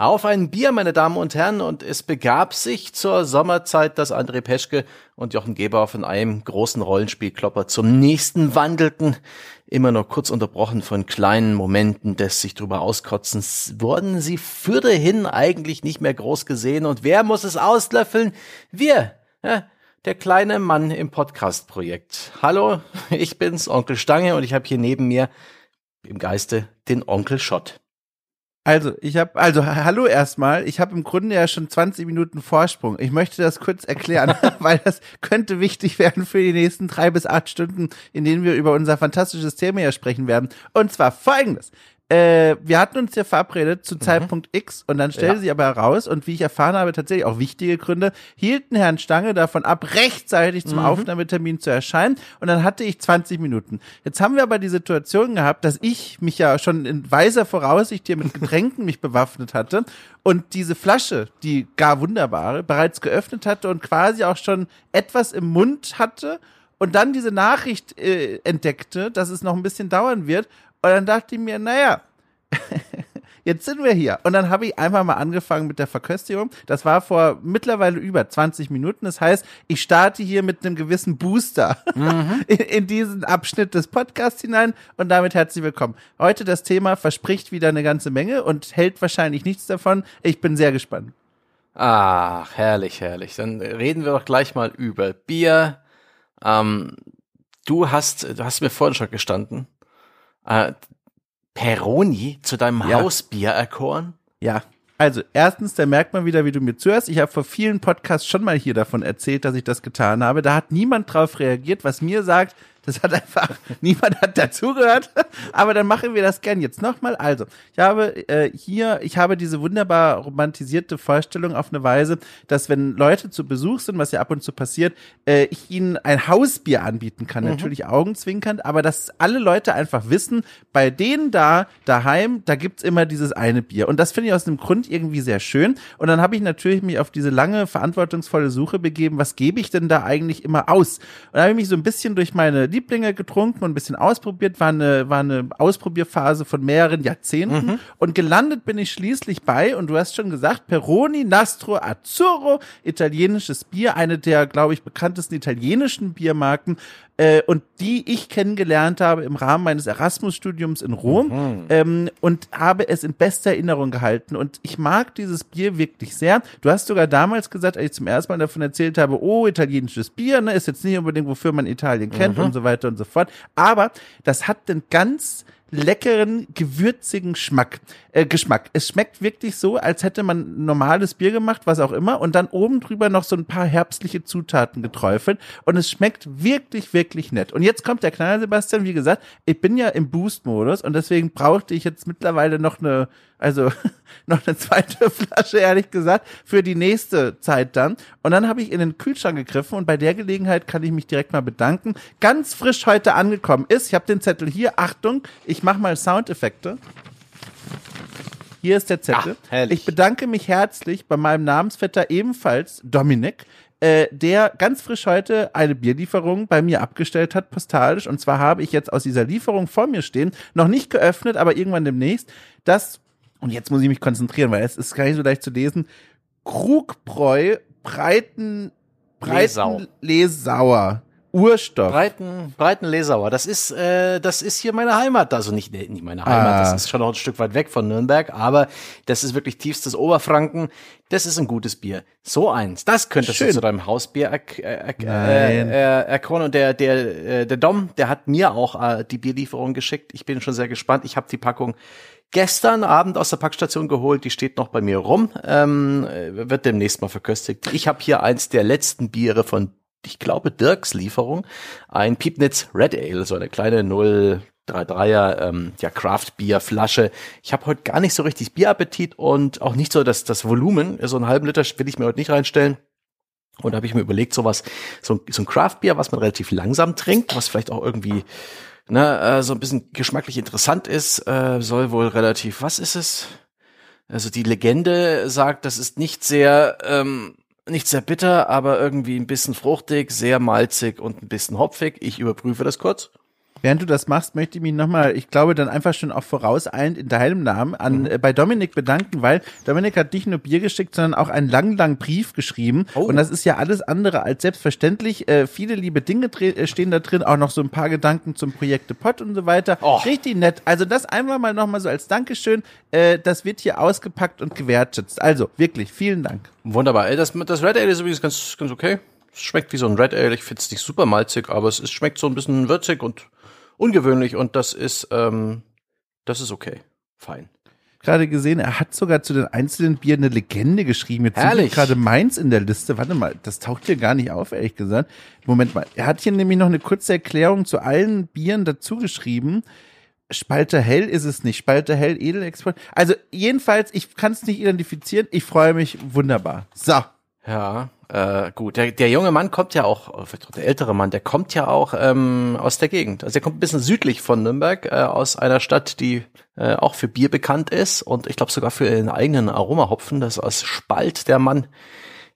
Auf ein Bier, meine Damen und Herren, und es begab sich zur Sommerzeit, dass André Peschke und Jochen Geber von einem großen Rollenspielklopper zum nächsten wandelten. Immer nur kurz unterbrochen von kleinen Momenten des sich drüber auskotzens, wurden sie fürderhin eigentlich nicht mehr groß gesehen. Und wer muss es auslöffeln? Wir! Ja, der kleine Mann im Podcast-Projekt. Hallo, ich bin's, Onkel Stange, und ich habe hier neben mir im Geiste den Onkel Schott. Also, ich habe, also hallo erstmal. Ich habe im Grunde ja schon 20 Minuten Vorsprung. Ich möchte das kurz erklären, weil das könnte wichtig werden für die nächsten drei bis acht Stunden, in denen wir über unser fantastisches Thema hier sprechen werden. Und zwar folgendes äh, wir hatten uns ja verabredet zu mhm. Zeitpunkt X und dann stellte ja. sich aber heraus und wie ich erfahren habe, tatsächlich auch wichtige Gründe, hielten Herrn Stange davon ab, rechtzeitig zum mhm. Aufnahmetermin zu erscheinen und dann hatte ich 20 Minuten. Jetzt haben wir aber die Situation gehabt, dass ich mich ja schon in weiser Voraussicht hier mit Getränken mich bewaffnet hatte und diese Flasche, die gar wunderbare, bereits geöffnet hatte und quasi auch schon etwas im Mund hatte und dann diese Nachricht äh, entdeckte, dass es noch ein bisschen dauern wird und dann dachte ich mir, naja, jetzt sind wir hier. Und dann habe ich einfach mal angefangen mit der Verköstigung. Das war vor mittlerweile über 20 Minuten. Das heißt, ich starte hier mit einem gewissen Booster mhm. in, in, diesen Abschnitt des Podcasts hinein und damit herzlich willkommen. Heute das Thema verspricht wieder eine ganze Menge und hält wahrscheinlich nichts davon. Ich bin sehr gespannt. Ach, herrlich, herrlich. Dann reden wir doch gleich mal über Bier. Ähm, du hast, du hast mir vorhin schon gestanden, äh, Peroni zu deinem ja. Hausbier erkoren? Ja. Also, erstens, da merkt man wieder, wie du mir zuhörst. Ich habe vor vielen Podcasts schon mal hier davon erzählt, dass ich das getan habe. Da hat niemand drauf reagiert, was mir sagt, das hat einfach, niemand hat dazugehört. Aber dann machen wir das gern jetzt nochmal. Also, ich habe äh, hier, ich habe diese wunderbar romantisierte Vorstellung auf eine Weise, dass wenn Leute zu Besuch sind, was ja ab und zu passiert, äh, ich ihnen ein Hausbier anbieten kann. Mhm. Natürlich augenzwinkernd, aber dass alle Leute einfach wissen, bei denen da, daheim, da gibt's immer dieses eine Bier. Und das finde ich aus einem Grund irgendwie sehr schön. Und dann habe ich natürlich mich auf diese lange, verantwortungsvolle Suche begeben, was gebe ich denn da eigentlich immer aus? Und da habe ich mich so ein bisschen durch meine Lieblinge getrunken und ein bisschen ausprobiert, war eine, war eine Ausprobierphase von mehreren Jahrzehnten mhm. und gelandet bin ich schließlich bei, und du hast schon gesagt, Peroni Nastro Azzurro, italienisches Bier, eine der, glaube ich, bekanntesten italienischen Biermarken, äh, und die ich kennengelernt habe im Rahmen meines Erasmus-Studiums in Rom mhm. ähm, und habe es in bester Erinnerung gehalten. Und ich mag dieses Bier wirklich sehr. Du hast sogar damals gesagt, als ich zum ersten Mal davon erzählt habe, oh, italienisches Bier, ne, ist jetzt nicht unbedingt, wofür man Italien kennt mhm. und so weiter und so fort. Aber das hat den ganz leckeren, gewürzigen Schmack, äh, Geschmack. Es schmeckt wirklich so, als hätte man normales Bier gemacht, was auch immer, und dann oben drüber noch so ein paar herbstliche Zutaten geträufelt. Und es schmeckt wirklich, wirklich nett. Und jetzt kommt der Knaller, Sebastian. Wie gesagt, ich bin ja im Boost-Modus und deswegen brauchte ich jetzt mittlerweile noch eine also noch eine zweite Flasche, ehrlich gesagt, für die nächste Zeit dann. Und dann habe ich in den Kühlschrank gegriffen und bei der Gelegenheit kann ich mich direkt mal bedanken. Ganz frisch heute angekommen ist, ich habe den Zettel hier, Achtung, ich mache mal Soundeffekte. Hier ist der Zettel. Ach, ich bedanke mich herzlich bei meinem Namensvetter ebenfalls, Dominik, äh, der ganz frisch heute eine Bierlieferung bei mir abgestellt hat, postalisch. Und zwar habe ich jetzt aus dieser Lieferung vor mir stehen, noch nicht geöffnet, aber irgendwann demnächst, das und jetzt muss ich mich konzentrieren, weil es ist gar nicht so leicht zu lesen. Krugbräu, Breiten, Breiten Lesauer. Urstoff. Breiten, Breiten Lesauer. Das ist, äh, das ist hier meine Heimat. Also nicht, nicht meine Heimat, ah. das ist schon noch ein Stück weit weg von Nürnberg, aber das ist wirklich tiefstes Oberfranken. Das ist ein gutes Bier. So eins. Das könntest Schön. du zu deinem Hausbier. Er, er, er, und der, der, äh, der Dom, der hat mir auch äh, die Bierlieferung geschickt. Ich bin schon sehr gespannt. Ich habe die Packung gestern Abend aus der Packstation geholt. Die steht noch bei mir rum. Ähm, wird demnächst mal verköstigt. Ich habe hier eins der letzten Biere von, ich glaube, Dirks Lieferung. Ein Piepnitz Red Ale, so eine kleine 033er ähm, ja, Craft Bier Flasche. Ich habe heute gar nicht so richtig Bierappetit und auch nicht so das, das Volumen. So einen halben Liter will ich mir heute nicht reinstellen. Und da habe ich mir überlegt, sowas, so, so ein Craft Bier, was man relativ langsam trinkt, was vielleicht auch irgendwie ne, äh, so ein bisschen geschmacklich interessant ist, äh, soll wohl relativ, was ist es? Also die Legende sagt, das ist nicht sehr, ähm, nicht sehr bitter, aber irgendwie ein bisschen fruchtig, sehr malzig und ein bisschen hopfig. Ich überprüfe das kurz. Während du das machst, möchte ich mich nochmal, ich glaube, dann einfach schon auch vorauseilend in deinem Namen an mhm. äh, bei Dominik bedanken, weil Dominik hat nicht nur Bier geschickt, sondern auch einen langen, langen Brief geschrieben. Oh. Und das ist ja alles andere als selbstverständlich. Äh, viele liebe Dinge äh, stehen da drin, auch noch so ein paar Gedanken zum Projekte Pod und so weiter. Oh. Richtig nett. Also das einfach mal nochmal so als Dankeschön. Äh, das wird hier ausgepackt und gewertschätzt. Also wirklich, vielen Dank. Wunderbar. Das, das Red Ale ist übrigens ganz, ganz okay. Es schmeckt wie so ein Red Ale. Ich finde es nicht super malzig, aber es, es schmeckt so ein bisschen würzig und ungewöhnlich und das ist, ähm, das ist okay. Fein. Gerade gesehen, er hat sogar zu den einzelnen Bieren eine Legende geschrieben. Jetzt Herrlich. gerade meins in der Liste. Warte mal, das taucht hier gar nicht auf, ehrlich gesagt. Moment mal. Er hat hier nämlich noch eine kurze Erklärung zu allen Bieren dazu geschrieben. Spalter hell ist es nicht. Spalter hell, Edelexport. Also jedenfalls, ich kann es nicht identifizieren. Ich freue mich wunderbar. So. Ja, äh, gut. Der, der junge Mann kommt ja auch, der ältere Mann, der kommt ja auch ähm, aus der Gegend. Also er kommt ein bisschen südlich von Nürnberg, äh, aus einer Stadt, die äh, auch für Bier bekannt ist und ich glaube sogar für ihren eigenen Aromahopfen. Das ist aus Spalt der Mann.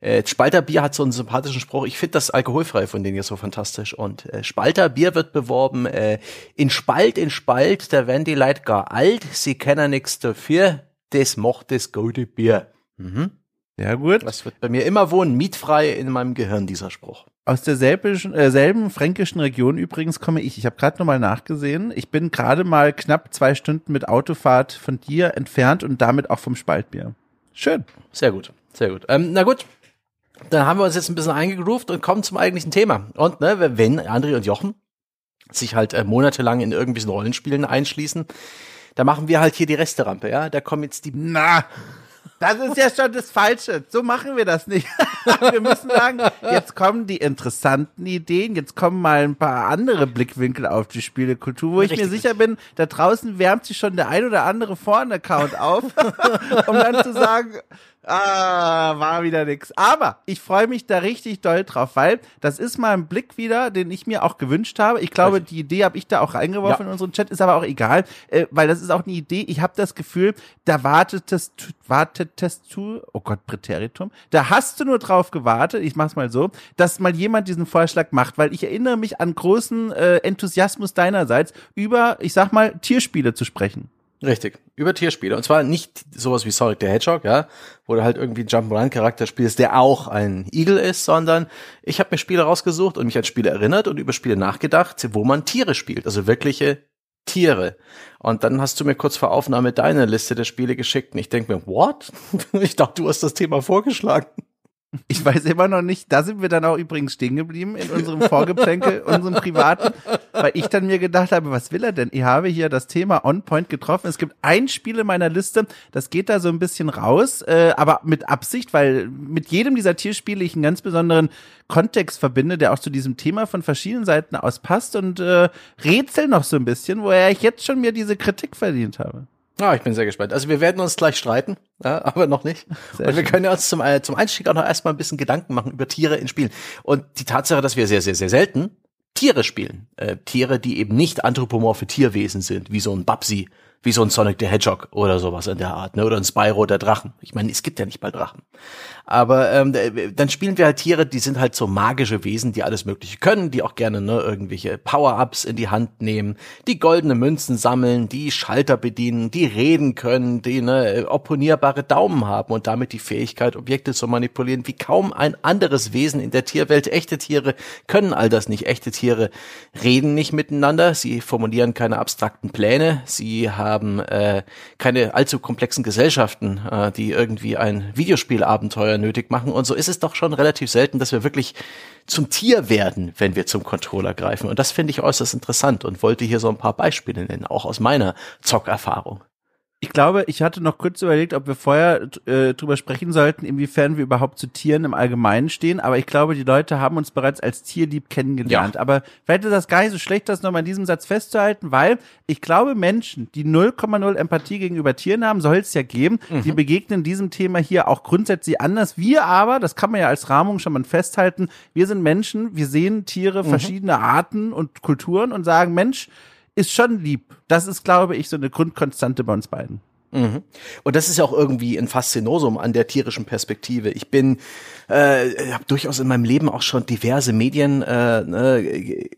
Äh, Spalter Bier hat so einen sympathischen Spruch. Ich finde das alkoholfrei von denen hier so fantastisch. Und äh, Spalter Bier wird beworben äh, in Spalt, in Spalt, da werden die Leute gar alt, sie kennen nichts dafür, das macht das gute Bier. Mhm. Ja, gut. Das wird bei mir immer wohnen, mietfrei in meinem Gehirn, dieser Spruch. Aus derselben äh, selben fränkischen Region übrigens komme ich. Ich habe gerade nochmal nachgesehen. Ich bin gerade mal knapp zwei Stunden mit Autofahrt von dir entfernt und damit auch vom Spaltbier. Schön. Sehr gut, sehr gut. Ähm, na gut, dann haben wir uns jetzt ein bisschen eingegroovt und kommen zum eigentlichen Thema. Und ne, wenn André und Jochen sich halt äh, monatelang in irgendwelchen Rollenspielen einschließen, da machen wir halt hier die Resterampe, ja. Da kommen jetzt die. Na, das ist ja schon das Falsche. So machen wir das nicht. wir müssen sagen, jetzt kommen die interessanten Ideen, jetzt kommen mal ein paar andere Blickwinkel auf die Spielekultur, wo Richtig. ich mir sicher bin, da draußen wärmt sich schon der ein oder andere Foren-Account auf, um dann zu sagen, Ah, war wieder nix. Aber ich freue mich da richtig doll drauf, weil das ist mal ein Blick wieder, den ich mir auch gewünscht habe. Ich glaube, die Idee habe ich da auch reingeworfen ja. in unseren Chat, ist aber auch egal, äh, weil das ist auch eine Idee. Ich habe das Gefühl, da wartetest, wartetest du, oh Gott, Präteritum, da hast du nur drauf gewartet, ich mach's mal so, dass mal jemand diesen Vorschlag macht, weil ich erinnere mich an großen äh, Enthusiasmus deinerseits über, ich sag mal, Tierspiele zu sprechen. Richtig, über Tierspiele. Und zwar nicht sowas wie Sonic the Hedgehog, ja, wo du halt irgendwie einen Jump'n'Run-Charakter spielst, der auch ein Igel ist, sondern ich habe mir Spiele rausgesucht und mich an Spiele erinnert und über Spiele nachgedacht, wo man Tiere spielt, also wirkliche Tiere. Und dann hast du mir kurz vor Aufnahme deine Liste der Spiele geschickt und ich denk mir, what? Ich dachte, du hast das Thema vorgeschlagen. Ich weiß immer noch nicht, da sind wir dann auch übrigens stehen geblieben in unserem Vorgeplänkel, unserem privaten, weil ich dann mir gedacht habe, was will er denn? Ich habe hier das Thema On Point getroffen. Es gibt ein Spiel in meiner Liste, das geht da so ein bisschen raus, äh, aber mit Absicht, weil mit jedem dieser Tierspiele ich einen ganz besonderen Kontext verbinde, der auch zu diesem Thema von verschiedenen Seiten aus passt und äh, rätsel noch so ein bisschen, woher ich jetzt schon mir diese Kritik verdient habe. Ah, ich bin sehr gespannt. Also wir werden uns gleich streiten, ja, aber noch nicht. Sehr und wir schön. können uns zum, äh, zum Einstieg auch noch erstmal ein bisschen Gedanken machen über Tiere in Spielen. Und die Tatsache, dass wir sehr, sehr, sehr selten Tiere spielen. Äh, Tiere, die eben nicht anthropomorphe Tierwesen sind, wie so ein Babsi wie so ein Sonic the Hedgehog oder sowas in der Art, ne? Oder ein Spyro der Drachen. Ich meine, es gibt ja nicht mal Drachen. Aber ähm, dann spielen wir halt Tiere, die sind halt so magische Wesen, die alles Mögliche können, die auch gerne ne, irgendwelche Power-Ups in die Hand nehmen, die goldene Münzen sammeln, die Schalter bedienen, die reden können, die ne, opponierbare Daumen haben und damit die Fähigkeit, Objekte zu manipulieren, wie kaum ein anderes Wesen in der Tierwelt. Echte Tiere können all das nicht. Echte Tiere reden nicht miteinander, sie formulieren keine abstrakten Pläne, sie haben haben äh, keine allzu komplexen Gesellschaften, äh, die irgendwie ein Videospielabenteuer nötig machen. Und so ist es doch schon relativ selten, dass wir wirklich zum Tier werden, wenn wir zum Controller greifen. Und das finde ich äußerst interessant und wollte hier so ein paar Beispiele nennen, auch aus meiner Zockerfahrung. Ich glaube, ich hatte noch kurz überlegt, ob wir vorher äh, drüber sprechen sollten, inwiefern wir überhaupt zu Tieren im Allgemeinen stehen. Aber ich glaube, die Leute haben uns bereits als Tierlieb kennengelernt. Ja. Aber vielleicht ist das gar nicht so schlecht, das nochmal in diesem Satz festzuhalten, weil ich glaube, Menschen, die 0,0 Empathie gegenüber Tieren haben, soll es ja geben, mhm. die begegnen diesem Thema hier auch grundsätzlich anders. Wir aber, das kann man ja als Rahmung schon mal festhalten, wir sind Menschen, wir sehen Tiere mhm. verschiedener Arten und Kulturen und sagen, Mensch, ist schon lieb. Das ist, glaube ich, so eine Grundkonstante bei uns beiden. Mhm. Und das ist ja auch irgendwie ein Faszinosum an der tierischen Perspektive. Ich bin, äh, habe durchaus in meinem Leben auch schon diverse Medien äh, ne,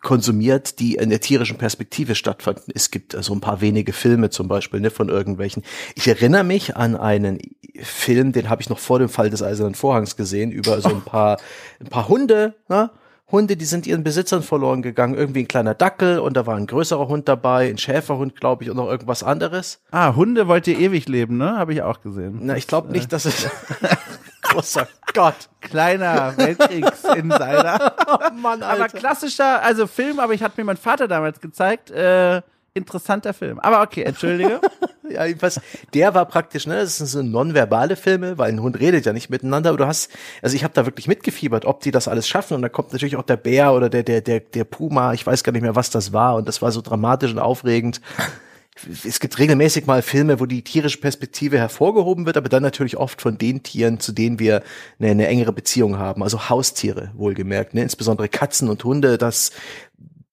konsumiert, die in der tierischen Perspektive stattfanden. Es gibt so also ein paar wenige Filme zum Beispiel ne, von irgendwelchen. Ich erinnere mich an einen Film, den habe ich noch vor dem Fall des Eisernen Vorhangs gesehen, über so ein paar, ein paar Hunde, ne? Hunde, die sind ihren Besitzern verloren gegangen. Irgendwie ein kleiner Dackel und da war ein größerer Hund dabei, ein Schäferhund, glaube ich, und noch irgendwas anderes. Ah, Hunde wollt ihr ewig leben, ne? Habe ich auch gesehen. Na, ich glaube nicht, dass es großer Gott. Kleiner Weltkriegsinsider. oh Mann, Alter. Aber klassischer, also Film, aber ich hatte mir mein Vater damals gezeigt. Äh, interessanter Film. Aber okay, entschuldige. ja, jedenfalls, der war praktisch, ne, das sind so nonverbale Filme, weil ein Hund redet ja nicht miteinander, aber du hast, also ich habe da wirklich mitgefiebert, ob die das alles schaffen und da kommt natürlich auch der Bär oder der der der der Puma, ich weiß gar nicht mehr, was das war und das war so dramatisch und aufregend. Es gibt regelmäßig mal Filme, wo die tierische Perspektive hervorgehoben wird, aber dann natürlich oft von den Tieren, zu denen wir eine, eine engere Beziehung haben, also Haustiere wohlgemerkt, ne? insbesondere Katzen und Hunde, das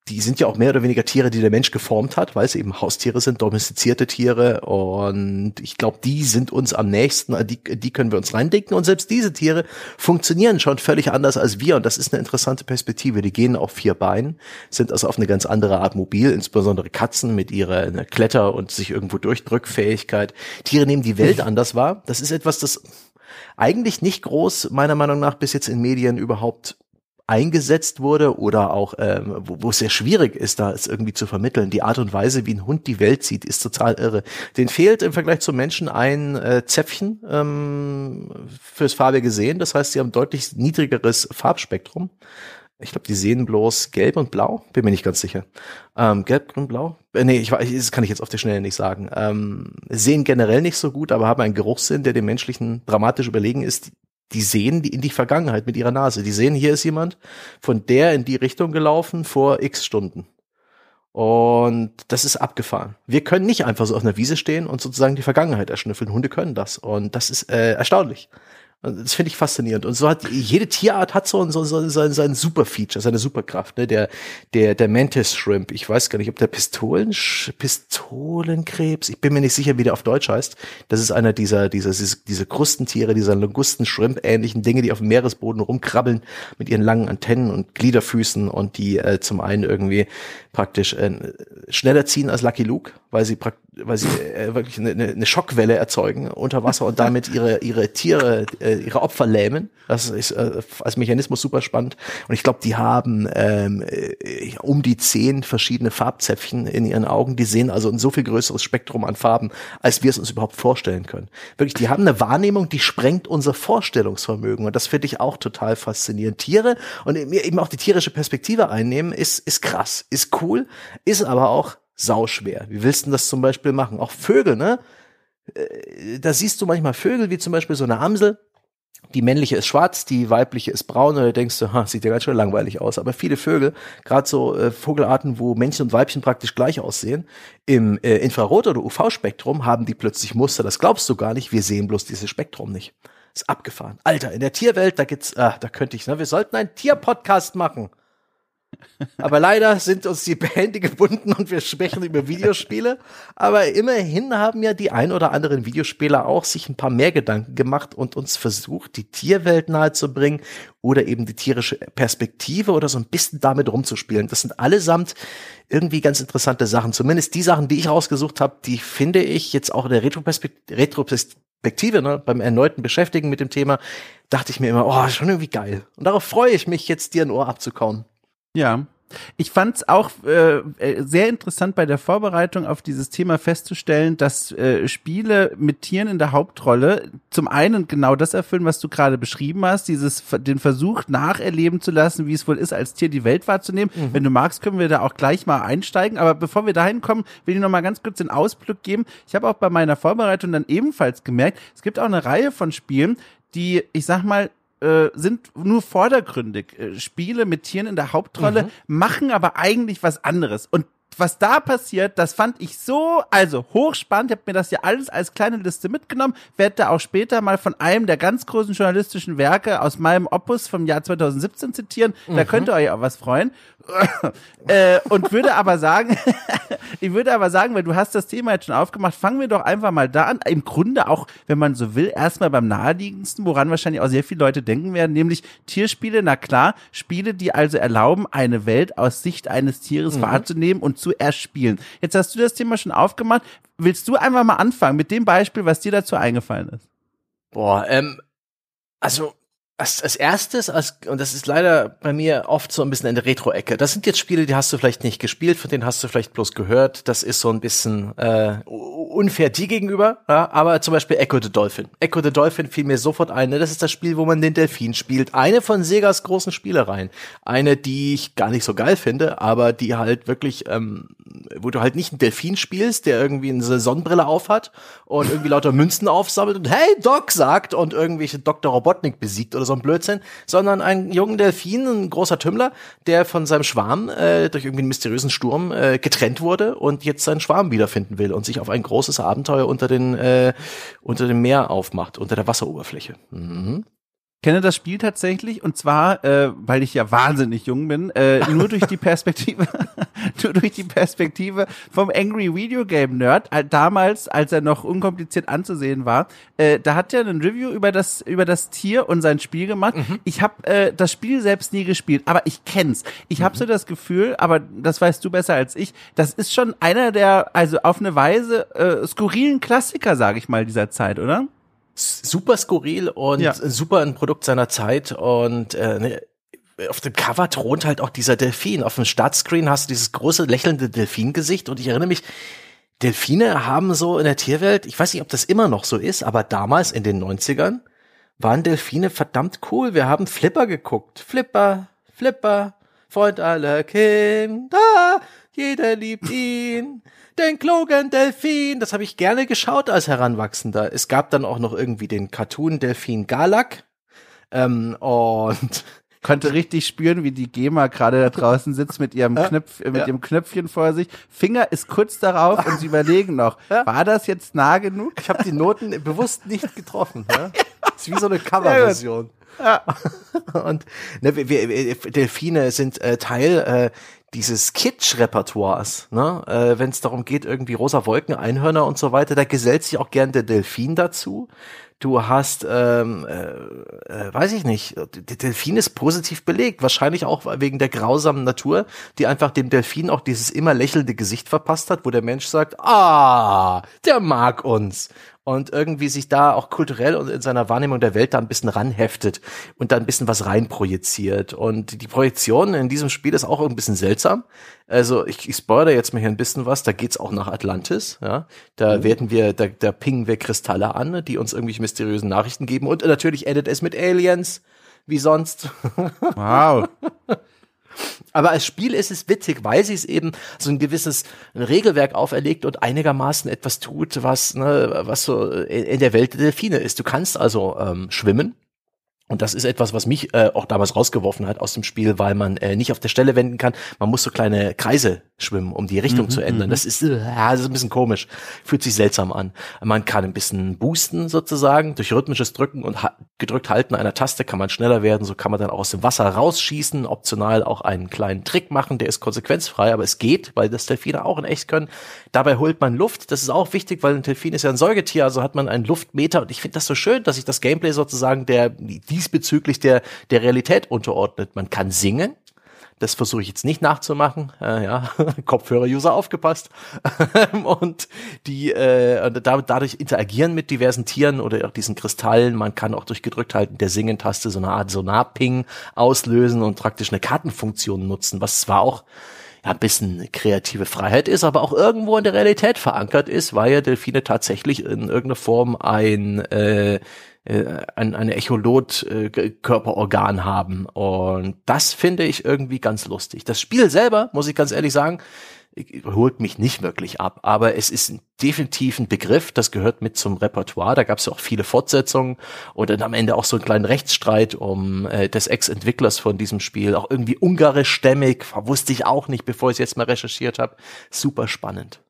die sind ja auch mehr oder weniger Tiere, die der Mensch geformt hat, weil sie eben Haustiere sind, domestizierte Tiere. Und ich glaube, die sind uns am nächsten, die, die können wir uns reindenken. Und selbst diese Tiere funktionieren schon völlig anders als wir. Und das ist eine interessante Perspektive. Die gehen auf vier Beinen, sind also auf eine ganz andere Art mobil, insbesondere Katzen mit ihrer Kletter- und sich irgendwo durchdrückfähigkeit. Tiere nehmen die Welt anders wahr. Das ist etwas, das eigentlich nicht groß, meiner Meinung nach, bis jetzt in Medien überhaupt eingesetzt wurde oder auch ähm, wo, wo es sehr schwierig ist, da es irgendwie zu vermitteln. Die Art und Weise, wie ein Hund die Welt sieht, ist total irre. Den fehlt im Vergleich zum Menschen ein äh, Zäpfchen ähm, fürs farbige Sehen. Das heißt, sie haben deutlich niedrigeres Farbspektrum. Ich glaube, die sehen bloß gelb und blau. Bin mir nicht ganz sicher. Ähm, gelb, grün, blau? Äh, nee, ich weiß, das kann ich jetzt auf der Schnelle nicht sagen. Ähm, sehen generell nicht so gut, aber haben einen Geruchssinn, der dem menschlichen dramatisch überlegen ist die sehen die in die Vergangenheit mit ihrer Nase. Die sehen, hier ist jemand von der in die Richtung gelaufen vor x Stunden. Und das ist abgefahren. Wir können nicht einfach so auf einer Wiese stehen und sozusagen die Vergangenheit erschnüffeln. Hunde können das. Und das ist äh, erstaunlich. Das finde ich faszinierend. Und so hat jede Tierart hat so, so, so sein, sein Superfeature, seine Superkraft. Ne? Der, der, der Mantis Shrimp. Ich weiß gar nicht, ob der Pistolen, Pistolenkrebs. Ich bin mir nicht sicher, wie der auf Deutsch heißt. Das ist einer dieser, dieser, diese, diese Krustentiere, dieser Langusten-Shrimp-ähnlichen Dinge, die auf dem Meeresboden rumkrabbeln mit ihren langen Antennen und Gliederfüßen und die äh, zum einen irgendwie praktisch äh, schneller ziehen als Lucky Luke, weil sie weil sie äh, wirklich eine, eine Schockwelle erzeugen unter Wasser und damit ihre ihre Tiere äh, ihre Opfer lähmen. Das ist äh, als Mechanismus super spannend und ich glaube, die haben ähm, äh, um die zehn verschiedene Farbzäpfchen in ihren Augen. Die sehen also ein so viel größeres Spektrum an Farben, als wir es uns überhaupt vorstellen können. Wirklich, die haben eine Wahrnehmung, die sprengt unser Vorstellungsvermögen und das finde ich auch total faszinierend. Tiere und eben auch die tierische Perspektive einnehmen ist ist krass, ist cool cool, ist aber auch sauschwer. Wie willst du das zum Beispiel machen? Auch Vögel, ne? Äh, da siehst du manchmal Vögel, wie zum Beispiel so eine Amsel. Die männliche ist schwarz, die weibliche ist braun, und da denkst du, ha, sieht ja ganz schön langweilig aus. Aber viele Vögel, gerade so äh, Vogelarten, wo Männchen und Weibchen praktisch gleich aussehen, im äh, Infrarot- oder UV-Spektrum haben die plötzlich Muster. Das glaubst du gar nicht. Wir sehen bloß dieses Spektrum nicht. Ist abgefahren. Alter, in der Tierwelt, da gibt's, ah, da könnte ich, ne, wir sollten einen Tierpodcast machen. Aber leider sind uns die Hände gebunden und wir sprechen über Videospiele. Aber immerhin haben ja die ein oder anderen Videospieler auch sich ein paar mehr Gedanken gemacht und uns versucht, die Tierwelt nahezubringen oder eben die tierische Perspektive oder so ein bisschen damit rumzuspielen. Das sind allesamt irgendwie ganz interessante Sachen. Zumindest die Sachen, die ich rausgesucht habe, die finde ich jetzt auch in der Retroperspektive, Retroperspektive ne, beim erneuten Beschäftigen mit dem Thema, dachte ich mir immer, oh, schon irgendwie geil. Und darauf freue ich mich jetzt, dir ein Ohr abzukauen. Ja. Ich fand es auch äh, äh, sehr interessant bei der Vorbereitung auf dieses Thema festzustellen, dass äh, Spiele mit Tieren in der Hauptrolle zum einen genau das erfüllen, was du gerade beschrieben hast, dieses den Versuch nacherleben zu lassen, wie es wohl ist, als Tier die Welt wahrzunehmen. Mhm. Wenn du magst, können wir da auch gleich mal einsteigen. Aber bevor wir dahin kommen, will ich noch mal ganz kurz den Ausblick geben. Ich habe auch bei meiner Vorbereitung dann ebenfalls gemerkt, es gibt auch eine Reihe von Spielen, die, ich sag mal, äh, sind nur vordergründig. Äh, Spiele mit Tieren in der Hauptrolle, mhm. machen aber eigentlich was anderes. Und was da passiert, das fand ich so, also hochspannend. Ich habe mir das ja alles als kleine Liste mitgenommen. Werde da auch später mal von einem der ganz großen journalistischen Werke aus meinem Opus vom Jahr 2017 zitieren. Mhm. Da könnt ihr euch auch was freuen. äh, und würde aber sagen, ich würde aber sagen, weil du hast das Thema jetzt schon aufgemacht, fangen wir doch einfach mal da an. Im Grunde auch, wenn man so will, erstmal beim naheliegendsten, woran wahrscheinlich auch sehr viele Leute denken werden, nämlich Tierspiele. Na klar, Spiele, die also erlauben, eine Welt aus Sicht eines Tieres mhm. wahrzunehmen und zu erspielen. Jetzt hast du das Thema schon aufgemacht. Willst du einfach mal anfangen mit dem Beispiel, was dir dazu eingefallen ist? Boah, ähm, also als, als erstes, als, und das ist leider bei mir oft so ein bisschen in der Retro-Ecke, das sind jetzt Spiele, die hast du vielleicht nicht gespielt, von denen hast du vielleicht bloß gehört. Das ist so ein bisschen äh, unfair die gegenüber, ja? aber zum Beispiel Echo the Dolphin. Echo the Dolphin fiel mir sofort ein. Ne? Das ist das Spiel, wo man den Delfin spielt. Eine von Segas großen Spielereien. Eine, die ich gar nicht so geil finde, aber die halt wirklich, ähm, wo du halt nicht einen Delfin spielst, der irgendwie eine Sonnenbrille aufhat und irgendwie lauter Münzen aufsammelt und hey Doc sagt und irgendwelche Dr. Robotnik besiegt oder so ein Blödsinn, sondern ein jungen Delfin, ein großer Tümmler, der von seinem Schwarm äh, durch irgendwie einen mysteriösen Sturm äh, getrennt wurde und jetzt seinen Schwarm wiederfinden will und sich auf ein großes Abenteuer unter den äh, unter dem Meer aufmacht, unter der Wasseroberfläche. Mhm kenne das Spiel tatsächlich und zwar, äh, weil ich ja wahnsinnig jung bin, äh, nur durch die Perspektive, nur durch die Perspektive vom Angry Video Game Nerd. Äh, damals, als er noch unkompliziert anzusehen war, äh, da hat er ein Review über das über das Tier und sein Spiel gemacht. Mhm. Ich habe äh, das Spiel selbst nie gespielt, aber ich kenn's. Ich mhm. habe so das Gefühl, aber das weißt du besser als ich. Das ist schon einer der, also auf eine Weise äh, skurrilen Klassiker, sage ich mal, dieser Zeit, oder? Super skurril und ja. super ein Produkt seiner Zeit und äh, ne, auf dem Cover thront halt auch dieser Delfin. Auf dem Startscreen hast du dieses große lächelnde Delfingesicht und ich erinnere mich, Delfine haben so in der Tierwelt, ich weiß nicht, ob das immer noch so ist, aber damals in den 90ern waren Delfine verdammt cool. Wir haben Flipper geguckt. Flipper, Flipper, Freund aller Kinder, jeder liebt ihn den klugen Delfin. Das habe ich gerne geschaut als Heranwachsender. Es gab dann auch noch irgendwie den Cartoon Delfin Galak. Ähm, und konnte richtig spüren, wie die GEMA gerade da draußen sitzt mit ihrem Knöpf, mit ja. ihrem Knöpfchen vor sich. Finger ist kurz darauf und sie überlegen noch, war das jetzt nah genug? Ich habe die Noten bewusst nicht getroffen. Ja? Ist wie so eine Coverversion. Ja. Und ne, wir, wir, Delfine sind äh, Teil äh, dieses Kitsch-Repertoires, ne? äh, wenn es darum geht, irgendwie rosa Wolken, Einhörner und so weiter, da gesellt sich auch gern der Delfin dazu. Du hast, ähm, äh, äh, weiß ich nicht, der Delfin ist positiv belegt, wahrscheinlich auch wegen der grausamen Natur, die einfach dem Delfin auch dieses immer lächelnde Gesicht verpasst hat, wo der Mensch sagt, ah, der mag uns und irgendwie sich da auch kulturell und in seiner Wahrnehmung der Welt da ein bisschen ranheftet und da ein bisschen was reinprojiziert. Und die Projektion in diesem Spiel ist auch ein bisschen seltsam. Also ich, ich spoilere jetzt mal hier ein bisschen was. Da geht's auch nach Atlantis. Ja, da mhm. werden wir, da, da pingen wir Kristalle an, die uns irgendwelche mysteriösen Nachrichten geben. Und natürlich endet es mit Aliens, wie sonst. Wow. Aber als Spiel ist es witzig, weil sie es eben so ein gewisses Regelwerk auferlegt und einigermaßen etwas tut, was, ne, was so in der Welt der Delfine ist. Du kannst also ähm, schwimmen, und das ist etwas, was mich äh, auch damals rausgeworfen hat aus dem Spiel, weil man äh, nicht auf der Stelle wenden kann. Man muss so kleine Kreise schwimmen, um die Richtung mhm, zu ändern. Mhm. Das ist, äh, das ist ein bisschen komisch. Fühlt sich seltsam an. Man kann ein bisschen boosten sozusagen. Durch rhythmisches Drücken und ha gedrückt halten einer Taste kann man schneller werden. So kann man dann aus dem Wasser rausschießen. Optional auch einen kleinen Trick machen. Der ist konsequenzfrei, aber es geht, weil das Delfine auch in echt können. Dabei holt man Luft. Das ist auch wichtig, weil ein Delfin ist ja ein Säugetier. Also hat man einen Luftmeter. Und ich finde das so schön, dass sich das Gameplay sozusagen der diesbezüglich der, der Realität unterordnet. Man kann singen. Das versuche ich jetzt nicht nachzumachen. Äh, ja, Kopfhörer-User aufgepasst. und die äh, dadurch interagieren mit diversen Tieren oder auch diesen Kristallen. Man kann auch durch gedrückt halten der Singen-Taste so eine Art Sonar-Ping auslösen und praktisch eine Kartenfunktion nutzen, was zwar auch ja, ein bisschen kreative Freiheit ist, aber auch irgendwo in der Realität verankert ist, weil ja Delfine tatsächlich in irgendeiner Form ein äh, äh, ein, eine Echolot-Körperorgan äh, haben. Und das finde ich irgendwie ganz lustig. Das Spiel selber, muss ich ganz ehrlich sagen, holt mich nicht wirklich ab, aber es ist definitiv ein Begriff, das gehört mit zum Repertoire. Da gab es ja auch viele Fortsetzungen und dann am Ende auch so einen kleinen Rechtsstreit um äh, des Ex-Entwicklers von diesem Spiel, auch irgendwie ungarischstämmig, wusste ich auch nicht, bevor ich es jetzt mal recherchiert habe. Super spannend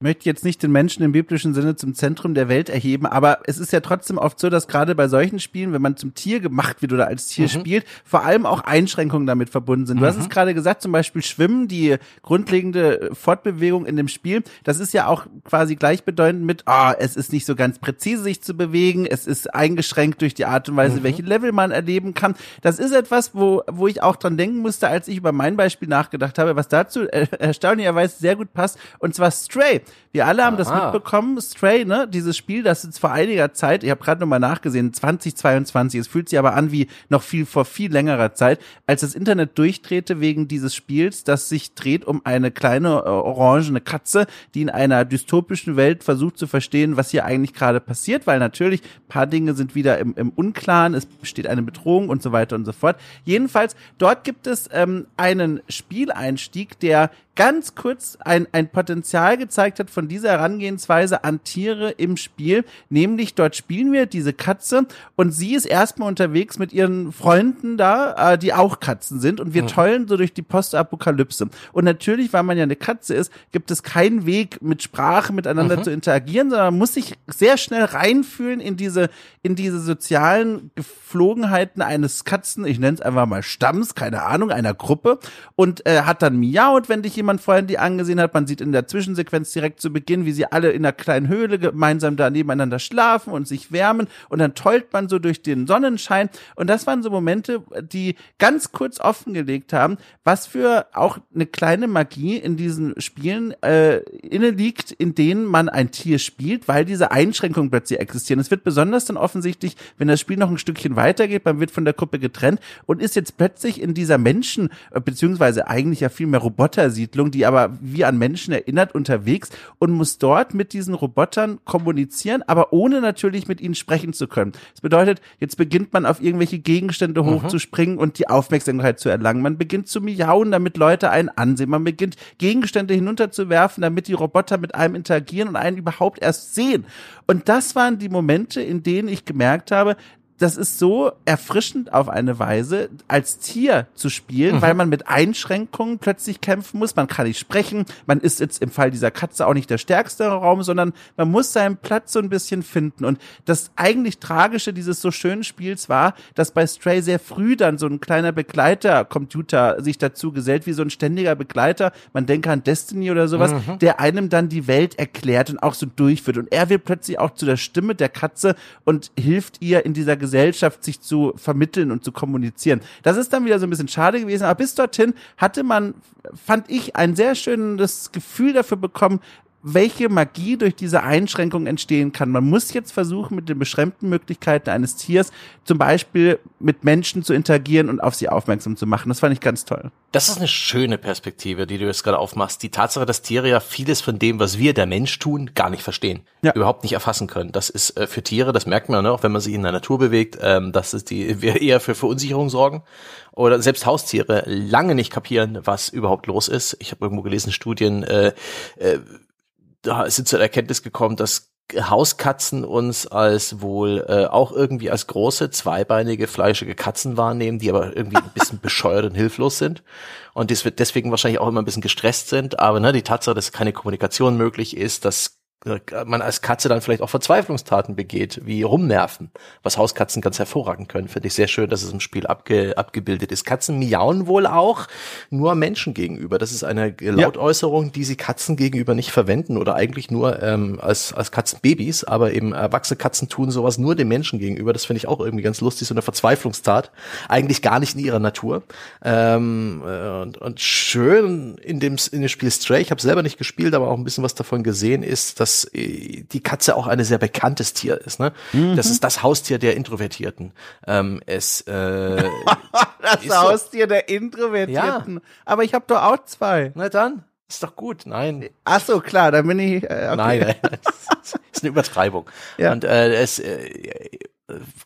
möchte jetzt nicht den Menschen im biblischen Sinne zum Zentrum der Welt erheben, aber es ist ja trotzdem oft so, dass gerade bei solchen Spielen, wenn man zum Tier gemacht wird oder als Tier mhm. spielt, vor allem auch Einschränkungen damit verbunden sind. Du mhm. hast es gerade gesagt, zum Beispiel Schwimmen, die grundlegende Fortbewegung in dem Spiel, das ist ja auch quasi gleichbedeutend mit, ah, oh, es ist nicht so ganz präzise sich zu bewegen, es ist eingeschränkt durch die Art und Weise, mhm. welche Level man erleben kann. Das ist etwas, wo, wo ich auch dran denken musste, als ich über mein Beispiel nachgedacht habe, was dazu äh, erstaunlicherweise sehr gut passt, und zwar Stray. Wir alle haben Aha. das mitbekommen, Stray, ne? Dieses Spiel, das jetzt vor einiger Zeit, ich habe gerade nochmal nachgesehen, 2022, es fühlt sich aber an wie noch viel vor viel längerer Zeit, als das Internet durchdrehte wegen dieses Spiels, das sich dreht um eine kleine äh, orangene Katze, die in einer dystopischen Welt versucht zu verstehen, was hier eigentlich gerade passiert, weil natürlich paar Dinge sind wieder im, im Unklaren, es besteht eine Bedrohung und so weiter und so fort. Jedenfalls, dort gibt es ähm, einen Spieleinstieg, der ganz kurz ein, ein Potenzial gezeigt hat von dieser Herangehensweise an Tiere im Spiel. Nämlich dort spielen wir diese Katze und sie ist erstmal unterwegs mit ihren Freunden da, äh, die auch Katzen sind und wir mhm. tollen so durch die Postapokalypse. Und natürlich, weil man ja eine Katze ist, gibt es keinen Weg mit Sprache miteinander mhm. zu interagieren, sondern man muss sich sehr schnell reinfühlen in diese, in diese sozialen Geflogenheiten eines Katzen, ich nenne es einfach mal Stamms, keine Ahnung, einer Gruppe und äh, hat dann miaut, wenn dich jemand man vorhin die angesehen hat. Man sieht in der Zwischensequenz direkt zu Beginn, wie sie alle in einer kleinen Höhle gemeinsam da nebeneinander schlafen und sich wärmen und dann tollt man so durch den Sonnenschein und das waren so Momente, die ganz kurz offengelegt haben, was für auch eine kleine Magie in diesen Spielen äh, inne liegt, in denen man ein Tier spielt, weil diese Einschränkungen plötzlich existieren. Es wird besonders dann offensichtlich, wenn das Spiel noch ein Stückchen weitergeht, man wird von der Gruppe getrennt und ist jetzt plötzlich in dieser Menschen, äh, beziehungsweise eigentlich ja viel mehr Robotersiedlung Siedlung, die aber wie an Menschen erinnert, unterwegs und muss dort mit diesen Robotern kommunizieren, aber ohne natürlich mit ihnen sprechen zu können. Das bedeutet, jetzt beginnt man auf irgendwelche Gegenstände mhm. hochzuspringen und die Aufmerksamkeit zu erlangen. Man beginnt zu miauen, damit Leute einen ansehen. Man beginnt Gegenstände hinunterzuwerfen, damit die Roboter mit einem interagieren und einen überhaupt erst sehen. Und das waren die Momente, in denen ich gemerkt habe, das ist so erfrischend auf eine Weise, als Tier zu spielen, mhm. weil man mit Einschränkungen plötzlich kämpfen muss. Man kann nicht sprechen. Man ist jetzt im Fall dieser Katze auch nicht der stärkste Raum, sondern man muss seinen Platz so ein bisschen finden. Und das eigentlich Tragische dieses so schönen Spiels war, dass bei Stray sehr früh dann so ein kleiner Begleiter-Computer sich dazu gesellt, wie so ein ständiger Begleiter. Man denke an Destiny oder sowas, mhm. der einem dann die Welt erklärt und auch so durchführt. Und er wird plötzlich auch zu der Stimme der Katze und hilft ihr in dieser Gesellschaft sich zu vermitteln und zu kommunizieren. Das ist dann wieder so ein bisschen schade gewesen, aber bis dorthin hatte man, fand ich, ein sehr schönes Gefühl dafür bekommen, welche Magie durch diese Einschränkung entstehen kann. Man muss jetzt versuchen, mit den beschränkten Möglichkeiten eines Tiers zum Beispiel mit Menschen zu interagieren und auf sie aufmerksam zu machen. Das fand ich ganz toll. Das ist eine schöne Perspektive, die du jetzt gerade aufmachst. Die Tatsache, dass Tiere ja vieles von dem, was wir, der Mensch, tun, gar nicht verstehen, ja. überhaupt nicht erfassen können. Das ist äh, für Tiere, das merkt man, ne, auch wenn man sich in der Natur bewegt, ähm, dass es die wir eher für Verunsicherung sorgen oder selbst Haustiere lange nicht kapieren, was überhaupt los ist. Ich habe irgendwo gelesen, Studien äh, äh, da sind zur Erkenntnis gekommen, dass Hauskatzen uns als wohl äh, auch irgendwie als große, zweibeinige, fleischige Katzen wahrnehmen, die aber irgendwie ein bisschen bescheuert und hilflos sind und deswegen wahrscheinlich auch immer ein bisschen gestresst sind. Aber ne, die Tatsache, dass keine Kommunikation möglich ist, dass man als Katze dann vielleicht auch Verzweiflungstaten begeht, wie rumnerven, was Hauskatzen ganz hervorragend können. Finde ich sehr schön, dass es im Spiel abge, abgebildet ist. Katzen miauen wohl auch nur Menschen gegenüber. Das ist eine Lautäußerung, die sie Katzen gegenüber nicht verwenden oder eigentlich nur ähm, als, als Katzenbabys, aber eben erwachsene Katzen tun sowas nur den Menschen gegenüber. Das finde ich auch irgendwie ganz lustig, so eine Verzweiflungstat. Eigentlich gar nicht in ihrer Natur. Ähm, äh, und, und schön in dem, in dem Spiel Stray, ich habe selber nicht gespielt, aber auch ein bisschen was davon gesehen, ist, dass äh, die Katze auch ein sehr bekanntes Tier ist. Ne? Mhm. Das ist das Haustier der Introvertierten. Ähm, es äh, das Haustier so. der Introvertierten. Ja. Aber ich habe doch auch zwei. Na dann. Ist doch gut, nein. Ach so, klar, dann bin ich. Äh, okay. Nein, nein, ist eine Übertreibung. Ja. Und äh, es, äh,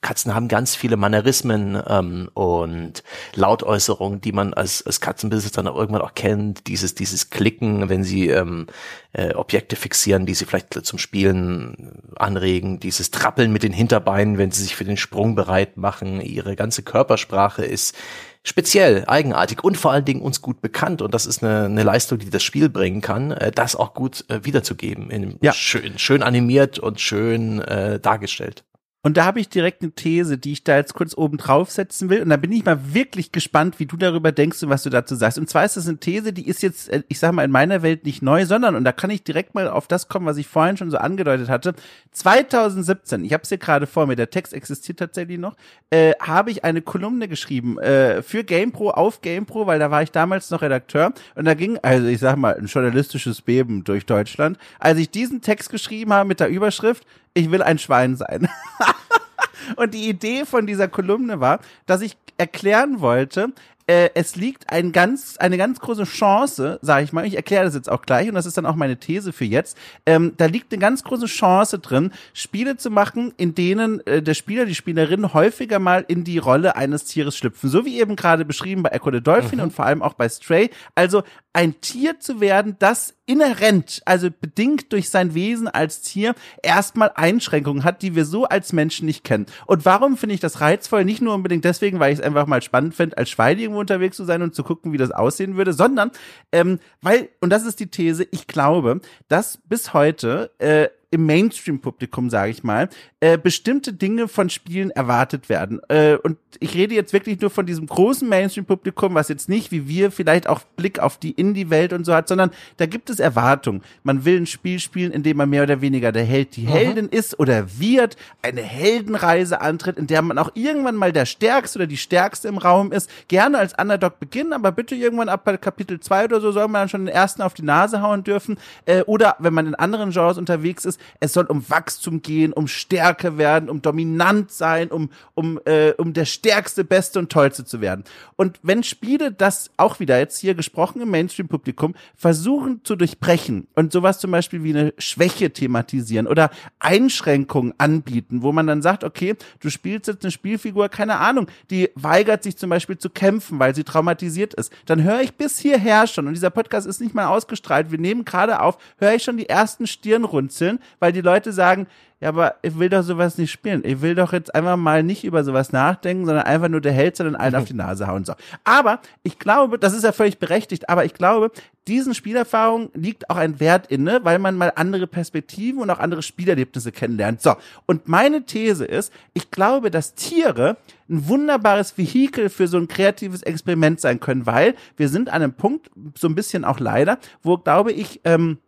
Katzen haben ganz viele Mannerismen ähm, und Lautäußerungen, die man als, als Katzenbesitzer dann irgendwann auch kennt. Dieses, dieses Klicken, wenn sie ähm, äh, Objekte fixieren, die sie vielleicht zum Spielen anregen. Dieses Trappeln mit den Hinterbeinen, wenn sie sich für den Sprung bereit machen. Ihre ganze Körpersprache ist speziell, eigenartig und vor allen Dingen uns gut bekannt. Und das ist eine, eine Leistung, die das Spiel bringen kann, äh, das auch gut äh, wiederzugeben. In, ja. schön, schön animiert und schön äh, dargestellt. Und da habe ich direkt eine These, die ich da jetzt kurz oben draufsetzen will. Und da bin ich mal wirklich gespannt, wie du darüber denkst und was du dazu sagst. Und zwar ist das eine These, die ist jetzt, äh, ich sage mal, in meiner Welt nicht neu, sondern, und da kann ich direkt mal auf das kommen, was ich vorhin schon so angedeutet hatte. 2017, ich habe es hier gerade vor mir, der Text existiert tatsächlich noch, äh, habe ich eine Kolumne geschrieben äh, für GamePro auf GamePro, weil da war ich damals noch Redakteur. Und da ging, also ich sag mal, ein journalistisches Beben durch Deutschland. Als ich diesen Text geschrieben habe mit der Überschrift, ich will ein Schwein sein. Und die Idee von dieser Kolumne war, dass ich erklären wollte, äh, es liegt ein ganz, eine ganz große Chance, sage ich mal, ich erkläre das jetzt auch gleich und das ist dann auch meine These für jetzt, ähm, da liegt eine ganz große Chance drin, Spiele zu machen, in denen äh, der Spieler, die Spielerin häufiger mal in die Rolle eines Tieres schlüpfen. So wie eben gerade beschrieben bei Echo the Dolphin mhm. und vor allem auch bei Stray. Also ein Tier zu werden, das inhärent, also bedingt durch sein Wesen als Tier, erstmal Einschränkungen hat, die wir so als Menschen nicht kennen. Und warum finde ich das reizvoll? Nicht nur unbedingt deswegen, weil ich es einfach mal spannend finde, als Schwein irgendwo unterwegs zu sein und zu gucken, wie das aussehen würde, sondern ähm, weil, und das ist die These, ich glaube, dass bis heute äh, im Mainstream-Publikum, sage ich mal, äh, bestimmte Dinge von Spielen erwartet werden. Äh, und ich rede jetzt wirklich nur von diesem großen Mainstream-Publikum, was jetzt nicht wie wir vielleicht auch Blick auf die Indie-Welt und so hat, sondern da gibt es Erwartungen. Man will ein Spiel spielen, in dem man mehr oder weniger der Held, die mhm. Heldin ist oder wird, eine Heldenreise antritt, in der man auch irgendwann mal der Stärkste oder die Stärkste im Raum ist. Gerne als Underdog beginnen, aber bitte irgendwann ab Kapitel 2 oder so soll man dann schon den ersten auf die Nase hauen dürfen. Äh, oder wenn man in anderen Genres unterwegs ist, es soll um Wachstum gehen, um Stärke werden, um dominant sein, um, um, äh, um der stärkste, beste und tollste zu werden. Und wenn Spiele das auch wieder jetzt hier gesprochen im Mainstream-Publikum versuchen zu durchbrechen und sowas zum Beispiel wie eine Schwäche thematisieren oder Einschränkungen anbieten, wo man dann sagt, okay, du spielst jetzt eine Spielfigur, keine Ahnung, die weigert sich zum Beispiel zu kämpfen, weil sie traumatisiert ist, dann höre ich bis hierher schon, und dieser Podcast ist nicht mal ausgestrahlt, wir nehmen gerade auf, höre ich schon die ersten Stirnrunzeln, weil die Leute sagen, ja, aber ich will doch sowas nicht spielen. Ich will doch jetzt einfach mal nicht über sowas nachdenken, sondern einfach nur der Held, sondern allen auf die Nase hauen. So. Aber ich glaube, das ist ja völlig berechtigt, aber ich glaube, diesen Spielerfahrungen liegt auch ein Wert inne, weil man mal andere Perspektiven und auch andere Spielerlebnisse kennenlernt. So. Und meine These ist, ich glaube, dass Tiere ein wunderbares Vehikel für so ein kreatives Experiment sein können, weil wir sind an einem Punkt, so ein bisschen auch leider, wo, glaube ich, ähm,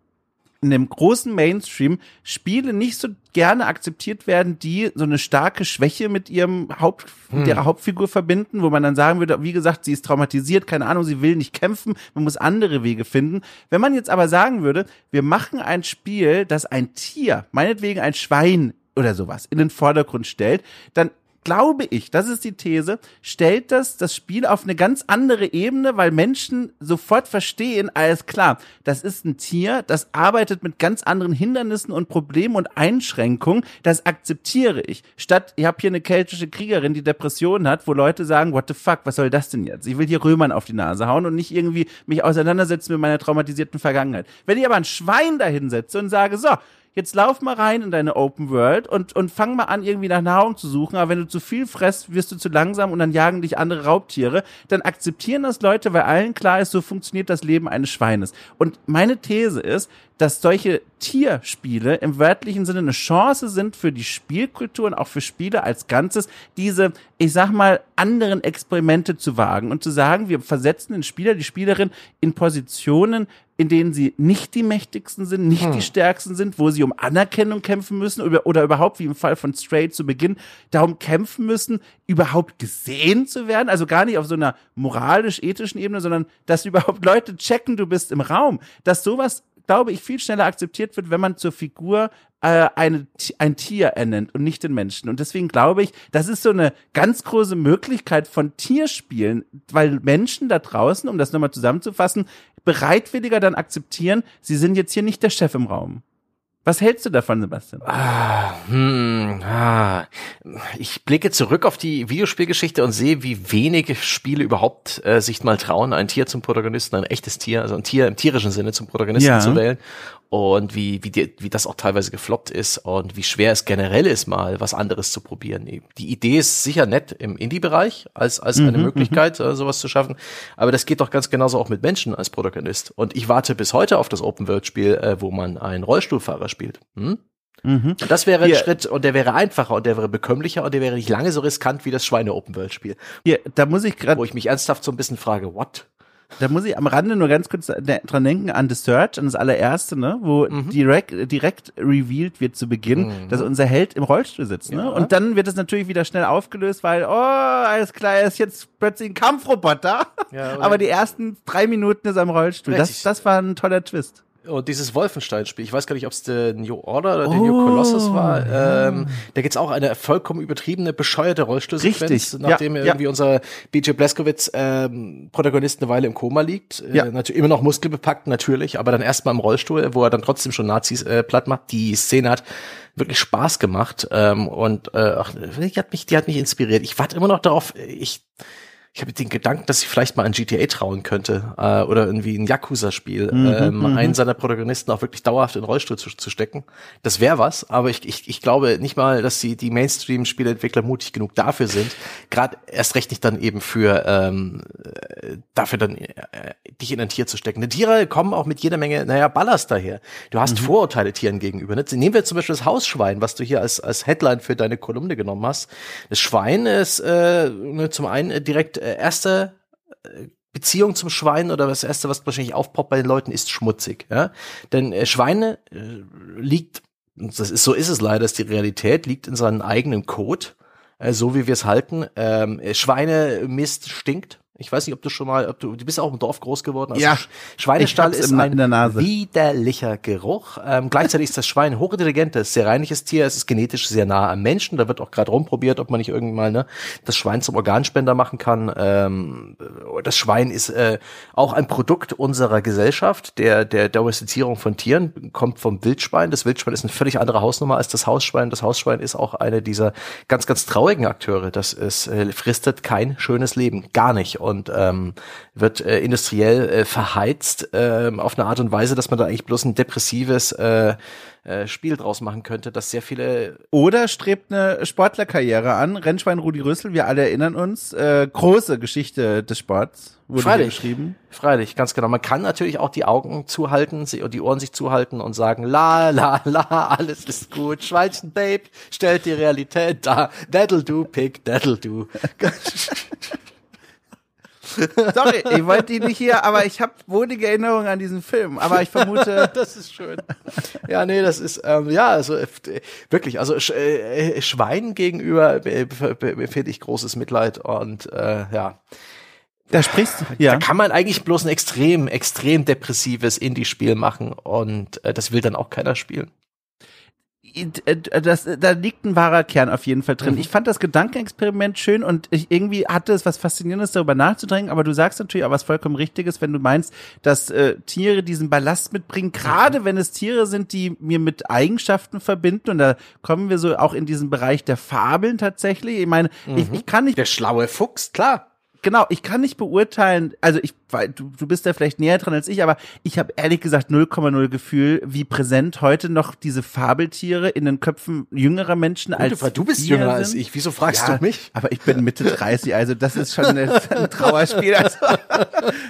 in dem großen Mainstream Spiele nicht so gerne akzeptiert werden, die so eine starke Schwäche mit ihrem Haupt, hm. mit ihrer Hauptfigur verbinden, wo man dann sagen würde, wie gesagt, sie ist traumatisiert, keine Ahnung, sie will nicht kämpfen, man muss andere Wege finden. Wenn man jetzt aber sagen würde, wir machen ein Spiel, das ein Tier, meinetwegen ein Schwein oder sowas in den Vordergrund stellt, dann glaube ich, das ist die These, stellt das das Spiel auf eine ganz andere Ebene, weil Menschen sofort verstehen, alles klar, das ist ein Tier, das arbeitet mit ganz anderen Hindernissen und Problemen und Einschränkungen, das akzeptiere ich. Statt, ich habe hier eine keltische Kriegerin, die Depressionen hat, wo Leute sagen, what the fuck, was soll das denn jetzt? Ich will hier Römern auf die Nase hauen und nicht irgendwie mich auseinandersetzen mit meiner traumatisierten Vergangenheit. Wenn ich aber ein Schwein dahinsetze und sage, so, jetzt lauf mal rein in deine Open World und, und fang mal an, irgendwie nach Nahrung zu suchen. Aber wenn du zu viel fresst, wirst du zu langsam und dann jagen dich andere Raubtiere. Dann akzeptieren das Leute, weil allen klar ist, so funktioniert das Leben eines Schweines. Und meine These ist, dass solche Tierspiele im wörtlichen Sinne eine Chance sind für die Spielkultur und auch für Spiele als Ganzes, diese, ich sag mal, anderen Experimente zu wagen und zu sagen, wir versetzen den Spieler, die Spielerin in Positionen, in denen sie nicht die mächtigsten sind, nicht hm. die stärksten sind, wo sie um Anerkennung kämpfen müssen oder, oder überhaupt, wie im Fall von Stray zu Beginn, darum kämpfen müssen, überhaupt gesehen zu werden. Also gar nicht auf so einer moralisch-ethischen Ebene, sondern dass überhaupt Leute checken, du bist im Raum. Dass sowas glaube ich, viel schneller akzeptiert wird, wenn man zur Figur äh, eine, ein Tier ernennt und nicht den Menschen. Und deswegen glaube ich, das ist so eine ganz große Möglichkeit von Tierspielen, weil Menschen da draußen, um das nochmal zusammenzufassen, bereitwilliger dann akzeptieren, sie sind jetzt hier nicht der Chef im Raum. Was hältst du davon, Sebastian? Ah, hm, ah. Ich blicke zurück auf die Videospielgeschichte und sehe, wie wenig Spiele überhaupt äh, sich mal trauen, ein Tier zum Protagonisten, ein echtes Tier, also ein Tier im tierischen Sinne zum Protagonisten Ja. zu wählen. Und wie, wie, die, wie das auch teilweise gefloppt ist und wie schwer es generell ist, mal was anderes zu probieren. Die Idee ist sicher nett im Indie-Bereich als, als eine Möglichkeit, äh, sowas zu schaffen. Aber das geht doch ganz genauso auch mit Menschen als Protagonist. Und ich warte bis heute auf das Open-World-Spiel, äh, wo man einen Rollstuhlfahrer spielt. Hm? Mhm. Und das wäre ein Hier- Schritt und der wäre einfacher und der wäre bekömmlicher und der wäre nicht lange so riskant wie das Schweine-Open-World-Spiel, Hier, da muss ich gerade wo ich mich ernsthaft so ein bisschen frage, what? Da muss ich am Rande nur ganz kurz dran denken an The Search, an das allererste, ne, wo Mhm. direkt, direkt revealed wird zu Beginn, dass unser Held im Rollstuhl sitzt, ne? Ja. Und dann wird es natürlich wieder schnell aufgelöst, weil, oh, alles klar, er ist jetzt plötzlich ein Kampfroboter. Ja, Aber die ersten drei Minuten ist er im Rollstuhl. Das, das war ein toller Twist. Und dieses Wolfenstein-Spiel, ich weiß gar nicht, ob es der New Order oder der New Colossus war, ähm, da gibt's auch eine vollkommen übertriebene, bescheuerte Rollstuhlsequenz, Richtig, nachdem ja, ja. irgendwie unser BJ Blazkowicz ähm, Protagonist eine Weile im Koma liegt. Äh, Ja. natürlich immer noch muskelbepackt, natürlich, aber dann erstmal im Rollstuhl, wo er dann trotzdem schon Nazis äh, platt macht. Die Szene hat wirklich Spaß gemacht ähm, und äh, ach, die hat mich, die hat mich inspiriert. Ich warte immer noch darauf, ich ich habe den Gedanken, dass ich vielleicht mal ein GTA trauen könnte äh, oder irgendwie ein Yakuza-Spiel, ähm, einen seiner Protagonisten auch wirklich dauerhaft in den Rollstuhl zu, zu stecken. Das wäre was, aber ich, ich, ich glaube nicht mal, dass die, die Mainstream-Spieleentwickler mutig genug dafür sind. Gerade erst recht nicht dann eben für ähm, äh, dafür dann äh, dich in ein Tier zu stecken. Die Tiere kommen auch mit jeder Menge, naja, Ballast daher. Du hast Vorurteile Tieren gegenüber. Ne? Nehmen wir zum Beispiel das Hausschwein, was du hier als, als Headline für deine Kolumne genommen hast. Das Schwein ist äh, ne, zum einen direkt äh, erste äh, Beziehung zum Schwein oder das erste, was wahrscheinlich aufpoppt bei den Leuten, ist schmutzig. Ja? Denn äh, Schweine äh, liegt, das ist so ist es leider, ist die Realität, liegt in seinem eigenen Kot, äh, so wie wir es halten. Ähm, äh, Schweinemist stinkt. Ich weiß nicht, ob du schon mal, ob du, du bist auch im Dorf groß geworden. Also Ja. Sch- Schweinestall ist im- ein widerlicher Geruch. Ähm, gleichzeitig ist das Schwein hochintelligent, das ist sehr reinliches Tier, es ist genetisch sehr nah am Menschen. Da wird auch gerade rumprobiert, ob man nicht irgendwann mal ne, das Schwein zum Organspender machen kann. Ähm, das Schwein ist äh, auch ein Produkt unserer Gesellschaft, der der Domestizierung von Tieren, kommt vom Wildschwein. Das Wildschwein ist eine völlig andere Hausnummer als das Hausschwein. Das Hausschwein ist auch eine dieser ganz, ganz traurigen Akteure. Das es äh, fristet kein schönes Leben, gar nicht. Und ähm, wird äh, industriell äh, verheizt ähm, auf eine Art und Weise, dass man da eigentlich bloß ein depressives äh, äh, Spiel draus machen könnte, dass sehr viele Oder strebt eine Sportlerkarriere an. Rennschwein Rudi Rüssel, wir alle erinnern uns. Äh, große Geschichte des Sports wurde Freilich. geschrieben. Freilich, ganz genau. Man kann natürlich auch die Augen zuhalten und die Ohren sich zuhalten und sagen, la, la, la, alles ist gut. Schweinchen, Babe, stellt die Realität dar. That'll do, Pig, that'll do. Sorry, ich wollte die nicht hier, aber ich habe wohlige Erinnerungen an diesen Film. Aber ich vermute, das ist schön. Ja, nee, das ist, ähm, ja, also äh, wirklich, also Sch äh, Schwein gegenüber äh, empfinde ich großes Mitleid und äh, ja, da sprichst du. Ja. da kann man eigentlich bloß ein extrem, extrem depressives Indie-Spiel machen und äh, das will dann auch keiner spielen. Äh, das, da liegt ein wahrer Kern auf jeden Fall Mhm. drin. Ich fand das Gedankenexperiment schön und ich irgendwie hatte es was Faszinierendes, darüber nachzudrängen, aber du sagst natürlich auch was vollkommen Richtiges, wenn du meinst, dass äh, Tiere diesen Ballast mitbringen, gerade wenn es Tiere sind, die mir mit Eigenschaften verbinden und da kommen wir so auch in diesen Bereich der Fabeln tatsächlich. Ich meine, ich, ich kann nicht Der schlaue Fuchs, klar. Genau, ich kann nicht beurteilen, also ich, weil du, du bist da vielleicht näher dran als ich, aber ich habe ehrlich gesagt 0,0 Gefühl, wie präsent heute noch diese Fabeltiere in den Köpfen jüngerer Menschen als du, du bist jünger als sind. ich. Wieso fragst Ja, du mich? Aber ich bin Mitte 30, also das ist schon ein, ein Trauerspiel. Also,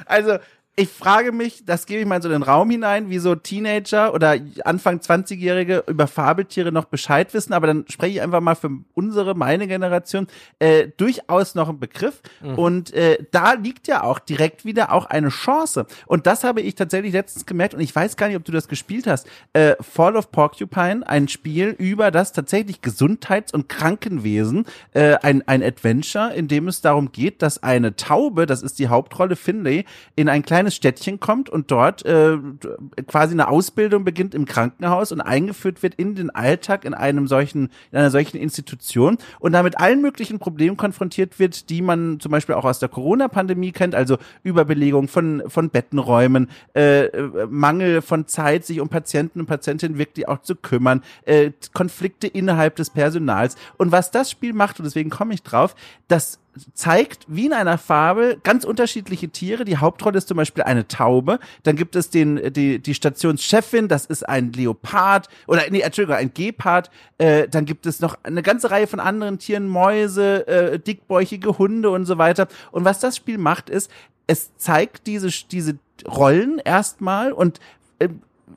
also ich frage mich, das gebe ich mal so in den Raum hinein, wie so Teenager oder Anfang 20-Jährige über Fabeltiere noch Bescheid wissen, aber dann spreche ich einfach mal für unsere, meine Generation, äh, durchaus noch ein Begriff. Und äh, da liegt ja auch direkt wieder auch eine Chance. Und das habe ich tatsächlich letztens gemerkt und ich weiß gar nicht, ob du das gespielt hast. Äh, Fall of Porcupine, ein Spiel über das tatsächlich Gesundheits- und Krankenwesen, äh, ein, ein Adventure, in dem es darum geht, dass eine Taube, das ist die Hauptrolle Finlay, in ein kleines kleines Städtchen kommt und dort äh, quasi eine Ausbildung beginnt im Krankenhaus und eingeführt wird in den Alltag in einem solchen, in einer solchen Institution und damit allen möglichen Problemen konfrontiert wird, die man zum Beispiel auch aus der Corona-Pandemie kennt, also Überbelegung von, von Bettenräumen, äh, Mangel von Zeit, sich um Patienten und Patientinnen wirklich auch zu kümmern, äh, Konflikte innerhalb des Personals. Und was das Spiel macht, und deswegen komme ich drauf, das zeigt wie in einer Fabel ganz unterschiedliche Tiere. Die Hauptrolle ist zum Beispiel eine Taube. Dann gibt es den, die, die Stationschefin, das ist ein Leopard oder nee, Entschuldigung, ein Gepard. Äh, dann gibt es noch eine ganze Reihe von anderen Tieren, Mäuse, äh, dickbäuchige Hunde und so weiter. Und was das Spiel macht, ist, es zeigt diese, diese Rollen erstmal und äh,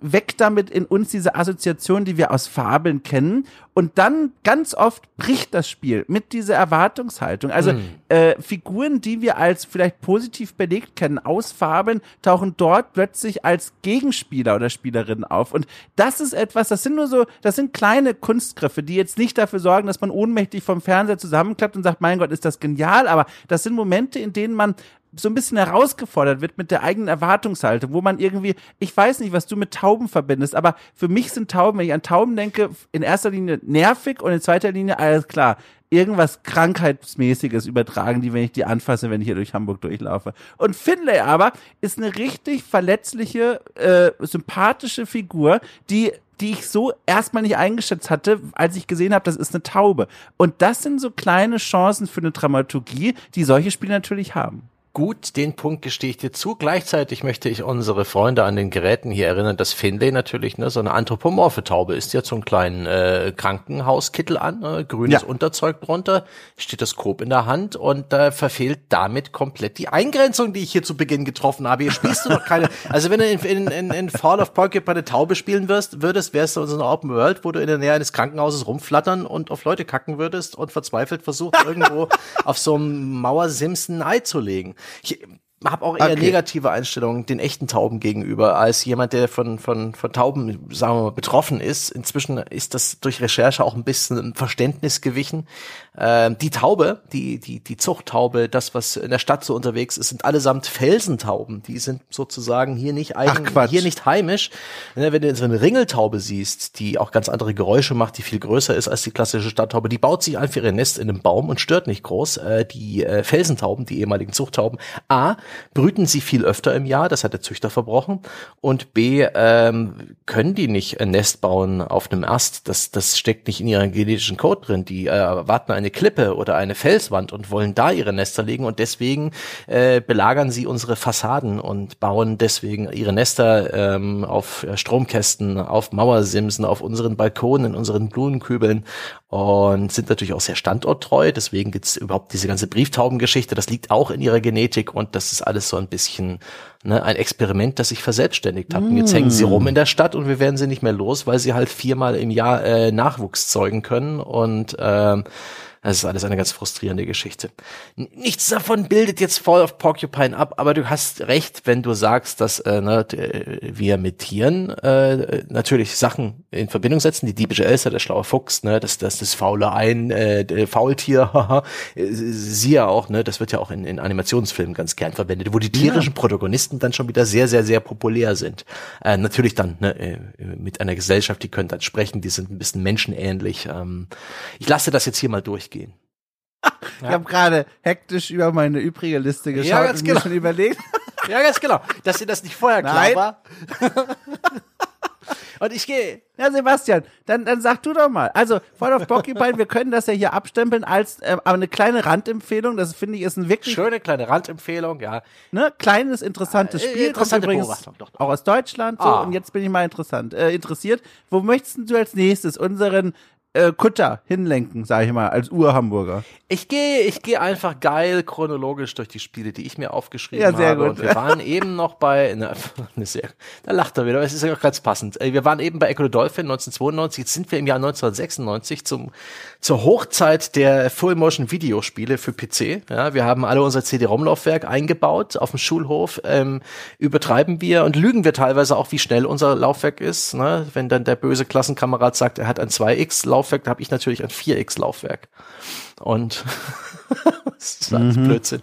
weg damit in uns diese Assoziation, die wir aus Fabeln kennen. Und dann ganz oft bricht das Spiel mit dieser Erwartungshaltung. Also mm. äh, Figuren, die wir als vielleicht positiv belegt kennen aus Fabeln, tauchen dort plötzlich als Gegenspieler oder Spielerinnen auf. Und das ist etwas, das sind nur so, das sind kleine Kunstgriffe, die jetzt nicht dafür sorgen, dass man ohnmächtig vom Fernseher zusammenklappt und sagt, mein Gott, ist das genial. Aber das sind Momente, in denen man so ein bisschen herausgefordert wird mit der eigenen Erwartungshaltung, wo man irgendwie, ich weiß nicht, was du mit Tauben verbindest, aber für mich sind Tauben, wenn ich an Tauben denke, in erster Linie nervig und in zweiter Linie, alles klar, irgendwas Krankheitsmäßiges übertragen, die, wenn ich die anfasse, wenn ich hier durch Hamburg durchlaufe. Und Finlay aber ist eine richtig verletzliche, äh, sympathische Figur, die die ich so erstmal nicht eingeschätzt hatte, als ich gesehen habe, das ist eine Taube. Und das sind so kleine Chancen für eine Dramaturgie, die solche Spiele natürlich haben gut, den Punkt gestehe ich dir zu. Gleichzeitig möchte ich unsere Freunde an den Geräten hier erinnern, dass Finlay natürlich ne, so eine anthropomorphe Taube ist. Die hat so einen kleinen äh, Krankenhauskittel an, äh, grünes ja. Unterzeug drunter, Stethoskop in der Hand und äh, verfehlt damit komplett die Eingrenzung, die ich hier zu Beginn getroffen habe. Hier spielst du doch keine, also wenn du in, in, in, in Fall of Pocket bei der Taube spielen wirst, würdest, wärst du in so einer Open World, wo du in der Nähe eines Krankenhauses rumflattern und auf Leute kacken würdest und verzweifelt versucht, irgendwo auf so einem Mauersims ein Ei zu legen. Ich habe auch eher okay. negative Einstellungen den echten Tauben gegenüber als jemand, der von, von, von Tauben, sagen wir mal, betroffen ist. Inzwischen ist das durch Recherche auch ein bisschen Verständnis gewichen. Ähm, die Taube, die, die, die Zuchttaube, das, was in der Stadt so unterwegs ist, sind allesamt Felsentauben. Die sind sozusagen hier nicht eigen, Ach, hier nicht heimisch. Ne, wenn du so eine Ringeltaube siehst, die auch ganz andere Geräusche macht, die viel größer ist als die klassische Stadttaube, die baut sich einfach ihr Nest in einem Baum und stört nicht groß. Äh, die äh, Felsentauben, die ehemaligen Zuchttauben, A, brüten sie viel öfter im Jahr, das hat der Züchter verbrochen. Und B, ähm, können die nicht ein Nest bauen auf einem Ast. Das, das steckt nicht in ihrem genetischen Code drin. Die äh, warten eine Klippe oder eine Felswand und wollen da ihre Nester legen. Und deswegen äh, belagern sie unsere Fassaden und bauen deswegen ihre Nester ähm, auf Stromkästen, auf Mauersimsen, auf unseren Balkonen, in unseren Blumenkübeln und sind natürlich auch sehr standorttreu. Deswegen gibt's überhaupt diese ganze Brieftaubengeschichte. Das liegt auch in ihrer Genetik und das ist alles so ein bisschen ne, ein Experiment, das sich verselbstständigt hat. Und jetzt hängen sie rum in der Stadt und wir werden sie nicht mehr los, weil sie halt viermal im Jahr äh, Nachwuchs zeugen können und ähm, das ist alles eine ganz frustrierende Geschichte. Nichts davon bildet jetzt Fall of Porcupine ab, aber du hast recht, wenn du sagst, dass äh, ne, wir mit Tieren äh, natürlich Sachen in Verbindung setzen. Die diebische Elster, der schlaue Fuchs, ne, das, das, das faule Ein, äh, Faultier, haha. Sie auch, ne, das wird ja auch in, in Animationsfilmen ganz gern verwendet, wo die tierischen ja. Protagonisten dann schon wieder sehr, sehr, sehr populär sind. Äh, natürlich dann ne, äh, mit einer Gesellschaft, die können dann sprechen, die sind ein bisschen menschenähnlich. Ähm, ich lasse das jetzt hier mal durchgehen gehen. Ich ja. habe gerade hektisch über meine übrige Liste geschaut ja, ganz und genau. mir schon überlegt. Ja, ganz genau. Dass dir das nicht vorher klar Nein. war. Und ich gehe. Ja, Sebastian, dann, dann sag du doch mal. Also, Fall of Porcupine, wir können das ja hier abstempeln als äh, eine kleine Randempfehlung. Das finde ich ist ein wirklich. Schöne kleine Randempfehlung, ja. Ne, kleines, interessantes äh, Spiel. Interessante übrigens doch, doch. Auch aus Deutschland. So, ah. Und jetzt bin ich mal interessant, äh, interessiert. Wo möchtest du als nächstes unseren äh, Kutter hinlenken, sage ich mal, als Ur-Hamburger? Ich gehe ich gehe einfach geil chronologisch durch die Spiele, die ich mir aufgeschrieben ja, sehr habe. Gut. Und wir waren eben noch bei, ne, ne, sehr, da lacht er wieder, es ist ja auch ganz passend. Wir waren eben bei Echo Dolphin 1992, jetzt sind wir im Jahr 1996 zum, zur Hochzeit der Full-Motion-Videospiele für PC. Ja, wir haben alle unser CD-ROM-Laufwerk eingebaut auf dem Schulhof, ähm, übertreiben wir und lügen wir teilweise auch, wie schnell unser Laufwerk ist. Ne? Wenn dann der böse Klassenkamerad sagt, er hat ein 2X-Laufwerk, Laufwerk, da habe ich natürlich ein 4X-Laufwerk. Und das ist alles mhm. Blödsinn.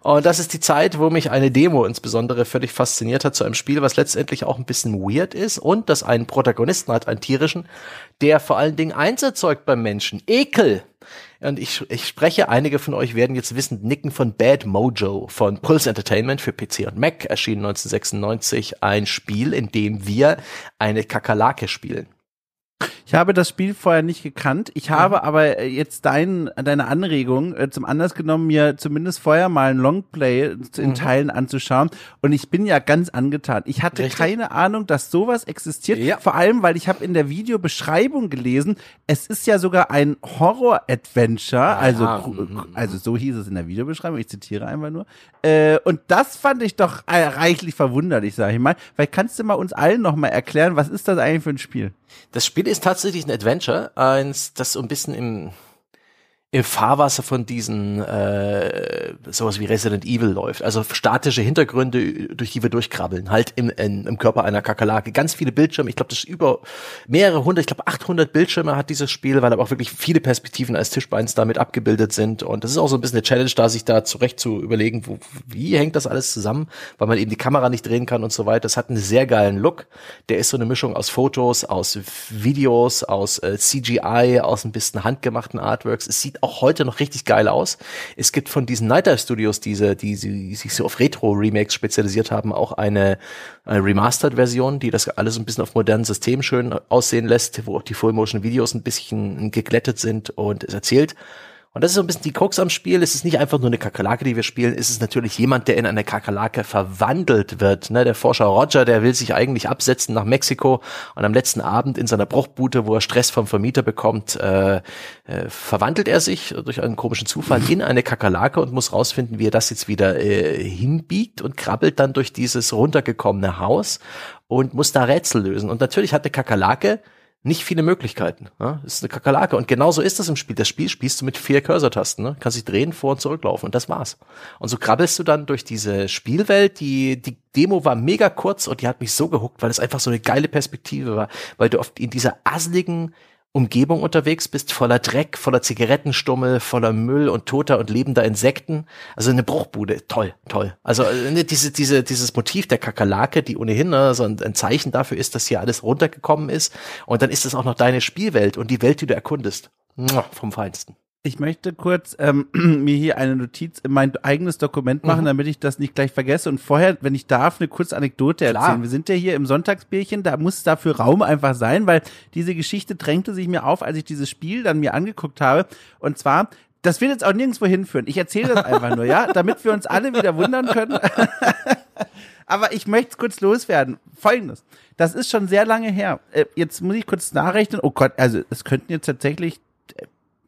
Und das ist die Zeit, wo mich eine Demo insbesondere völlig fasziniert hat zu einem Spiel, was letztendlich auch ein bisschen weird ist und das einen Protagonisten hat, einen tierischen, der vor allen Dingen eins erzeugt beim Menschen. Ekel. Und ich, ich spreche, einige von euch werden jetzt wissen, nicken von Bad Mojo von Pulse Entertainment für PC und Mac, erschien 1996 ein Spiel, in dem wir eine Kakerlake spielen. Ich habe das Spiel vorher nicht gekannt. Ich habe aber äh, jetzt dein, deine Anregung äh, zum Anlass genommen, mir zumindest vorher mal ein Longplay in mhm. Teilen anzuschauen. Und ich bin ja ganz angetan. Ich hatte Richtig? keine Ahnung, dass sowas existiert. Ja. Vor allem, weil ich habe in der Videobeschreibung gelesen, es ist ja sogar ein Horror-Adventure. Ja. Also, mhm. also so hieß es in der Videobeschreibung. Ich zitiere einfach nur. Äh, und das fand ich doch reichlich verwunderlich, sage ich mal. Weil kannst du mal uns allen noch mal erklären, was ist das eigentlich für ein Spiel? Das Spiel ist tatsächlich ein Adventure, eins, das so ein bisschen im im Fahrwasser von diesen äh, sowas wie Resident Evil läuft. Also statische Hintergründe, durch die wir durchkrabbeln, halt im, in, im Körper einer Kakerlake. Ganz viele Bildschirme. Ich glaube, das ist über mehrere hundert, ich glaube 800 Bildschirme hat dieses Spiel, weil aber auch wirklich viele Perspektiven als Tischbeins damit abgebildet sind. Und das ist auch so ein bisschen eine Challenge, da sich da zurecht zu überlegen, wo, wie hängt das alles zusammen, weil man eben die Kamera nicht drehen kann und so weiter. Das hat einen sehr geilen Look. Der ist so eine Mischung aus Fotos, aus Videos, aus äh, CGI, aus ein bisschen handgemachten Artworks. Es sieht auch heute noch richtig geil aus. Es gibt von diesen Night Dive Studios, diese, die, die sich so auf Retro-Remakes spezialisiert haben, auch eine, eine Remastered-Version, die das alles ein bisschen auf modernen Systemen schön aussehen lässt, wo auch die Full-Motion-Videos ein bisschen geglättet sind und es erzählt und das ist so ein bisschen die Krux am Spiel. Es ist nicht einfach nur eine Kakerlake, die wir spielen. Es ist natürlich jemand, der in eine Kakerlake verwandelt wird. Ne? Der Forscher Roger, der will sich eigentlich absetzen nach Mexiko und am letzten Abend in seiner Bruchbute, wo er Stress vom Vermieter bekommt, äh, äh, verwandelt er sich durch einen komischen Zufall in eine Kakerlake und muss rausfinden, wie er das jetzt wieder äh, hinbiegt und krabbelt dann durch dieses runtergekommene Haus und muss da Rätsel lösen. Und natürlich hat der Kakerlake nicht viele Möglichkeiten. Ja? Das ist eine Kakerlake. Und genauso ist das im Spiel. Das Spiel spielst du mit vier Cursor-Tasten. Ne? Kannst dich drehen, vor- und zurücklaufen. Und das war's. Und so krabbelst du dann durch diese Spielwelt. Die, die Demo war mega kurz und die hat mich so gehuckt, weil es einfach so eine geile Perspektive war. Weil du oft in dieser asseligen, Umgebung unterwegs bist, voller Dreck, voller Zigarettenstummel, voller Müll und toter und lebender Insekten. Also eine Bruchbude, toll, toll. Also äh, ne, diese, diese, dieses Motiv der Kakerlake, die ohnehin ne, so ein, ein, Zeichen dafür ist, dass hier alles runtergekommen ist. Und dann ist es auch noch deine Spielwelt und die Welt, die du erkundest. Vom Feinsten. Ich möchte kurz ähm, mir hier eine Notiz in mein eigenes Dokument machen, mhm. damit ich das nicht gleich vergesse. Und vorher, wenn ich darf, eine kurze Anekdote erzählen. Klar. Wir sind ja hier im Sonntagsbierchen, da muss dafür Raum einfach sein, weil diese Geschichte drängte sich mir auf, als ich dieses Spiel dann mir angeguckt habe. Und zwar, das wird jetzt auch nirgendwo hinführen. Ich erzähle das einfach nur, ja, damit wir uns alle wieder wundern können. Aber ich möchte es kurz loswerden. Folgendes. Das ist schon sehr lange her. Äh, jetzt muss ich kurz nachrechnen. Oh Gott, also es könnten jetzt tatsächlich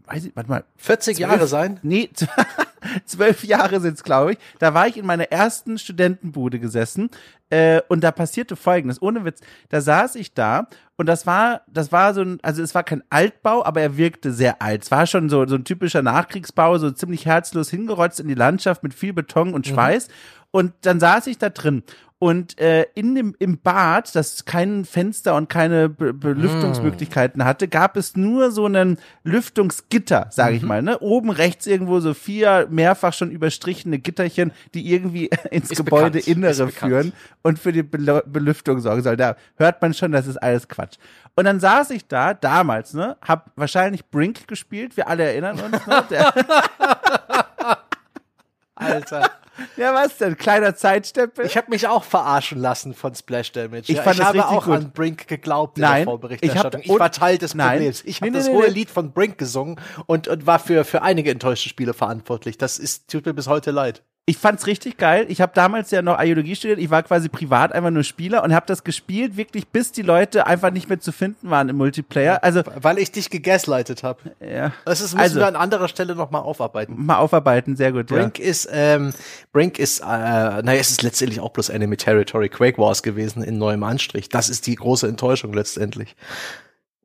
weiß ich, warte mal. 40 zwölf, Jahre sein? Nee, zwölf Jahre sind's, glaube ich. Da war ich in meiner ersten Studentenbude gesessen äh, und da passierte Folgendes, ohne Witz. Da saß ich da und das war, das war so ein, also es war kein Altbau, aber er wirkte sehr alt. Es war schon so, so ein typischer Nachkriegsbau, so ziemlich herzlos hingerotzt in die Landschaft mit viel Beton und mhm. Schweiß. Mhm. Und dann saß ich da drin und äh, in dem, im Bad, das kein Fenster und keine Be Belüftungsmöglichkeiten hatte, gab es nur so einen Lüftungsgitter, sage ich mhm. mal. Ne? Oben rechts irgendwo so vier mehrfach schon überstrichene Gitterchen, die irgendwie ins Gebäudeinnere führen und für die Be Belüftung sorgen soll. Da hört man schon, das ist alles Quatsch. Und dann saß ich da, damals, ne, hab wahrscheinlich Brink gespielt, wir alle erinnern uns, ne? Der Alter. Ja, was denn? Kleiner Zeitstempel? Ich habe mich auch verarschen lassen von Splash Damage. Ich, ja, fand ich habe auch gut. an Brink geglaubt in nein, der Vorberichterstattung. Ich, hab, ich war Teil des Problems. Ich habe nee, das nee, hohe nee. Lied von Brink gesungen und, und war für, für einige enttäuschte Spiele verantwortlich. Das ist, tut mir bis heute leid ich fand's richtig geil. Ich habe damals ja noch Archäologie studiert. Ich war quasi privat einfach nur Spieler und habe das gespielt, wirklich bis die Leute einfach nicht mehr zu finden waren im Multiplayer. Also weil ich dich gegaslightet habe. Ja. Das ist, müssen also, wir an anderer Stelle noch mal aufarbeiten. Mal aufarbeiten, sehr gut. Brink ja. ist, ähm, Brink ist, äh, naja, es ist letztendlich auch bloß Enemy Territory Quake Wars gewesen in neuem Anstrich. Das ist die große Enttäuschung letztendlich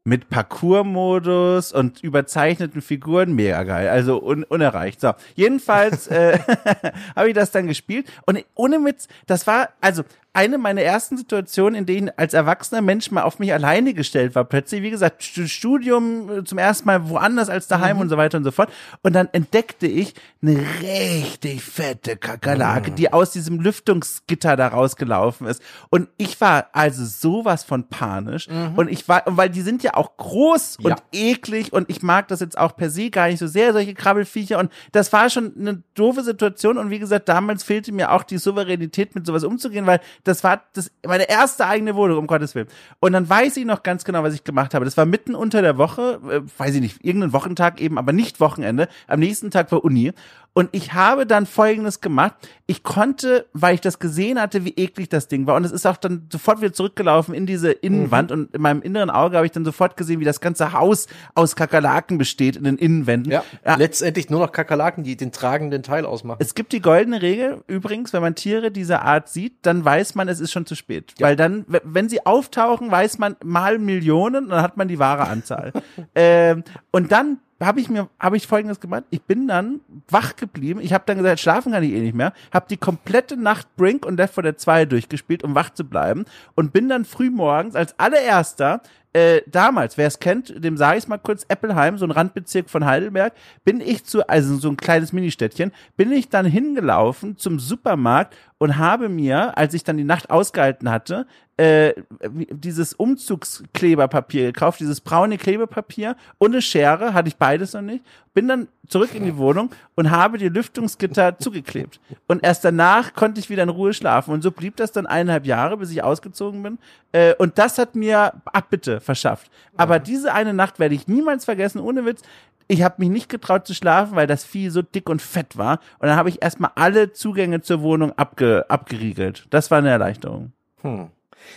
mit Parcours-Modus und überzeichneten Figuren, mega geil, also un unerreicht. So, jedenfalls äh, habe ich das dann gespielt und ohne Witz, das war, also eine meiner ersten Situationen, in denen als erwachsener Mensch mal auf mich alleine gestellt war. Plötzlich, wie gesagt, Studium äh, zum ersten Mal woanders als daheim mhm. und so weiter und so fort. Und dann entdeckte ich eine richtig fette Kakerlake, mhm. die aus diesem Lüftungsgitter da rausgelaufen ist. Und ich war also sowas von panisch. Mhm. Und ich war, weil die sind ja auch groß ja. und eklig und ich mag das jetzt auch per se gar nicht so sehr, solche Krabbelfiecher. Und das war schon eine doofe Situation. Und wie gesagt, damals fehlte mir auch die Souveränität, mit sowas umzugehen, weil das war das, meine erste eigene Wohnung, um Gottes Willen. Und dann weiß ich noch ganz genau, was ich gemacht habe. Das war mitten unter der Woche, äh, weiß ich nicht, irgendein Wochentag eben, aber nicht Wochenende. Am nächsten Tag war Uni. Und ich habe dann Folgendes gemacht. Ich konnte, weil ich das gesehen hatte, wie eklig das Ding war. Und es ist auch dann sofort wieder zurückgelaufen in diese Innenwand. Mhm. Und in meinem inneren Auge habe ich dann sofort gesehen, wie das ganze Haus aus Kakerlaken besteht in den Innenwänden. Ja, ja. letztendlich nur noch Kakerlaken, die den tragenden Teil ausmachen. Es gibt die goldene Regel, übrigens, wenn man Tiere dieser Art sieht, dann weiß man, es ist schon zu spät. Ja. Weil dann, wenn sie auftauchen, weiß man mal Millionen, dann hat man die wahre Anzahl. ähm, und dann habe ich mir habe ich folgendes gemacht. Ich bin dann wach geblieben. Ich habe dann gesagt schlafen kann ich eh nicht mehr. Habe die komplette Nacht Brink und Left 4 Dead 2 durchgespielt um wach zu bleiben. Und bin dann früh morgens als allererster äh, damals, wer es kennt, dem sage ich mal kurz, Eppelheim, so ein Randbezirk von Heidelberg, bin ich zu, also so ein kleines Ministädtchen, bin ich dann hingelaufen zum Supermarkt und habe mir, als ich dann die Nacht ausgehalten hatte, äh, dieses Umzugskleberpapier gekauft, dieses braune Klebepapier und eine Schere, hatte ich beides noch nicht, bin dann zurück in die Wohnung und habe die Lüftungsgitter zugeklebt. Und erst danach konnte ich wieder in Ruhe schlafen. Und so blieb das dann eineinhalb Jahre, bis ich ausgezogen bin. Äh, und das hat mir Abbitte verschafft. Aber diese eine Nacht werde ich niemals vergessen, ohne Witz ich habe mich nicht getraut zu schlafen, weil das Vieh so dick und fett war. Und dann habe ich erstmal alle Zugänge zur Wohnung abge abgeriegelt. Das war eine Erleichterung. Hm.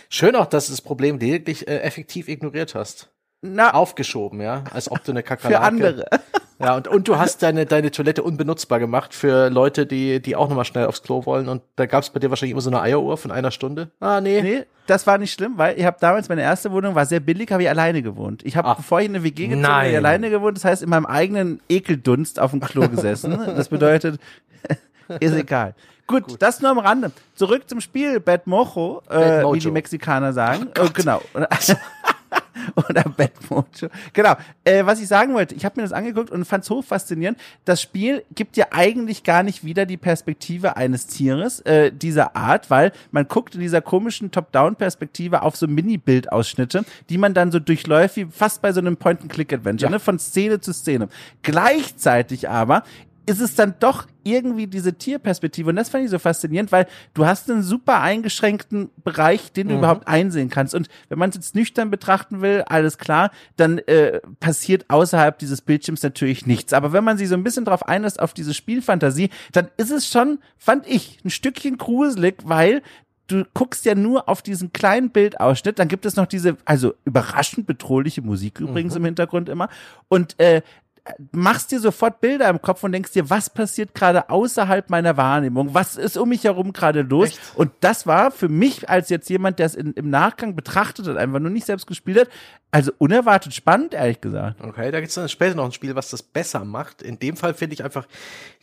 Schön auch, dass du das Problem lediglich äh, effektiv ignoriert hast. Na, aufgeschoben, ja, als ob du eine Kakerlake. Für andere. Ja, und, und du hast deine, deine Toilette unbenutzbar gemacht für Leute, die, die auch nochmal schnell aufs Klo wollen. Und da gab es bei dir wahrscheinlich immer so eine Eieruhr von einer Stunde. Ah, nee. Nee, das war nicht schlimm, weil ich habe damals meine erste Wohnung war sehr billig, habe ich alleine gewohnt. Ich habe, bevor ich in eine WG gezogen bin, alleine gewohnt. Das heißt, in meinem eigenen Ekeldunst auf dem Klo gesessen. Das bedeutet, ist egal. Gut, Gut, das nur am Rande. Zurück zum Spiel Bad Mojo, äh, wie die Mexikaner sagen. Oh, genau. Also, oder Bad Mojo. Genau. Äh, was ich sagen wollte, ich habe mir das angeguckt und fand es hoch faszinierend. Das Spiel gibt ja eigentlich gar nicht wieder die Perspektive eines Tieres äh, dieser Art, weil man guckt in dieser komischen Top-Down-Perspektive auf so Mini-Bildausschnitte, die man dann so durchläuft, wie fast bei so einem Point-and-Click-Adventure, ja. ne? von Szene zu Szene. Gleichzeitig aber ist es dann doch irgendwie diese Tierperspektive. Und das fand ich so faszinierend, weil du hast einen super eingeschränkten Bereich, den du mhm. überhaupt einsehen kannst. Und wenn man es jetzt nüchtern betrachten will, alles klar, dann äh, passiert außerhalb dieses Bildschirms natürlich nichts. Aber wenn man sich so ein bisschen drauf einlässt, auf diese Spielfantasie, dann ist es schon, fand ich, ein Stückchen gruselig, weil du guckst ja nur auf diesen kleinen Bildausschnitt, dann gibt es noch diese, also überraschend bedrohliche Musik übrigens mhm. im Hintergrund immer. Und äh, machst dir sofort Bilder im Kopf und denkst dir, was passiert gerade außerhalb meiner Wahrnehmung? Was ist um mich herum gerade los? Echt? Und das war für mich als jetzt jemand, der es in, im Nachgang betrachtet hat, einfach nur nicht selbst gespielt hat, also unerwartet spannend, ehrlich gesagt. Okay, da gibt es dann später noch ein Spiel, was das besser macht. In dem Fall finde ich einfach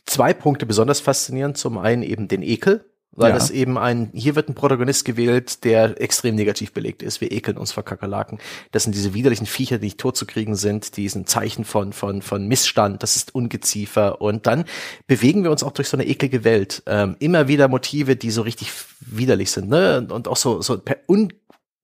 zwei Punkte besonders faszinierend. Zum einen eben den Ekel, weil ja. es eben ein, hier wird ein Protagonist gewählt, der extrem negativ belegt ist. Wir ekeln uns vor Kakerlaken. Das sind diese widerlichen Viecher, die nicht tot zu kriegen sind, die sind Zeichen von, von, von Missstand, das ist Ungeziefer. Und dann bewegen wir uns auch durch so eine eklige Welt. Ähm, immer wieder Motive, die so richtig widerlich sind, ne? Und auch so, so un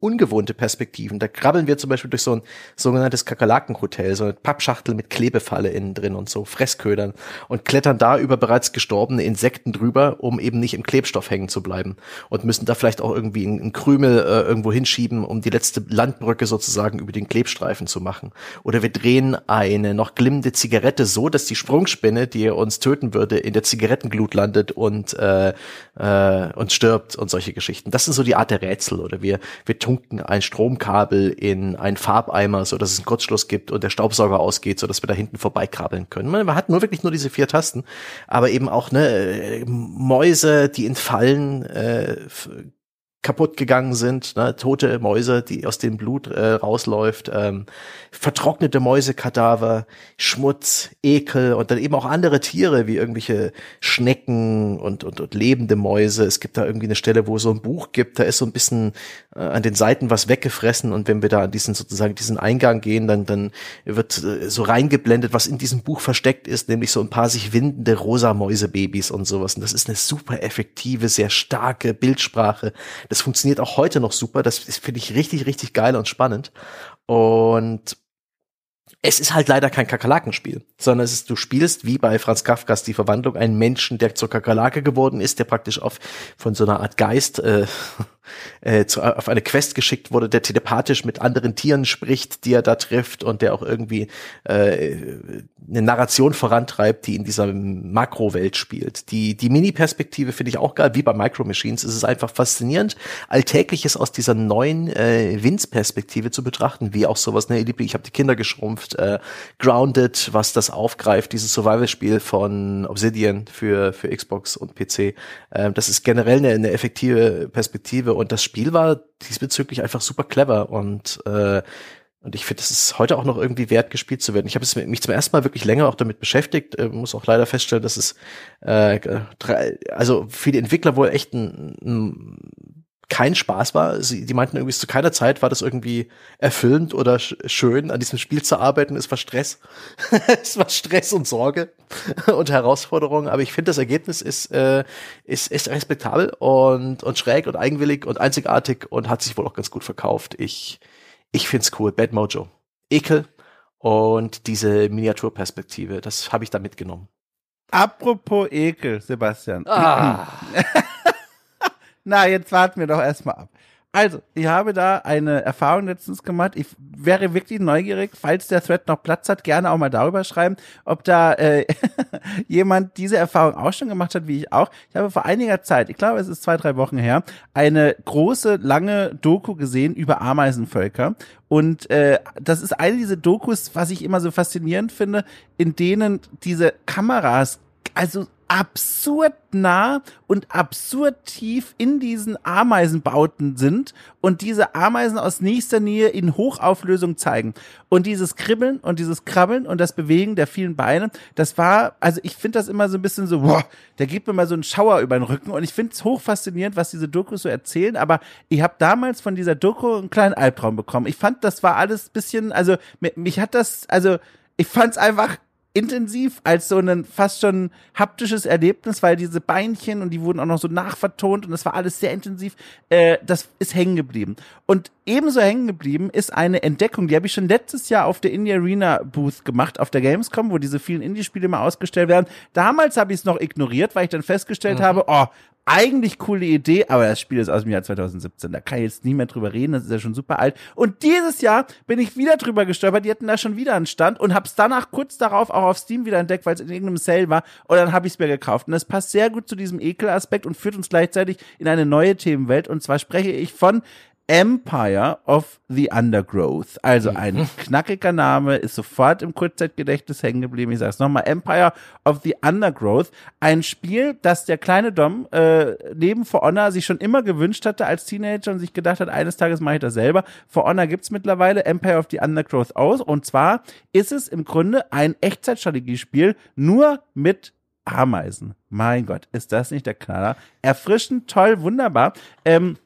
ungewohnte Perspektiven. Da krabbeln wir zum Beispiel durch so ein sogenanntes Kakerlakenhotel, so eine Pappschachtel mit Klebefalle innen drin und so Fressködern und klettern da über bereits gestorbene Insekten drüber, um eben nicht im Klebstoff hängen zu bleiben und müssen da vielleicht auch irgendwie einen Krümel äh, irgendwo hinschieben, um die letzte Landbrücke sozusagen über den Klebstreifen zu machen. Oder wir drehen eine noch glimmende Zigarette so, dass die Sprungspinne, die uns töten würde, in der Zigarettenglut landet und äh, äh, und stirbt und solche Geschichten. Das sind so die Art der Rätsel. Oder wir wir tunken ein Stromkabel in einen Farbeimer, so dass es einen Kurzschluss gibt und der Staubsauger ausgeht, so dass wir da hinten vorbeikrabbeln können. Man hat nur wirklich nur diese vier Tasten, aber eben auch ne Mäuse, die in Fallen äh, kaputt gegangen sind, ne? tote Mäuse, die aus dem Blut äh, rausläuft, ähm, vertrocknete Mäusekadaver, Schmutz, Ekel und dann eben auch andere Tiere wie irgendwelche Schnecken und, und, und lebende Mäuse. Es gibt da irgendwie eine Stelle, wo es so ein Buch gibt, da ist so ein bisschen äh, an den Seiten was weggefressen und wenn wir da an diesen sozusagen diesen Eingang gehen, dann, dann wird äh, so reingeblendet, was in diesem Buch versteckt ist, nämlich so ein paar sich windende rosa Mäusebabys und sowas. Und das ist eine super effektive, sehr starke Bildsprache das funktioniert auch heute noch super. Das finde ich richtig, richtig geil und spannend. Und es ist halt leider kein Kakerlakenspiel, sondern es ist, du spielst wie bei Franz Kafkas die Verwandlung einen Menschen, der zur Kakerlake geworden ist, der praktisch auf von so einer Art Geist äh, äh, zu, auf eine Quest geschickt wurde, der telepathisch mit anderen Tieren spricht, die er da trifft und der auch irgendwie äh, eine Narration vorantreibt, die in dieser Makrowelt spielt. Die, die Mini-Perspektive finde ich auch geil, wie bei Micro Machines. Es ist einfach faszinierend, Alltägliches aus dieser neuen äh, Winz-Perspektive zu betrachten, wie auch sowas, ne, ich habe die Kinder geschrumpft, äh, Grounded, was das aufgreift, dieses Survival-Spiel von Obsidian für, für Xbox und PC. Äh, das ist generell eine, eine effektive Perspektive und das Spiel war diesbezüglich einfach super clever und äh, und ich finde, es ist heute auch noch irgendwie wert, gespielt zu werden. Ich habe mich zum ersten Mal wirklich länger auch damit beschäftigt, äh, muss auch leider feststellen, dass es äh, also für die Entwickler wohl echt ein, ein kein Spaß war. Sie, die meinten irgendwie zu keiner Zeit war das irgendwie erfüllend oder sch schön, an diesem Spiel zu arbeiten. Es war Stress. es war Stress und Sorge und Herausforderung. Aber ich finde, das Ergebnis ist, äh, ist, ist respektabel und, und schräg und eigenwillig und einzigartig und hat sich wohl auch ganz gut verkauft. Ich, ich find's cool. Bad Mojo. Ekel und diese Miniaturperspektive, das habe ich da mitgenommen. Apropos Ekel, Sebastian. Ah. Na, jetzt warten wir doch erstmal ab. Also, ich habe da eine Erfahrung letztens gemacht. Ich wäre wirklich neugierig, falls der Thread noch Platz hat, gerne auch mal darüber schreiben, ob da äh, jemand diese Erfahrung auch schon gemacht hat, wie ich auch. Ich habe vor einiger Zeit, ich glaube, es ist zwei, drei Wochen her, eine große, lange Doku gesehen über Ameisenvölker. Und äh, das ist eine dieser Dokus, was ich immer so faszinierend finde, in denen diese Kameras also absurd nah und absurd tief in diesen Ameisenbauten sind und diese Ameisen aus nächster Nähe in Hochauflösung zeigen. Und dieses Kribbeln und dieses Krabbeln und das Bewegen der vielen Beine, das war, also ich finde das immer so ein bisschen so, boah, der gibt mir mal so einen Schauer über den Rücken und ich finde es hochfaszinierend, was diese Dokus so erzählen, aber ich habe damals von dieser Doku einen kleinen Albtraum bekommen. Ich fand, das war alles bisschen, also mich hat das, also ich fand es einfach intensiv als so ein fast schon haptisches Erlebnis, weil diese Beinchen und die wurden auch noch so nachvertont und das war alles sehr intensiv. Äh, das ist hängen geblieben. Und ebenso hängen geblieben ist eine Entdeckung, die habe ich schon letztes Jahr auf der Indie Arena Booth gemacht, auf der Gamescom, wo diese vielen Indie-Spiele mal ausgestellt werden. Damals habe ich es noch ignoriert, weil ich dann festgestellt mhm. habe, oh, eigentlich coole Idee, aber das Spiel ist aus dem Jahr 2017. Da kann ich jetzt nie mehr drüber reden, das ist ja schon super alt. Und dieses Jahr bin ich wieder drüber gestolpert, die hatten da schon wieder einen Stand und hab's danach kurz darauf auch auf Steam wieder entdeckt, weil es in irgendeinem Sale war und dann habe ich es mir gekauft. Und das passt sehr gut zu diesem Ekelaspekt und führt uns gleichzeitig in eine neue Themenwelt. Und zwar spreche ich von Empire of the Undergrowth. Also mhm. ein knackiger Name, ist sofort im Kurzzeitgedächtnis hängen geblieben. Ich sage es nochmal, Empire of the Undergrowth. Ein Spiel, das der kleine Dom äh, neben For Honor sich schon immer gewünscht hatte als Teenager und sich gedacht hat, eines Tages mache ich das selber. For Honor gibt's mittlerweile, Empire of the Undergrowth aus. Und zwar ist es im Grunde ein Echtzeitstrategiespiel, nur mit Ameisen. Mein Gott, ist das nicht der Knaller? Erfrischend, toll, wunderbar. Ähm,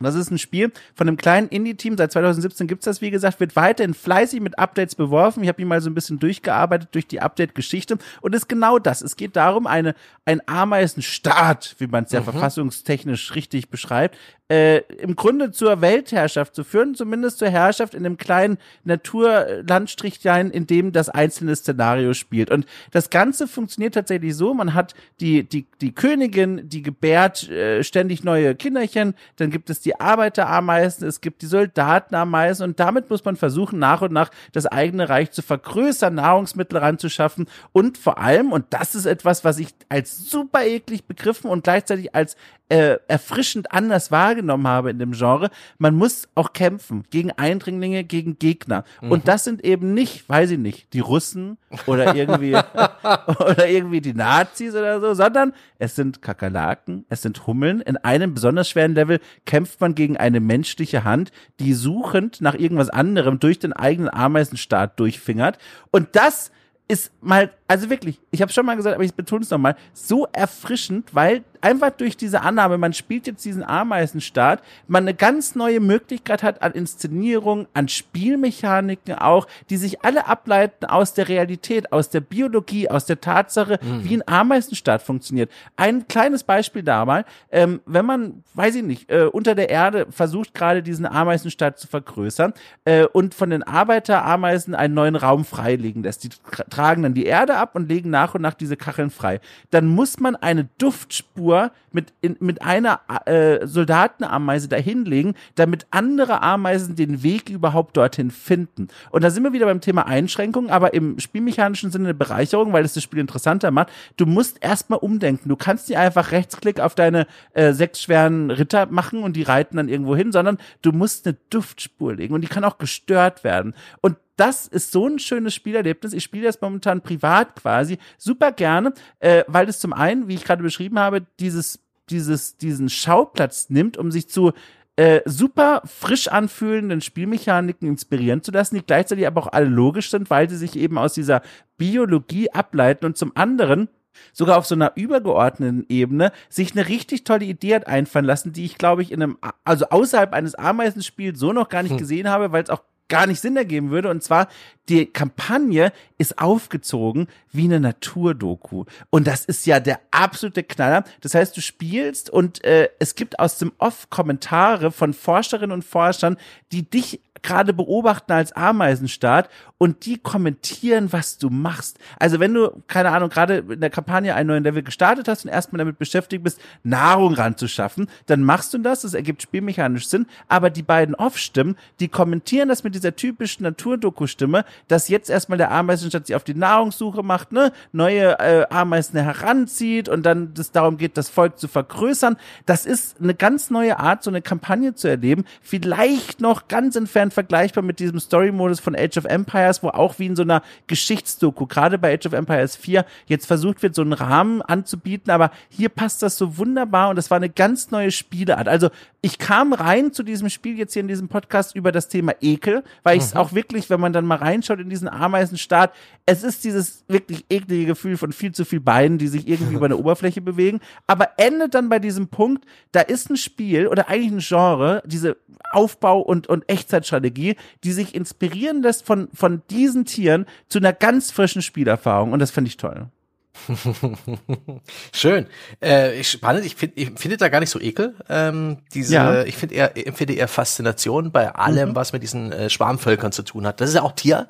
das ist ein Spiel von einem kleinen Indie-Team. Seit 2017 gibt's das, wie gesagt, wird weiterhin fleißig mit Updates beworfen. Ich habe ihn mal so ein bisschen durchgearbeitet durch die Update-Geschichte. Und ist genau das. Es geht darum, eine, ein Ameisenstaat, wie man es ja mhm. verfassungstechnisch richtig beschreibt, äh, im Grunde zur Weltherrschaft zu führen, zumindest zur Herrschaft in einem kleinen Naturlandstrichlein, in dem das einzelne Szenario spielt. Und das Ganze funktioniert tatsächlich so, man hat die, die, die Königin, die gebärt äh, ständig neue Kinderchen, dann gibt es die Arbeiterameisen, es gibt die Soldatenameisen und damit muss man versuchen, nach und nach das eigene Reich zu vergrößern, Nahrungsmittel ranzuschaffen und vor allem, und das ist etwas, was ich als super eklig begriffen und gleichzeitig als äh, erfrischend anders wahrgenommen wahrgenommen habe in dem Genre. Man muss auch kämpfen gegen Eindringlinge, gegen Gegner. Mhm. Und das sind eben nicht, weiß ich nicht, die Russen oder irgendwie oder irgendwie die Nazis oder so, sondern es sind Kakerlaken, es sind Hummeln. In einem besonders schweren Level kämpft man gegen eine menschliche Hand, die suchend nach irgendwas anderem durch den eigenen Ameisenstaat durchfingert. Und das ist mal, also wirklich, ich habe schon mal gesagt, aber ich betone es nochmal, so erfrischend, weil einfach durch diese Annahme, man spielt jetzt diesen Ameisenstaat, man eine ganz neue Möglichkeit hat an Inszenierung, an Spielmechaniken auch, die sich alle ableiten aus der Realität, aus der Biologie, aus der Tatsache, mhm. wie ein Ameisenstaat funktioniert. Ein kleines Beispiel da mal, ähm, wenn man, weiß ich nicht, äh, unter der Erde versucht gerade diesen Ameisenstaat zu vergrößern äh, und von den Arbeiterameisen einen neuen Raum freilegen lässt. Die tragen dann die Erde ab und legen nach und nach diese Kacheln frei. Dann muss man eine Duftspur mit, in, mit einer äh, Soldatenameise dahinlegen, damit andere Ameisen den Weg überhaupt dorthin finden. Und da sind wir wieder beim Thema Einschränkung, aber im spielmechanischen Sinne eine Bereicherung, weil es das Spiel interessanter macht. Du musst erstmal umdenken. Du kannst nicht einfach Rechtsklick auf deine äh, sechs schweren Ritter machen und die reiten dann irgendwo hin, sondern du musst eine Duftspur legen und die kann auch gestört werden. Und das ist so ein schönes Spielerlebnis. Ich spiele das momentan privat quasi super gerne, äh, weil es zum einen, wie ich gerade beschrieben habe, dieses, dieses, diesen Schauplatz nimmt, um sich zu äh, super frisch anfühlenden Spielmechaniken inspirieren zu lassen, die gleichzeitig aber auch alle logisch sind, weil sie sich eben aus dieser Biologie ableiten und zum anderen sogar auf so einer übergeordneten Ebene sich eine richtig tolle Idee hat einfallen lassen, die ich glaube ich in einem, also außerhalb eines Ameisenspiels so noch gar nicht hm. gesehen habe, weil es auch gar nicht Sinn ergeben würde. Und zwar, die Kampagne ist aufgezogen wie eine Naturdoku. Und das ist ja der absolute Knaller. Das heißt, du spielst und äh, es gibt aus dem Off Kommentare von Forscherinnen und Forschern, die dich gerade beobachten als Ameisenstaat und die kommentieren, was du machst. Also wenn du, keine Ahnung, gerade in der Kampagne einen neuen Level gestartet hast und erstmal damit beschäftigt bist, Nahrung ranzuschaffen, dann machst du das, das ergibt spielmechanisch Sinn, aber die beiden Off-Stimmen, die kommentieren das mit dieser typischen Naturdoku-Stimme, dass jetzt erstmal der Ameisenstaat sich auf die Nahrungssuche macht, ne, neue äh, Ameisen heranzieht und dann es darum geht, das Volk zu vergrößern. Das ist eine ganz neue Art, so eine Kampagne zu erleben. Vielleicht noch ganz entfernt vergleichbar mit diesem Story-Modus von Age of Empires, wo auch wie in so einer Geschichtsdoku, gerade bei Age of Empires 4, jetzt versucht wird, so einen Rahmen anzubieten, aber hier passt das so wunderbar und das war eine ganz neue Spieleart. Also ich kam rein zu diesem Spiel jetzt hier in diesem Podcast über das Thema Ekel, weil ich es mhm. auch wirklich, wenn man dann mal reinschaut in diesen Ameisenstaat, es ist dieses wirklich eklige Gefühl von viel zu viel Beinen, die sich irgendwie über eine Oberfläche bewegen, aber endet dann bei diesem Punkt, da ist ein Spiel oder eigentlich ein Genre, diese Aufbau- und, und Echtzeitstrategie, die sich inspirieren lässt von, von diesen Tieren zu einer ganz frischen Spielerfahrung. Und das finde ich toll. Schön. Äh, spannend. Ich finde ich finde da gar nicht so ekel. Ähm, diese, ja. Ich finde eher, empfinde eher Faszination bei allem, mhm. was mit diesen äh, Schwarmvölkern zu tun hat. Das ist ja auch Tier,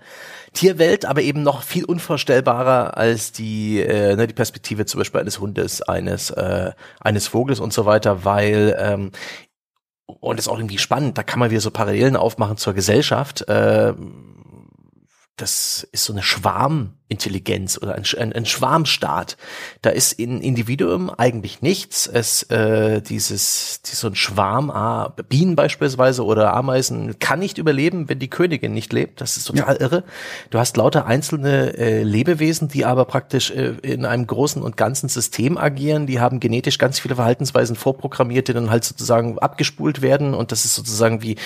Tierwelt, aber eben noch viel unvorstellbarer als die, äh, ne, die Perspektive zum Beispiel eines Hundes, eines, äh, eines Vogels und so weiter, weil ähm, und ist auch irgendwie spannend, da kann man wieder so Parallelen aufmachen zur Gesellschaft. Äh, das ist so eine Schwarmintelligenz oder ein, ein, ein Schwarmstaat. Da ist in Individuum eigentlich nichts. Es äh, dieses, dieses so ein Schwarm, ah, Bienen beispielsweise oder Ameisen kann nicht überleben, wenn die Königin nicht lebt. Das ist total ja. irre. Du hast lauter einzelne äh, Lebewesen, die aber praktisch äh, in einem großen und ganzen System agieren. Die haben genetisch ganz viele Verhaltensweisen vorprogrammiert, die dann halt sozusagen abgespult werden. Und das ist sozusagen wie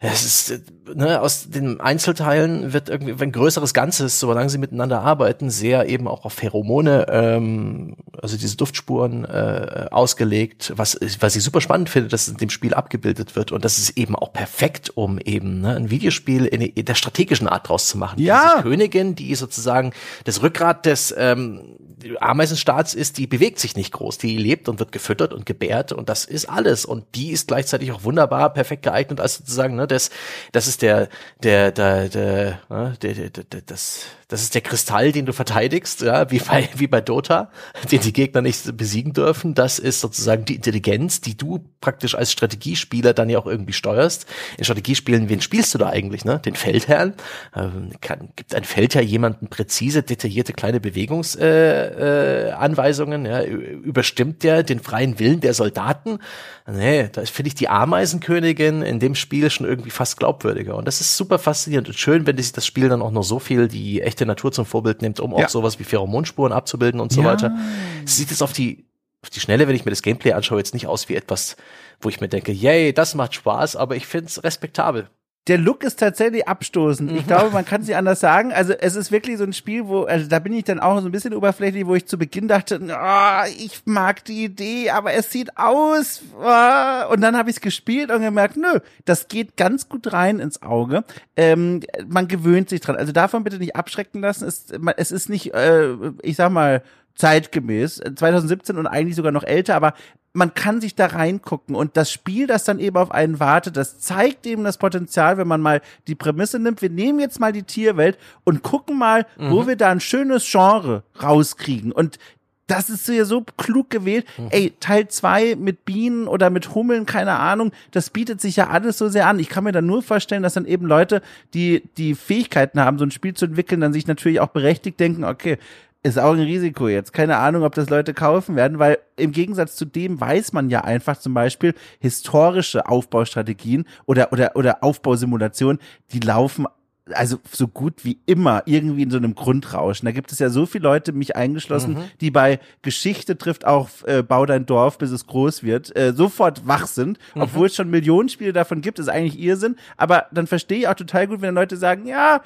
es ist, ne, aus den Einzelteilen wird irgendwie ein größeres Ganzes, solange sie miteinander arbeiten, sehr eben auch auf Pheromone, ähm, also diese Duftspuren äh, ausgelegt, was, was ich super spannend finde, dass es in dem Spiel abgebildet wird und das ist eben auch perfekt, um eben ne, ein Videospiel in, in der strategischen Art draus zu machen. Ja. Diese Königin, die sozusagen das Rückgrat des ähm, Ameisenstaats ist, die bewegt sich nicht groß, die lebt und wird gefüttert und gebärt und das ist alles. Und die ist gleichzeitig auch wunderbar perfekt geeignet als sozusagen ne, das das ist der der der der, ne, der, der, der das das ist der Kristall, den du verteidigst, ja, wie bei, wie bei Dota, den die Gegner nicht besiegen dürfen. Das ist sozusagen die Intelligenz, die du praktisch als Strategiespieler dann ja auch irgendwie steuerst. In Strategiespielen, wen spielst du da eigentlich, ne? Den Feldherrn? Ähm, kann, gibt ein Feldherr jemanden präzise, detaillierte kleine Bewegungsanweisungen? Äh, äh, ja? Überstimmt der den freien Willen der Soldaten? Nee, da finde ich die Ameisenkönigin in dem Spiel schon irgendwie fast glaubwürdiger. Und das ist super faszinierend und schön, wenn sich das Spiel dann auch noch so viel die echte Natur zum Vorbild nimmt, um ja. auch sowas wie Pheromonspuren abzubilden und so ja. weiter. Sieht es auf die, auf die Schnelle, wenn ich mir das Gameplay anschaue, jetzt nicht aus wie etwas, wo ich mir denke, yay, das macht Spaß, aber ich finde es respektabel der Look ist tatsächlich abstoßend. Ich glaube, man kann es nicht anders sagen. Also es ist wirklich so ein Spiel, wo, also da bin ich dann auch so ein bisschen oberflächlich, wo ich zu Beginn dachte, oh, ich mag die Idee, aber es sieht aus. Oh. Und dann habe ich es gespielt und gemerkt, nö, das geht ganz gut rein ins Auge. Ähm, man gewöhnt sich dran. Also davon bitte nicht abschrecken lassen. Es, es ist nicht, äh, ich sag mal, zeitgemäß, 2017 und eigentlich sogar noch älter, aber man kann sich da reingucken und das Spiel, das dann eben auf einen wartet, das zeigt eben das Potenzial, wenn man mal die Prämisse nimmt. Wir nehmen jetzt mal die Tierwelt und gucken mal, mhm. wo wir da ein schönes Genre rauskriegen. Und das ist ja so klug gewählt. Mhm. Ey, Teil zwei mit Bienen oder mit Hummeln, keine Ahnung, das bietet sich ja alles so sehr an. Ich kann mir dann nur vorstellen, dass dann eben Leute, die die Fähigkeiten haben, so ein Spiel zu entwickeln, dann sich natürlich auch berechtigt denken, okay, ist auch ein Risiko jetzt. Keine Ahnung, ob das Leute kaufen werden, weil im Gegensatz zu dem weiß man ja einfach zum Beispiel historische Aufbaustrategien oder, oder, oder Aufbausimulationen, die laufen also so gut wie immer irgendwie in so einem Grundrauschen. Da gibt es ja so viele Leute, mich eingeschlossen, mhm. die bei Geschichte trifft auch äh, Bau dein Dorf, bis es groß wird, äh, sofort wach sind, mhm. obwohl es schon Millionen Spiele davon gibt, ist eigentlich Irrsinn. Aber dann verstehe ich auch total gut, wenn Leute sagen, ja,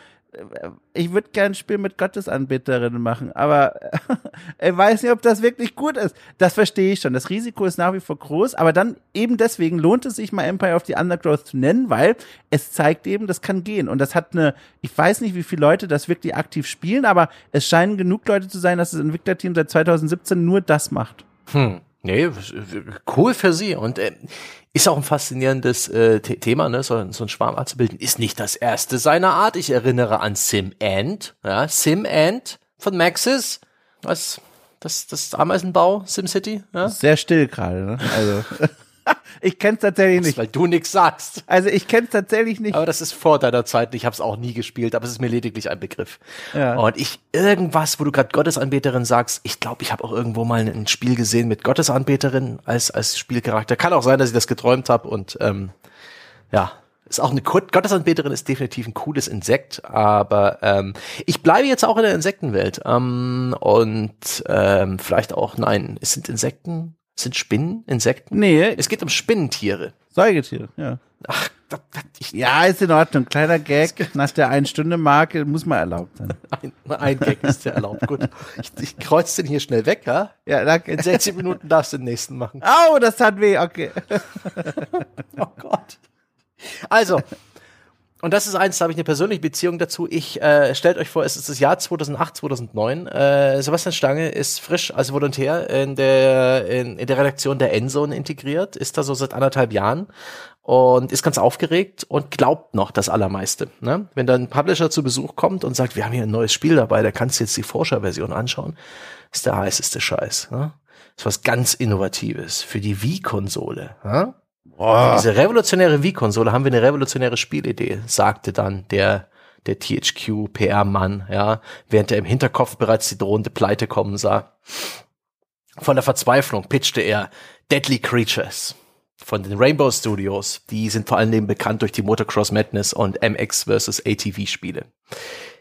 ich würde gern ein Spiel mit Gottesanbeterinnen machen, aber ich weiß nicht, ob das wirklich gut ist. Das verstehe ich schon. Das Risiko ist nach wie vor groß, aber dann eben deswegen lohnt es sich mal Empire of the Undergrowth zu nennen, weil es zeigt eben, das kann gehen. Und das hat eine, ich weiß nicht, wie viele Leute das wirklich aktiv spielen, aber es scheinen genug Leute zu sein, dass das Entwicklerteam seit 2017 nur das macht. Hm. Nee, cool für sie. Und äh, ist auch ein faszinierendes äh, Thema, ne? so, so ein Schwarm abzubilden. Ist nicht das erste seiner Art. Ich erinnere an Sim End, ja? Sim End von Maxis. Was? Das, das Ameisenbau, SimCity? Ja? Sehr still gerade, ne? Also. ich kenn's tatsächlich nicht. Weil du nix sagst. Also ich kenn's tatsächlich nicht. Aber das ist vor deiner Zeit. Ich habe es auch nie gespielt, aber es ist mir lediglich ein Begriff. Ja. Und ich irgendwas, wo du gerade Gottesanbeterin sagst, ich glaube, ich habe auch irgendwo mal ein Spiel gesehen mit Gottesanbeterin als als Spielcharakter. Kann auch sein, dass ich das geträumt habe und ähm, ja, ist auch eine Gottesanbeterin ist definitiv ein cooles Insekt, aber ähm, ich bleibe jetzt auch in der Insektenwelt ähm, und ähm, vielleicht auch nein, es sind Insekten sind Spinnen Insekten? Nee. Es geht um Spinnentiere. Säugetiere, ja. Ach, das, das, ich, ja, ist in Ordnung. Kleiner Gag nach der Ein-Stunde-Marke muss mal erlaubt sein. Ein, ein Gag ist ja erlaubt. Gut. Ich, ich kreuze den hier schnell weg, ja? Ja, danke. In 16 Minuten darfst du den nächsten machen. Au, das tat weh, okay. oh Gott. Also, und das ist eins, da habe ich eine persönliche Beziehung dazu. Ich äh, stellt euch vor, es ist das Jahr 2008, 2009. Äh, Sebastian Stange ist frisch als Volontär in der in, in der Redaktion der Endzone integriert, ist da so seit anderthalb Jahren und ist ganz aufgeregt und glaubt noch das Allermeiste. Ne? Wenn dann ein Publisher zu Besuch kommt und sagt, wir haben hier ein neues Spiel dabei, da kannst du jetzt die Forscherversion anschauen, ist der heißeste Scheiß. Ne? ist was ganz Innovatives für die Wii-Konsole. Ne? Oh. Diese revolutionäre Wii-Konsole haben wir eine revolutionäre Spielidee, sagte dann der der THQ PR-Mann, ja, während er im Hinterkopf bereits die drohende Pleite kommen sah. Von der Verzweiflung pitchte er Deadly Creatures von den Rainbow Studios. Die sind vor allem bekannt durch die Motocross Madness und MX vs. ATV Spiele.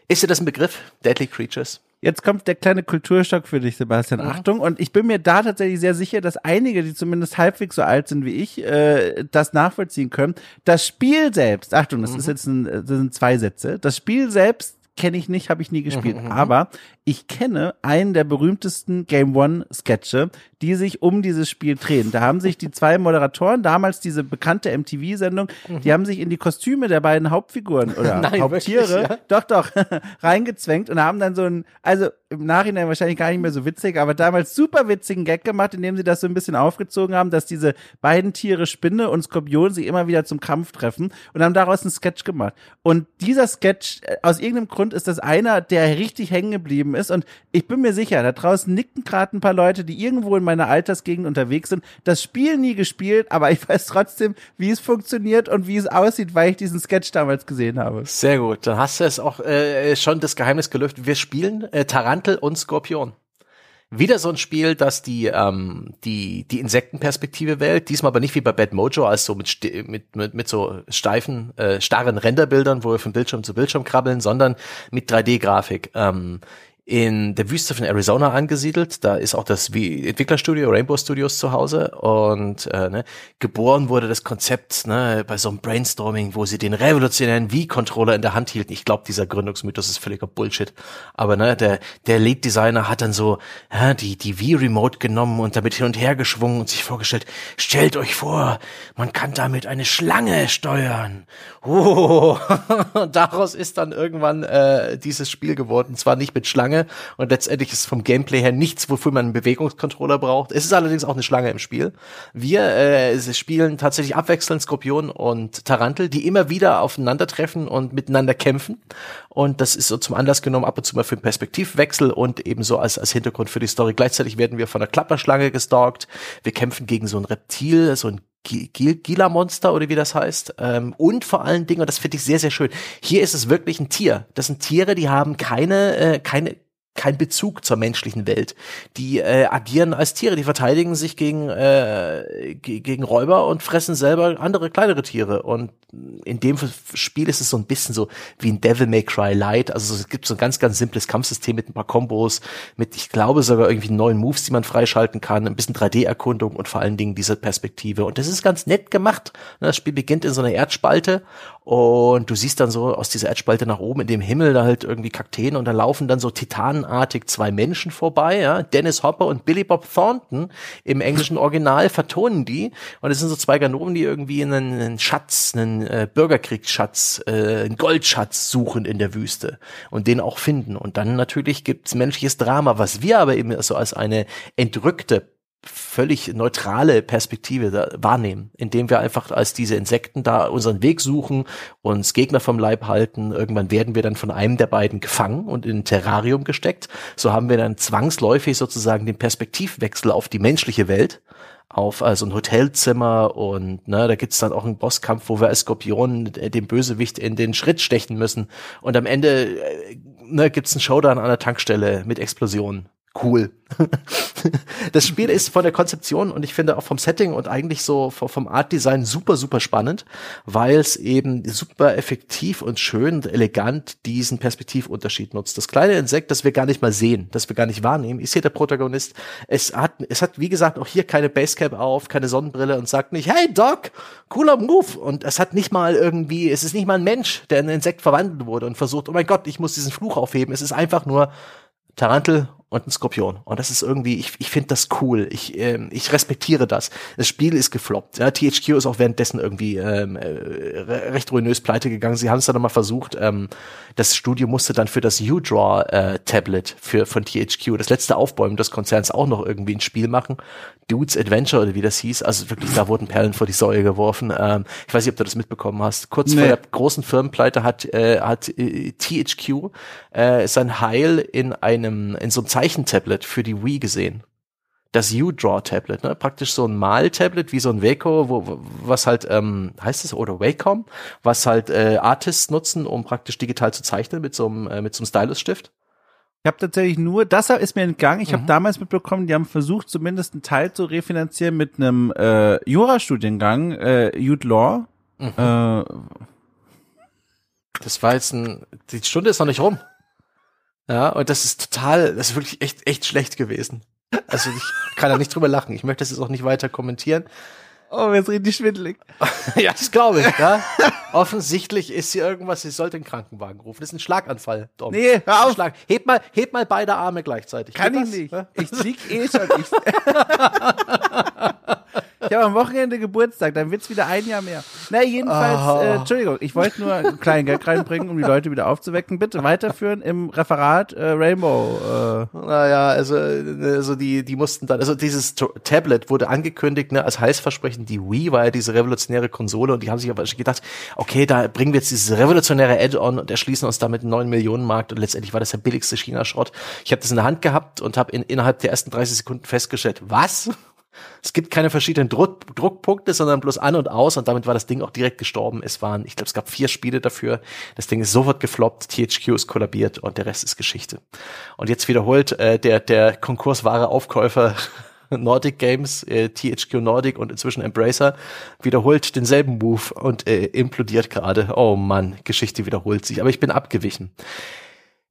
Ist dir das ein Begriff? Deadly Creatures? Jetzt kommt der kleine Kulturschock für dich, Sebastian. Mhm. Achtung. Und ich bin mir da tatsächlich sehr sicher, dass einige, die zumindest halbwegs so alt sind wie ich, äh, das nachvollziehen können. Das Spiel selbst, Achtung, das mhm. ist jetzt ein, das sind zwei Sätze. Das Spiel selbst kenne ich nicht, habe ich nie gespielt. Mhm, mhm, mhm. Aber ich kenne einen der berühmtesten Game One Sketche, die sich um dieses Spiel drehen. Da haben sich die zwei Moderatoren, damals diese bekannte MTV-Sendung, mhm. die haben sich in die Kostüme der beiden Hauptfiguren oder Nein, Haupttiere, wirklich, ja? doch, doch, reingezwängt und haben dann so ein, also im Nachhinein wahrscheinlich gar nicht mehr so witzig, aber damals super witzigen Gag gemacht, indem sie das so ein bisschen aufgezogen haben, dass diese beiden Tiere Spinne und Skorpion sich immer wieder zum Kampf treffen und haben daraus einen Sketch gemacht. Und dieser Sketch, äh, aus irgendeinem Grund ist das einer, der richtig hängen geblieben ist und ich bin mir sicher, da draußen nicken gerade ein paar Leute, die irgendwo in meiner Altersgegend unterwegs sind, das Spiel nie gespielt, aber ich weiß trotzdem, wie es funktioniert und wie es aussieht, weil ich diesen Sketch damals gesehen habe. Sehr gut, dann hast du es auch äh, schon das Geheimnis gelüftet. Wir spielen äh, Taran Mantel und Skorpion. Wieder so ein Spiel, das die, ähm, die, die Insektenperspektive wählt. Diesmal aber nicht wie bei Bad Mojo, als so mit, mit, mit, mit so steifen, äh, starren Renderbildern, wo wir von Bildschirm zu Bildschirm krabbeln, sondern mit 3D-Grafik. Ähm, in der Wüste von Arizona angesiedelt. Da ist auch das Entwicklerstudio Rainbow Studios zu Hause und äh, ne, geboren wurde das Konzept ne, bei so einem Brainstorming, wo sie den revolutionären Wii-Controller in der Hand hielten. Ich glaube, dieser Gründungsmythos ist völliger Bullshit. Aber ne, der der Lead Designer hat dann so ja, die die Wii Remote genommen und damit hin und her geschwungen und sich vorgestellt: Stellt euch vor, man kann damit eine Schlange steuern. Oh. daraus ist dann irgendwann äh, dieses Spiel geworden. Zwar nicht mit Schlange Schlange und letztendlich ist vom Gameplay her nichts, wofür man einen Bewegungscontroller braucht. Es ist allerdings auch eine Schlange im Spiel. Wir äh, spielen tatsächlich abwechselnd Skorpion und Tarantel, die immer wieder aufeinandertreffen und miteinander kämpfen. Und das ist so zum Anlass genommen, ab und zu mal für einen Perspektivwechsel und ebenso als, als Hintergrund für die Story. Gleichzeitig werden wir von einer Klapperschlange gestalkt. Wir kämpfen gegen so ein Reptil, so ein Gila-Monster oder wie das heißt. Ähm, und vor allen Dingen, und das finde ich sehr, sehr schön, hier ist es wirklich ein Tier. Das sind Tiere, die haben keine, äh, keine, kein Bezug zur menschlichen Welt. Die äh, agieren als Tiere, die verteidigen sich gegen, äh, gegen Räuber und fressen selber andere kleinere Tiere. Und in dem Spiel ist es so ein bisschen so wie ein Devil May Cry Light. Also es gibt so ein ganz, ganz simples Kampfsystem mit ein paar Kombos, mit, ich glaube, sogar irgendwie neuen Moves, die man freischalten kann, ein bisschen 3D-Erkundung und vor allen Dingen diese Perspektive. Und das ist ganz nett gemacht. Das Spiel beginnt in so einer Erdspalte und du siehst dann so aus dieser Erdspalte nach oben in dem Himmel da halt irgendwie Kakteen und da laufen dann so titanenartig zwei Menschen vorbei, ja. Dennis Hopper und Billy Bob Thornton im englischen Original vertonen die. Und es sind so zwei Ganoven, die irgendwie einen, einen Schatz, einen äh, Bürgerkriegsschatz, äh, einen Goldschatz suchen in der Wüste und den auch finden. Und dann natürlich gibt's menschliches Drama, was wir aber eben so als eine entrückte völlig neutrale Perspektive wahrnehmen, indem wir einfach als diese Insekten da unseren Weg suchen, uns Gegner vom Leib halten. Irgendwann werden wir dann von einem der beiden gefangen und in ein Terrarium gesteckt. So haben wir dann zwangsläufig sozusagen den Perspektivwechsel auf die menschliche Welt auf also ein Hotelzimmer und ne, da gibt's dann auch einen Bosskampf, wo wir als Skorpion dem Bösewicht in den Schritt stechen müssen und am Ende äh, ne, gibt's einen Showdown an der Tankstelle mit Explosionen cool. das Spiel ist von der Konzeption und ich finde auch vom Setting und eigentlich so vom Art Design super, super spannend, weil es eben super effektiv und schön und elegant diesen Perspektivunterschied nutzt. Das kleine Insekt, das wir gar nicht mal sehen, das wir gar nicht wahrnehmen, ist hier der Protagonist. Es hat, es hat, wie gesagt, auch hier keine Basecap auf, keine Sonnenbrille und sagt nicht, hey Doc, cooler Move. Und es hat nicht mal irgendwie, es ist nicht mal ein Mensch, der in ein Insekt verwandelt wurde und versucht, oh mein Gott, ich muss diesen Fluch aufheben. Es ist einfach nur Tarantel und ein Skorpion. Und das ist irgendwie, ich, ich finde das cool. Ich, ähm, ich respektiere das. Das Spiel ist gefloppt. Ja, THQ ist auch währenddessen irgendwie ähm, äh, recht ruinös pleite gegangen. Sie haben es dann nochmal versucht. Ähm, das Studio musste dann für das U-Draw-Tablet äh, für von THQ, das letzte Aufbäumen des Konzerns, auch noch irgendwie ein Spiel machen. Dudes Adventure oder wie das hieß. Also wirklich, da wurden Perlen vor die Säue geworfen. Ähm, ich weiß nicht, ob du das mitbekommen hast. Kurz nee. vor der großen Firmenpleite hat, äh, hat äh, THQ äh, sein Heil in einem, in so einem Zeichentablet für die Wii gesehen. Das U-Draw-Tablet, ne? praktisch so ein Mal-Tablet wie so ein Waco, wo, was halt, ähm, heißt es, oder Wacom, was halt äh, Artists nutzen, um praktisch digital zu zeichnen mit so einem, äh, mit so einem Stylus-Stift. Ich habe tatsächlich nur, das ist mir entgangen. Ich mhm. habe damals mitbekommen, die haben versucht, zumindest einen Teil zu refinanzieren mit einem äh, Jurastudiengang, äh, Youth Law. Mhm. Äh, das war jetzt ein, die Stunde ist noch nicht rum. Ja, und das ist total, das ist wirklich echt, echt schlecht gewesen. Also ich kann da nicht drüber lachen. Ich möchte das jetzt auch nicht weiter kommentieren. Oh, mir ist richtig schwindelig. ja, das glaube ich, ja. Offensichtlich ist hier irgendwas, sie sollte den Krankenwagen rufen. Das ist ein Schlaganfall, Dom. Nee, hör auf. Schlag. Heb mal, heb mal beide Arme gleichzeitig. Kann Geht ich das? nicht. Ja? Ich lieg eh schon. Ich, ich habe am Wochenende Geburtstag, dann wird's wieder ein Jahr mehr. Na, jedenfalls, Ah. äh, Entschuldigung, ich wollte nur einen kleinen Gag reinbringen, um die Leute wieder aufzuwecken. Bitte weiterführen im Referat äh, Rainbow. Äh, Naja, also, äh, also die, die mussten dann, also dieses Tablet wurde angekündigt, ne, als Heißversprechen, die Wii war ja diese revolutionäre Konsole und die haben sich aber gedacht, okay, da bringen wir jetzt dieses revolutionäre Add-on und erschließen uns damit einen 9 Millionen Markt und letztendlich war das der billigste China-Schrott. Ich habe das in der Hand gehabt und habe in, innerhalb der ersten 30 Sekunden festgestellt, was? Es gibt keine verschiedenen Druck, Druckpunkte, sondern bloß an und aus und damit war das Ding auch direkt gestorben. Es waren, ich glaube, es gab vier Spiele dafür. Das Ding ist sofort gefloppt, THQ ist kollabiert und der Rest ist Geschichte. Und jetzt wiederholt äh, der, der konkurswahre Aufkäufer Nordic Games, äh, THQ Nordic und inzwischen Embracer wiederholt denselben Move und äh, implodiert gerade. Oh Mann, Geschichte wiederholt sich. Aber ich bin abgewichen.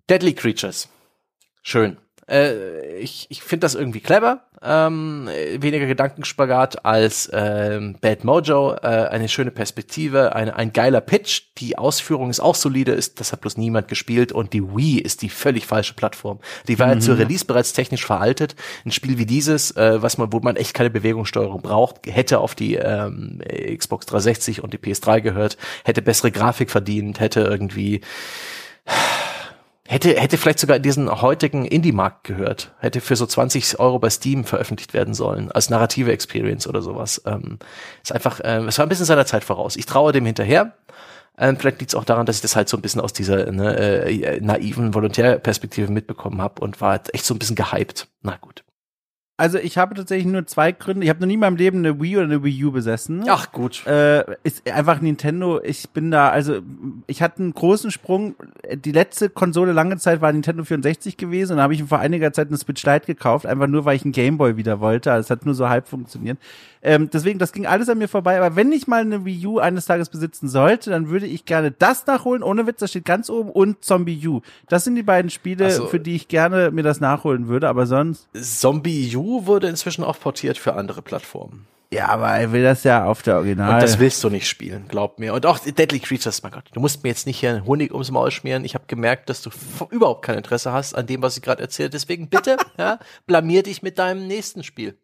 Deadly Creatures. Schön. Äh, ich ich finde das irgendwie clever. Ähm, äh, weniger Gedankenspagat als ähm, Bad Mojo. Äh, eine schöne Perspektive, eine, ein geiler Pitch. Die Ausführung ist auch solide, ist, das hat bloß niemand gespielt. Und die Wii ist die völlig falsche Plattform. Die war ja zur Release bereits technisch veraltet. Ein Spiel wie dieses, äh, was man, wo man echt keine Bewegungssteuerung braucht, hätte auf die ähm, Xbox 360 und die PS3 gehört, hätte bessere Grafik verdient, hätte irgendwie Hätte, hätte vielleicht sogar in diesen heutigen Indie-Markt gehört. Hätte für so 20 Euro bei Steam veröffentlicht werden sollen, als narrative Experience oder sowas. Ähm, ist einfach, äh, es war ein bisschen seiner Zeit voraus. Ich traue dem hinterher. Ähm, vielleicht liegt es auch daran, dass ich das halt so ein bisschen aus dieser ne, äh, naiven Volontärperspektive mitbekommen habe und war halt echt so ein bisschen gehypt. Na gut. Also ich habe tatsächlich nur zwei Gründe. Ich habe noch nie in meinem Leben eine Wii oder eine Wii U besessen. Ach gut. Äh, ist einfach Nintendo. Ich bin da, also ich hatte einen großen Sprung. Die letzte Konsole lange Zeit war Nintendo 64 gewesen und da habe ich vor einiger Zeit eine Switch Lite gekauft, einfach nur, weil ich einen Gameboy wieder wollte. Also es hat nur so halb funktioniert. Ähm, deswegen, das ging alles an mir vorbei. Aber wenn ich mal eine Wii U eines Tages besitzen sollte, dann würde ich gerne das nachholen. Ohne Witz, das steht ganz oben und Zombie U. Das sind die beiden Spiele, so. für die ich gerne mir das nachholen würde. Aber sonst, Zombie U wurde inzwischen auch portiert für andere Plattformen. ja, aber er will das ja auf der Original. Und das willst du nicht spielen, glaub mir. Und auch Deadly Creatures, mein Gott, du musst mir jetzt nicht hier Honig ums Maul schmieren. Ich habe gemerkt, dass du überhaupt kein Interesse hast an dem, was ich gerade erzähle. Deswegen bitte, ja, blamier dich mit deinem nächsten Spiel.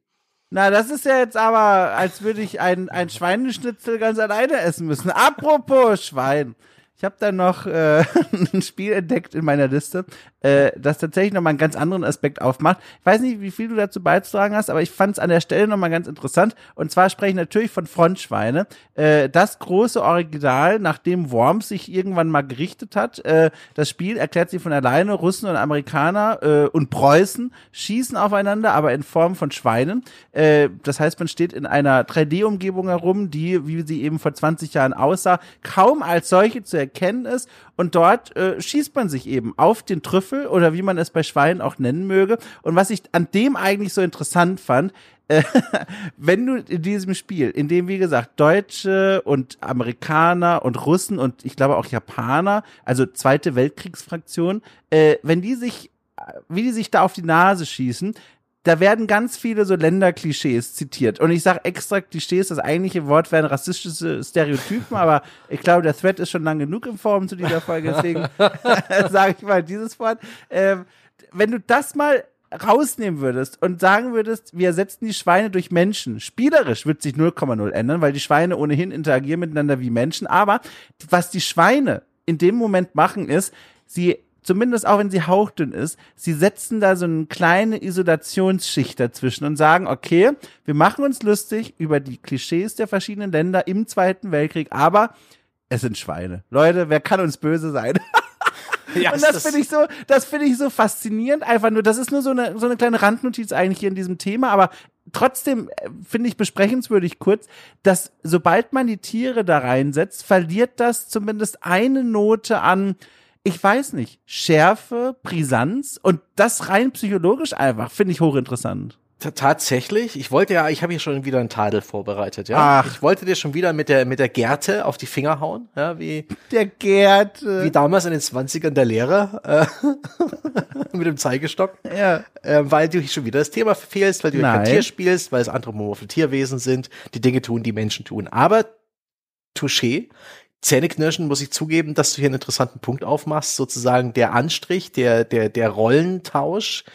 Na, das ist ja jetzt aber, als würde ich ein, ein Schweineschnitzel ganz alleine essen müssen. Apropos Schwein. Ich habe da noch äh, ein Spiel entdeckt in meiner Liste, äh, das tatsächlich nochmal einen ganz anderen Aspekt aufmacht. Ich weiß nicht, wie viel du dazu beizutragen hast, aber ich fand es an der Stelle nochmal ganz interessant. Und zwar spreche ich natürlich von Frontschweine. Äh, das große Original, nachdem Worms sich irgendwann mal gerichtet hat. Äh, das Spiel erklärt sich von alleine. Russen und Amerikaner äh, und Preußen schießen aufeinander, aber in Form von Schweinen. Äh, das heißt, man steht in einer 3D-Umgebung herum, die, wie sie eben vor 20 Jahren aussah, kaum als solche zu erkennen ist. Und dort äh, schießt man sich eben auf den Trüffel oder wie man es bei Schweinen auch nennen möge. Und was ich an dem eigentlich so interessant fand, äh, wenn du in diesem Spiel, in dem, wie gesagt, Deutsche und Amerikaner und Russen und ich glaube auch Japaner, also zweite Weltkriegsfraktion, äh, wenn die sich, äh, wie die sich da auf die Nase schießen, da werden ganz viele so Länderklischees zitiert. Und ich sage extra Klischees, das eigentliche Wort wären rassistische Stereotypen, aber ich glaube, der Thread ist schon lang genug in Form zu dieser Folge, deswegen sage ich mal dieses Wort. Ähm, wenn du das mal rausnehmen würdest und sagen würdest, wir ersetzen die Schweine durch Menschen. Spielerisch wird sich 0,0 ändern, weil die Schweine ohnehin interagieren miteinander wie Menschen. Aber was die Schweine in dem Moment machen, ist, sie zumindest auch wenn sie hauchdünn ist, sie setzen da so eine kleine Isolationsschicht dazwischen und sagen, okay, wir machen uns lustig über die Klischees der verschiedenen Länder im Zweiten Weltkrieg, aber es sind Schweine. Leute, wer kann uns böse sein? Ja, Und das finde ich so, das finde ich so faszinierend. Einfach nur, das ist nur so eine, so eine kleine Randnotiz eigentlich hier in diesem Thema, aber trotzdem äh, finde ich besprechenswürdig kurz, dass sobald man die Tiere da reinsetzt, verliert das zumindest eine Note an, ich weiß nicht, Schärfe, Brisanz und das rein psychologisch einfach, finde ich hochinteressant. tatsächlich. Ich wollte ja, ich habe hier schon wieder einen Tadel vorbereitet, ja. Ach. Ich wollte dir schon wieder mit der mit der Gerte auf die Finger hauen, ja, wie der Gerte. Wie damals in den 20ern der Lehrer äh, mit dem Zeigestock. Ja. Äh, weil du schon wieder das Thema verfehlst, weil du Nein. kein Tier spielst, weil es anthropomorphe Tierwesen sind, die Dinge tun, die Menschen tun. Aber Touché. Zähneknirschen muss ich zugeben, dass du hier einen interessanten Punkt aufmachst, sozusagen der Anstrich, der, der, der Rollentausch,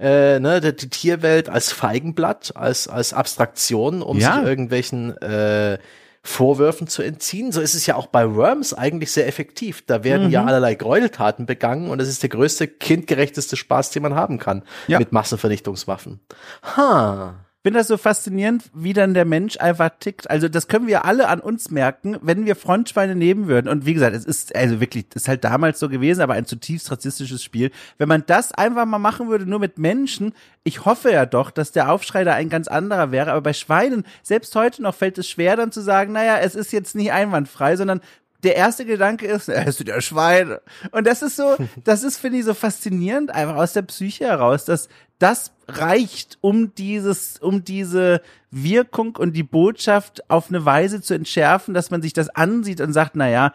äh, ne, die, die Tierwelt als Feigenblatt, als, als Abstraktion, um ja. sich irgendwelchen äh, Vorwürfen zu entziehen. So ist es ja auch bei Worms eigentlich sehr effektiv. Da werden mhm. ja allerlei Gräueltaten begangen und es ist der größte, kindgerechteste Spaß, den man haben kann ja. mit Massenvernichtungswaffen. Ha finde das so faszinierend, wie dann der Mensch einfach tickt. Also das können wir alle an uns merken, wenn wir Frontschweine nehmen würden. Und wie gesagt, es ist also wirklich, ist halt damals so gewesen, aber ein zutiefst rassistisches Spiel. Wenn man das einfach mal machen würde, nur mit Menschen, ich hoffe ja doch, dass der Aufschrei da ein ganz anderer wäre. Aber bei Schweinen, selbst heute noch, fällt es schwer dann zu sagen, naja, es ist jetzt nicht einwandfrei, sondern der erste Gedanke ist, es sind ja Schweine. Und das ist so, das ist, finde ich, so faszinierend, einfach aus der Psyche heraus, dass das reicht, um dieses, um diese Wirkung und die Botschaft auf eine Weise zu entschärfen, dass man sich das ansieht und sagt, na ja,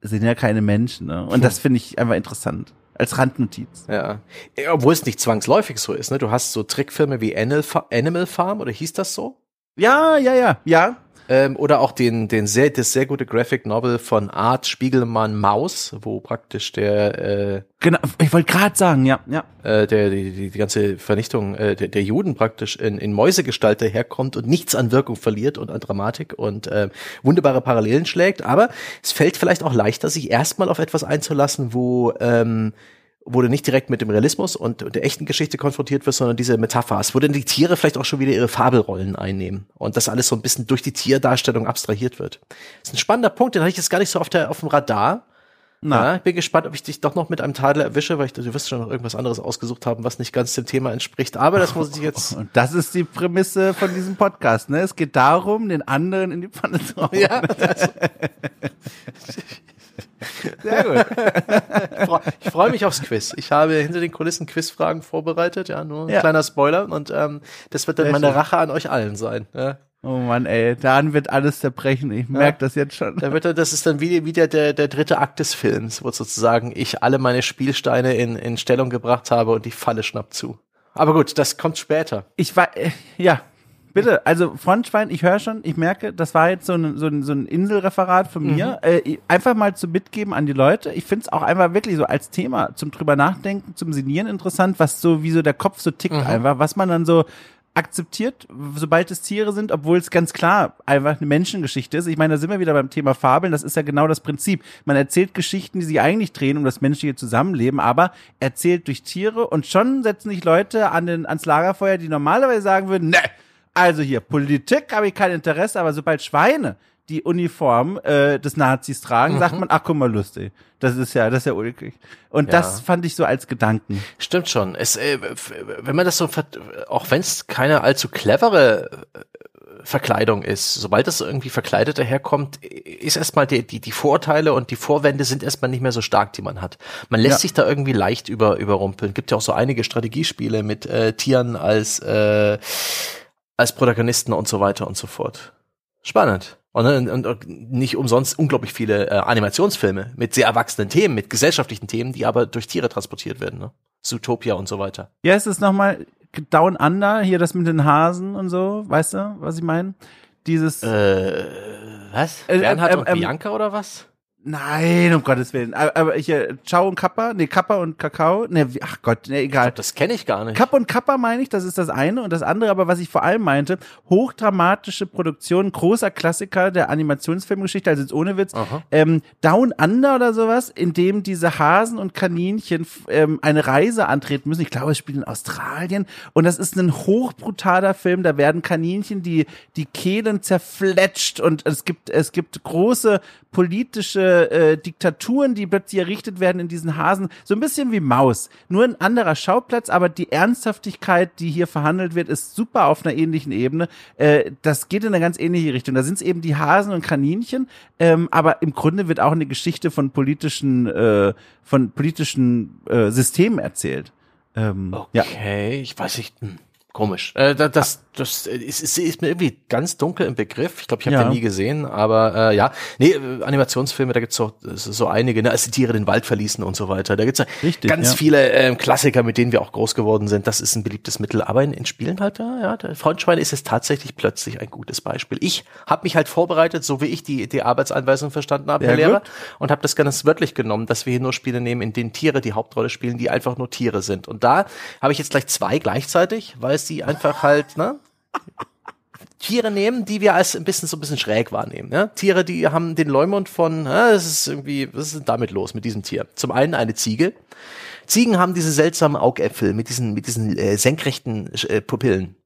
sind ja keine Menschen. Ne? Und das finde ich einfach interessant als Randnotiz. Ja. Obwohl es nicht zwangsläufig so ist, ne? Du hast so Trickfilme wie Animal Farm oder hieß das so? Ja, ja, ja, ja. Ähm, oder auch den, den sehr, das sehr gute Graphic Novel von Art Spiegelmann Maus, wo praktisch der äh, Genau, ich wollte gerade sagen, ja, ja. Äh, der, die, die, die ganze Vernichtung äh, der, der Juden praktisch in, in Mäusegestalt daherkommt und nichts an Wirkung verliert und an Dramatik und äh, wunderbare Parallelen schlägt. Aber es fällt vielleicht auch leichter, sich erstmal auf etwas einzulassen, wo ähm, wo du nicht direkt mit dem Realismus und, der echten Geschichte konfrontiert wirst, sondern diese Metapher hast, wo dann die Tiere vielleicht auch schon wieder ihre Fabelrollen einnehmen und das alles so ein bisschen durch die Tierdarstellung abstrahiert wird. Das ist ein spannender Punkt, den hatte ich jetzt gar nicht so auf, der, auf dem Radar. Na. Ja, ich bin gespannt, ob ich dich doch noch mit einem Tadel erwische, weil ich, du wirst schon noch irgendwas anderes ausgesucht haben, was nicht ganz dem Thema entspricht. Aber das muss ich jetzt. Und das ist die Prämisse von diesem Podcast, ne? Es geht darum, den anderen in die Pfanne zu hauen. Ja. Sehr gut. ich freue mich aufs Quiz. Ich habe hinter den Kulissen Quizfragen vorbereitet, ja, nur ein ja. kleiner Spoiler. Und ähm, das wird dann meine. Rache an euch allen sein. Ja. Oh Mann, ey, dann wird alles zerbrechen. Ich merke ja. das jetzt schon. Da wird das ist dann wie, wie der, der, der dritte Akt des Films, wo sozusagen ich alle meine Spielsteine in, in Stellung gebracht habe und die Falle schnappt zu. Aber gut, das kommt später. Ich war, äh, ja, Bitte, also Frontschwein, ich höre schon, ich merke, das war jetzt so ein, so ein, so ein Inselreferat von mir. Mhm. Äh, einfach mal zu mitgeben an die Leute. Ich finde es auch einfach wirklich so als Thema zum drüber nachdenken, zum Sinieren interessant, was so, wie so der Kopf so tickt mhm. einfach, was man dann so akzeptiert, sobald es Tiere sind, obwohl es ganz klar einfach eine Menschengeschichte ist. Ich meine, da sind wir wieder beim Thema Fabeln. Das ist ja genau das Prinzip. Man erzählt Geschichten, die sich eigentlich drehen um das menschliche Zusammenleben, aber erzählt durch Tiere und schon setzen sich Leute an den, ans Lagerfeuer, die normalerweise sagen würden, ne, also hier, Politik habe ich kein Interesse, aber sobald Schweine die Uniform äh, des Nazis tragen, mhm. sagt man, ach guck mal, lustig. Das ist ja, das ist ja ulkig. Und ja. das fand ich so als Gedanken. Stimmt schon. Es, äh, wenn man das so, auch wenn es keine allzu clevere äh, Verkleidung ist, sobald das irgendwie verkleidet daherkommt, ist erstmal die, die, die Vorurteile und die Vorwände sind erstmal nicht mehr so stark, die man hat. Man lässt ja. sich da irgendwie leicht über, überrumpeln. Gibt ja auch so einige Strategiespiele mit äh, Tieren als äh, als Protagonisten und so weiter und so fort. Spannend. Und, und, und nicht umsonst unglaublich viele äh, Animationsfilme mit sehr erwachsenen Themen, mit gesellschaftlichen Themen, die aber durch Tiere transportiert werden. Ne? Zootopia und so weiter. Ja, es ist nochmal Down Under, hier das mit den Hasen und so, weißt du, was ich meine? Dieses. Äh, was? Äh, Bernhard äh, und ähm, Bianca oder was? Nein, um Gottes Willen. Aber hier, Ciao und Kappa, nee, Kappa und Kakao, nee, ach Gott, nee, egal. Glaub, das kenne ich gar nicht. Kappa und Kappa meine ich, das ist das eine. Und das andere, aber was ich vor allem meinte, hochdramatische Produktion, großer Klassiker der Animationsfilmgeschichte, also jetzt ohne Witz, ähm, Down Under oder sowas, in dem diese Hasen und Kaninchen ähm, eine Reise antreten müssen. Ich glaube, es spielt in Australien. Und das ist ein hochbrutaler Film, da werden Kaninchen die, die Kehlen zerfletscht und es gibt, es gibt große politische äh, Diktaturen, die plötzlich errichtet werden in diesen Hasen. So ein bisschen wie Maus. Nur ein anderer Schauplatz, aber die Ernsthaftigkeit, die hier verhandelt wird, ist super auf einer ähnlichen Ebene. Äh, das geht in eine ganz ähnliche Richtung. Da sind es eben die Hasen und Kaninchen, ähm, aber im Grunde wird auch eine Geschichte von politischen, äh, von politischen äh, Systemen erzählt. Ähm, okay, ja. ich weiß nicht. Hm. Komisch. Äh, das, das ist, ist, ist mir irgendwie ganz dunkel im Begriff. Ich glaube, ich habe Ja. den nie gesehen, aber äh, ja. Nee, äh, Animationsfilme, da gibt's so, so einige, ne, als die Tiere den Wald verließen und so weiter. Da gibt's ja Richtig, ganz ja. viele ähm, Klassiker, mit denen wir auch groß geworden sind. Das ist ein beliebtes Mittel. Aber in, in Spielen halt, ja, ja, der Frontschwein ist es tatsächlich plötzlich ein gutes Beispiel. Ich habe mich halt vorbereitet, so wie ich die, die Arbeitsanweisung verstanden habe, Herr Lehrer, gut. und habe das ganz wörtlich genommen, dass wir hier nur Spiele nehmen, in denen Tiere die Hauptrolle spielen, die einfach nur Tiere sind. Und da habe ich jetzt gleich zwei gleichzeitig, weil sie einfach halt, ne? Tiere nehmen, die wir als ein bisschen so ein bisschen schräg wahrnehmen. Ja? Tiere, die haben den Leumund von, das ist irgendwie, was ist denn damit los mit diesem Tier? Zum einen eine Ziege. Ziegen haben diese seltsamen Augäpfel mit diesen, mit diesen äh, senkrechten äh, Pupillen.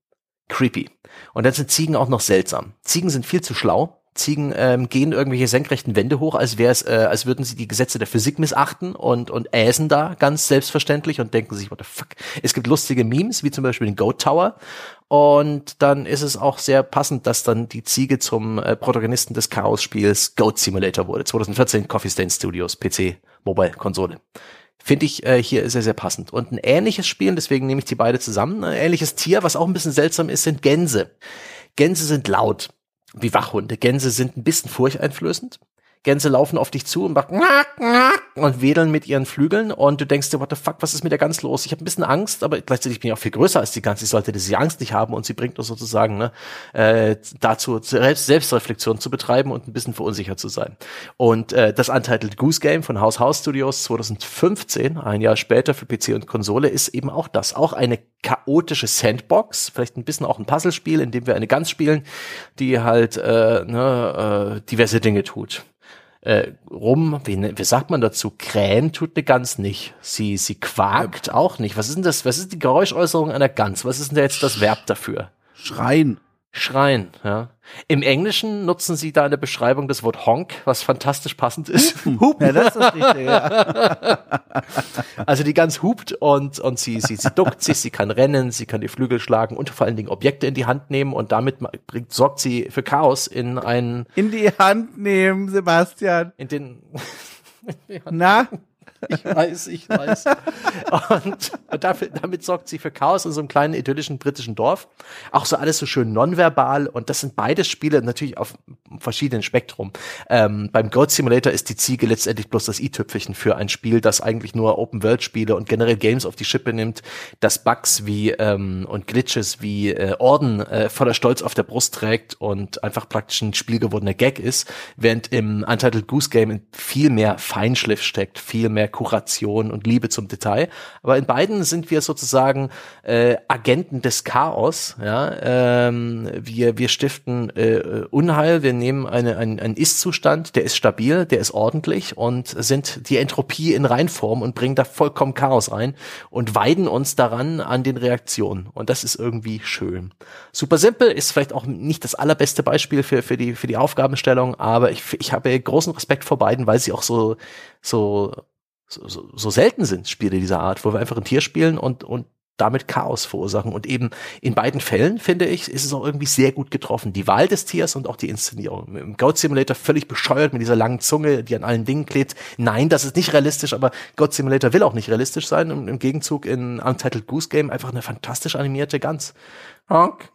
Creepy. Und dann sind Ziegen auch noch seltsam. Ziegen sind viel zu schlau. Ziegen ähm, gehen irgendwelche senkrechten Wände hoch, als wäre es, äh, als würden sie die Gesetze der Physik missachten und und äsen da ganz selbstverständlich und denken sich, what the fuck. Es gibt lustige Memes, wie zum Beispiel den Goat Tower. Und dann ist es auch sehr passend, dass dann die Ziege zum äh, Protagonisten des Chaos-Spiels Goat Simulator wurde. 2014 Coffee Stain Studios, PC, Mobile, Konsole. Finde ich äh, hier sehr, sehr passend. Und ein ähnliches Spiel, deswegen nehme ich die beide zusammen, ein ähnliches Tier, was auch ein bisschen seltsam ist, sind Gänse. Gänse sind laut, wie Wachhunde. Gänse sind ein bisschen furchteinflößend. Gänse laufen auf dich zu und machen und wedeln mit ihren Flügeln und du denkst dir, what the fuck, was ist mit der Gans los? Ich habe ein bisschen Angst, aber gleichzeitig bin ich auch viel größer als die Gans. Ich sollte diese Angst nicht haben und sie bringt uns sozusagen ne, äh, dazu, Selbst Selbstreflexion zu betreiben und ein bisschen verunsichert zu sein. Und äh, das Untitled Goose Game von House House Studios 2015, ein Jahr später für PC und Konsole, ist eben auch das. Auch eine chaotische Sandbox, vielleicht ein bisschen auch ein Puzzlespiel, in dem wir eine Gans spielen, die halt äh, ne, äh, diverse Dinge tut äh, rum, wie, ne- wie sagt man dazu? Krähen tut eine Gans nicht. Sie, sie quakt auch nicht. Was ist denn das? Was ist die Geräuschäußerung einer Gans? Was ist denn da jetzt das Verb dafür? Schreien. Schreien, ja. Im Englischen nutzen sie da in der Beschreibung das Wort honk, was fantastisch passend ist. Hupen. Ja, das ist das Richtige. Ja. Also die Gans hupt und, und sie, sie, sie duckt sich, sie kann rennen, sie kann die Flügel schlagen und vor allen Dingen Objekte in die Hand nehmen und damit bringt, sorgt sie für Chaos in einen, In die Hand nehmen, Sebastian. in den, Na? Ich weiß, ich weiß. Und dafür, damit sorgt sie für Chaos in so einem kleinen idyllischen britischen Dorf. Auch so alles so schön nonverbal. Und das sind beides Spiele natürlich auf verschiedenen Spektrum. Ähm, beim Goat Simulator ist die Ziege letztendlich bloß das i-Tüpfelchen für ein Spiel, das eigentlich nur Open-World-Spiele und generell Games auf die Schippe nimmt, das Bugs wie ähm, und Glitches wie äh, Orden äh, voller Stolz auf der Brust trägt und einfach praktisch ein spielgewordener Gag ist, während im Untitled Goose Game viel mehr Feinschliff steckt, viel mehr Kuration und Liebe zum Detail. Aber in beiden sind wir sozusagen äh, Agenten des Chaos. Ja? Ähm, wir, wir stiften äh, Unheil, wir nehmen eine, einen, einen Ist-Zustand, der ist stabil, der ist ordentlich und sind die Entropie in Reinform und bringen da vollkommen Chaos rein und weiden uns daran an den Reaktionen. Und das ist irgendwie schön. Super simpel, ist vielleicht auch nicht das allerbeste Beispiel für, für, die, für die Aufgabenstellung, aber ich, ich habe großen Respekt vor beiden, weil sie auch so, so so, so, so selten sind Spiele dieser Art, wo wir einfach ein Tier spielen und, und damit Chaos verursachen. Und eben in beiden Fällen, finde ich, ist es auch irgendwie sehr gut getroffen. Die Wahl des Tiers und auch die Inszenierung. Im Goat Simulator völlig bescheuert mit dieser langen Zunge, die an allen Dingen klebt. Nein, das ist nicht realistisch, aber Goat Simulator will auch nicht realistisch sein. Im, im Gegenzug in Untitled Goose Game einfach eine fantastisch animierte Gans. Honk.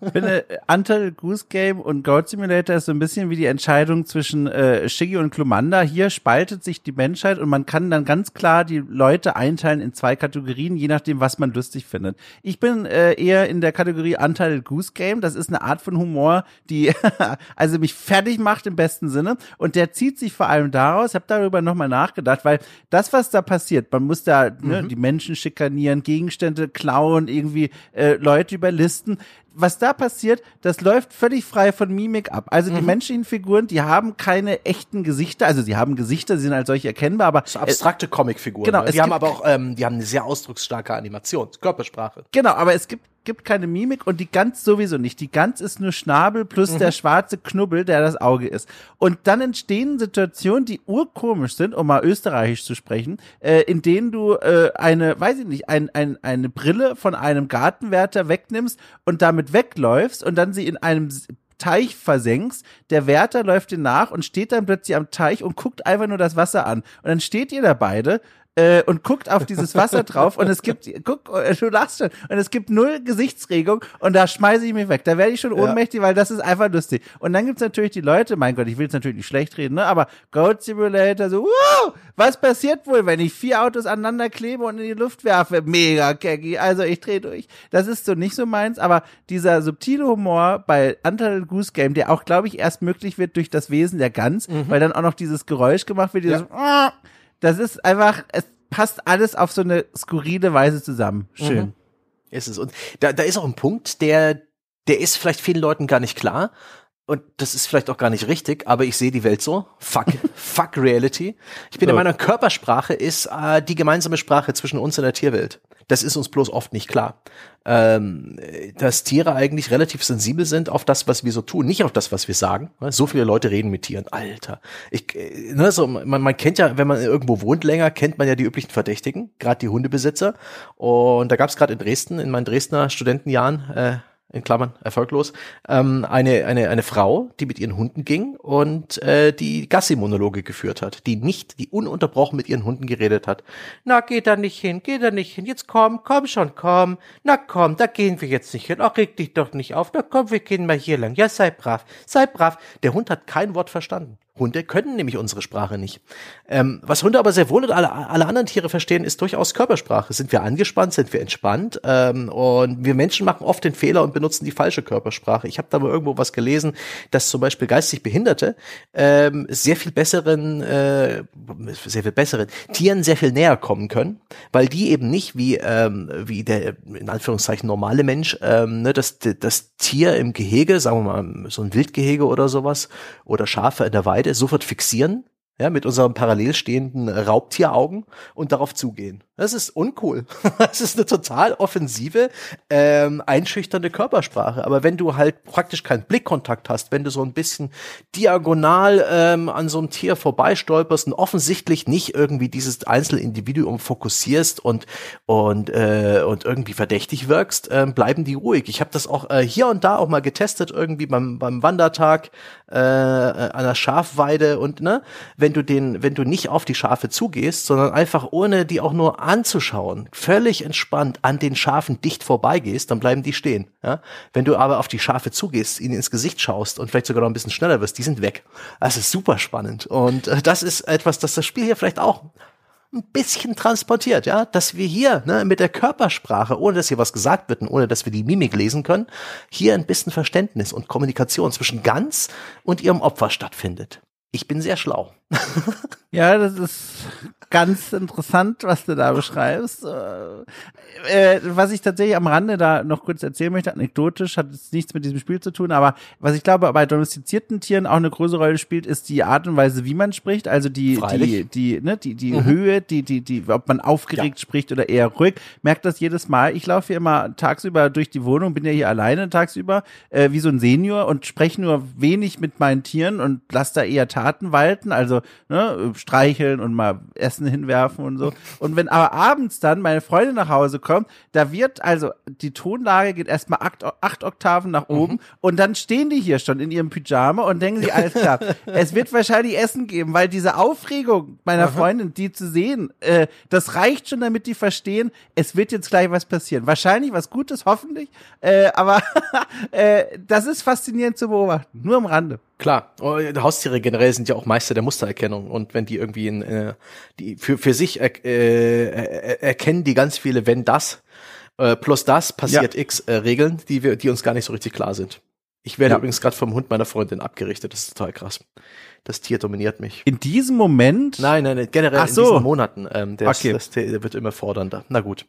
Ich finde, Untitled Goose Game und Goat Simulator ist so ein bisschen wie die Entscheidung zwischen äh, Shiggy und Klumanda. Hier spaltet sich die Menschheit und man kann dann ganz klar die Leute einteilen in zwei Kategorien, je nachdem, was man lustig findet. Ich bin äh, eher in der Kategorie Untitled Goose Game. Das ist eine Art von Humor, die also mich fertig macht im besten Sinne. Und der zieht sich vor allem daraus, ich habe darüber nochmal nachgedacht, weil das, was da passiert, man muss da ne, die Menschen schikanieren, Gegenstände klauen, irgendwie äh, Leute überlisten. Was da passiert, das läuft völlig frei von Mimik ab. Also die menschlichen Figuren, die haben keine echten Gesichter, also sie haben Gesichter, sie sind als solche erkennbar, aber So abstrakte Comicfiguren. genau, ne? Die haben aber auch, ähm, die haben eine sehr ausdrucksstarke Animation, Körpersprache. Genau, aber es gibt, gibt keine Mimik und die Gans sowieso nicht. Die Gans ist nur Schnabel plus der schwarze Knubbel, der das Auge ist. Und dann entstehen Situationen, die urkomisch sind, um mal österreichisch zu sprechen, äh, in denen du äh, eine, weiß ich nicht, ein, ein, eine Brille von einem Gartenwärter wegnimmst und damit wegläufst und dann sie in einem Teich versenkst, der Wärter läuft dir nach und steht dann plötzlich am Teich und guckt einfach nur das Wasser an. Und dann steht ihr da beide äh, und guckt auf dieses Wasser drauf und es gibt, guck, du lachst schon, und es gibt null Gesichtsregung und da schmeiße ich mich weg. Da werde ich schon ohnmächtig, ja. weil das ist einfach lustig. Und dann gibt's natürlich die Leute, mein Gott, ich will es natürlich nicht schlecht reden, ne? aber Goat Simulator, so, wow, was passiert wohl, wenn ich vier Autos aneinander klebe und in die Luft werfe? Mega keggy, also ich drehe durch. Das ist so nicht so meins, aber dieser subtile Humor bei Untitled Goose Game, der auch, glaube ich, erst möglich wird durch das Wesen der Gans, mhm. weil dann auch noch dieses Geräusch gemacht wird, dieses ja. Das ist einfach, es passt alles auf so eine skurrile Weise zusammen. Schön. Mhm. Ist es. Und da, da ist auch ein Punkt, der, der ist vielleicht vielen Leuten gar nicht klar. Und das ist vielleicht auch gar nicht richtig, aber ich sehe die Welt so. Fuck, fuck Reality. Ich bin so. der Meinung, Körpersprache ist äh, die gemeinsame Sprache zwischen uns und der Tierwelt. Das ist uns bloß oft nicht klar. Ähm, dass Tiere eigentlich relativ sensibel sind auf das, was wir so tun, nicht auf das, was wir sagen. So viele Leute reden mit Tieren. Alter. Ich, äh, ne, so, man, man kennt ja, wenn man irgendwo wohnt länger, kennt man ja die üblichen Verdächtigen, gerade die Hundebesitzer. Und da gab es gerade in Dresden, in meinen Dresdner Studentenjahren, äh, in Klammern erfolglos, ähm, eine, eine, eine Frau, die mit ihren Hunden ging und äh, die Gassi-Monologe geführt hat, die nicht, die ununterbrochen mit ihren Hunden geredet hat. Na, geh da nicht hin, geh da nicht hin, jetzt komm, komm schon, komm, na komm, da gehen wir jetzt nicht hin, ach, reg dich doch nicht auf, na komm, wir gehen mal hier lang, ja, sei brav, sei brav. Der Hund hat kein Wort verstanden. Hunde können nämlich unsere Sprache nicht. Ähm, was Hunde aber sehr wohl und alle, alle anderen Tiere verstehen, ist durchaus Körpersprache. Sind wir angespannt, sind wir entspannt? Ähm, und wir Menschen machen oft den Fehler und benutzen die falsche Körpersprache. Ich habe da mal irgendwo was gelesen, dass zum Beispiel geistig Behinderte ähm, sehr viel besseren, äh, sehr viel besseren Tieren sehr viel näher kommen können, weil die eben nicht wie ähm, wie der in Anführungszeichen normale Mensch ähm, ne, das das Tier im Gehege, sagen wir mal so ein Wildgehege oder sowas oder Schafe in der Weide beide sofort fixieren, ja, mit unseren parallel stehenden Raubtieraugen und darauf zugehen. Das ist uncool. Das ist eine total offensive, ähm, einschüchternde Körpersprache. Aber wenn du halt praktisch keinen Blickkontakt hast, wenn du so ein bisschen diagonal ähm, an so einem Tier vorbeistolperst und offensichtlich nicht irgendwie dieses Einzelindividuum fokussierst und und äh, und irgendwie verdächtig wirkst, äh, bleiben die ruhig. Ich habe das auch äh, hier und da auch mal getestet, irgendwie beim beim Wandertag äh, an der Schafweide und ne, wenn du den, wenn du nicht auf die Schafe zugehst, sondern einfach ohne die auch nur anzuschauen, völlig entspannt an den Schafen dicht vorbeigehst, dann bleiben die stehen. Ja? Wenn du aber auf die Schafe zugehst, ihnen ins Gesicht schaust und vielleicht sogar noch ein bisschen schneller wirst, die sind weg. Das ist super spannend. Und äh, das ist etwas, das das Spiel hier vielleicht auch ein bisschen transportiert, ja, dass wir hier ne, mit der Körpersprache, ohne dass hier was gesagt wird und ohne dass wir die Mimik lesen können, hier ein bisschen Verständnis und Kommunikation zwischen Ganz und ihrem Opfer stattfindet. Ich bin sehr schlau. Ja, das ist ganz interessant, was du da beschreibst. Äh, äh, was ich tatsächlich am Rande da noch kurz erzählen möchte, anekdotisch, hat jetzt nichts mit diesem Spiel zu tun, aber was ich glaube bei domestizierten Tieren auch eine größere Rolle spielt, ist die Art und Weise, wie man spricht, also die Freilich. die die ne, die die mhm. Höhe, die die die ob man aufgeregt ja. spricht oder eher ruhig. Merkt das jedes Mal. Ich laufe hier immer tagsüber durch die Wohnung, bin ja hier alleine tagsüber, äh, wie so ein Senior und spreche nur wenig mit meinen Tieren und lasse da eher Taten walten, also ne, streicheln und mal Essen hinwerfen und so. Und wenn aber abends dann meine Freundin nach Hause kommt, da wird also die Tonlage geht erstmal acht, acht Oktaven nach oben mhm. und dann stehen die hier schon in ihrem Pyjama und denken sie, alles klar, es wird wahrscheinlich Essen geben, weil diese Aufregung meiner Freundin, die zu sehen, äh, das reicht schon, damit die verstehen, es wird jetzt gleich was passieren. Wahrscheinlich was Gutes, hoffentlich, äh, aber äh, das ist faszinierend zu beobachten, nur am Rande. Klar, oh, Haustiere generell sind ja auch Meister der Mustererkennung und wenn die irgendwie in, äh, die für für sich er, äh, erkennen die ganz viele wenn das äh, plus das passiert ja. X äh, Regeln, die wir die uns gar nicht so richtig klar sind. Ich werde ja. übrigens gerade vom Hund meiner Freundin abgerichtet, das ist total krass. Das Tier dominiert mich. In diesem Moment? Nein, nein, generell Ach so. in diesen Monaten. Ähm, der, okay. ist, das, der wird immer fordernder. Na gut.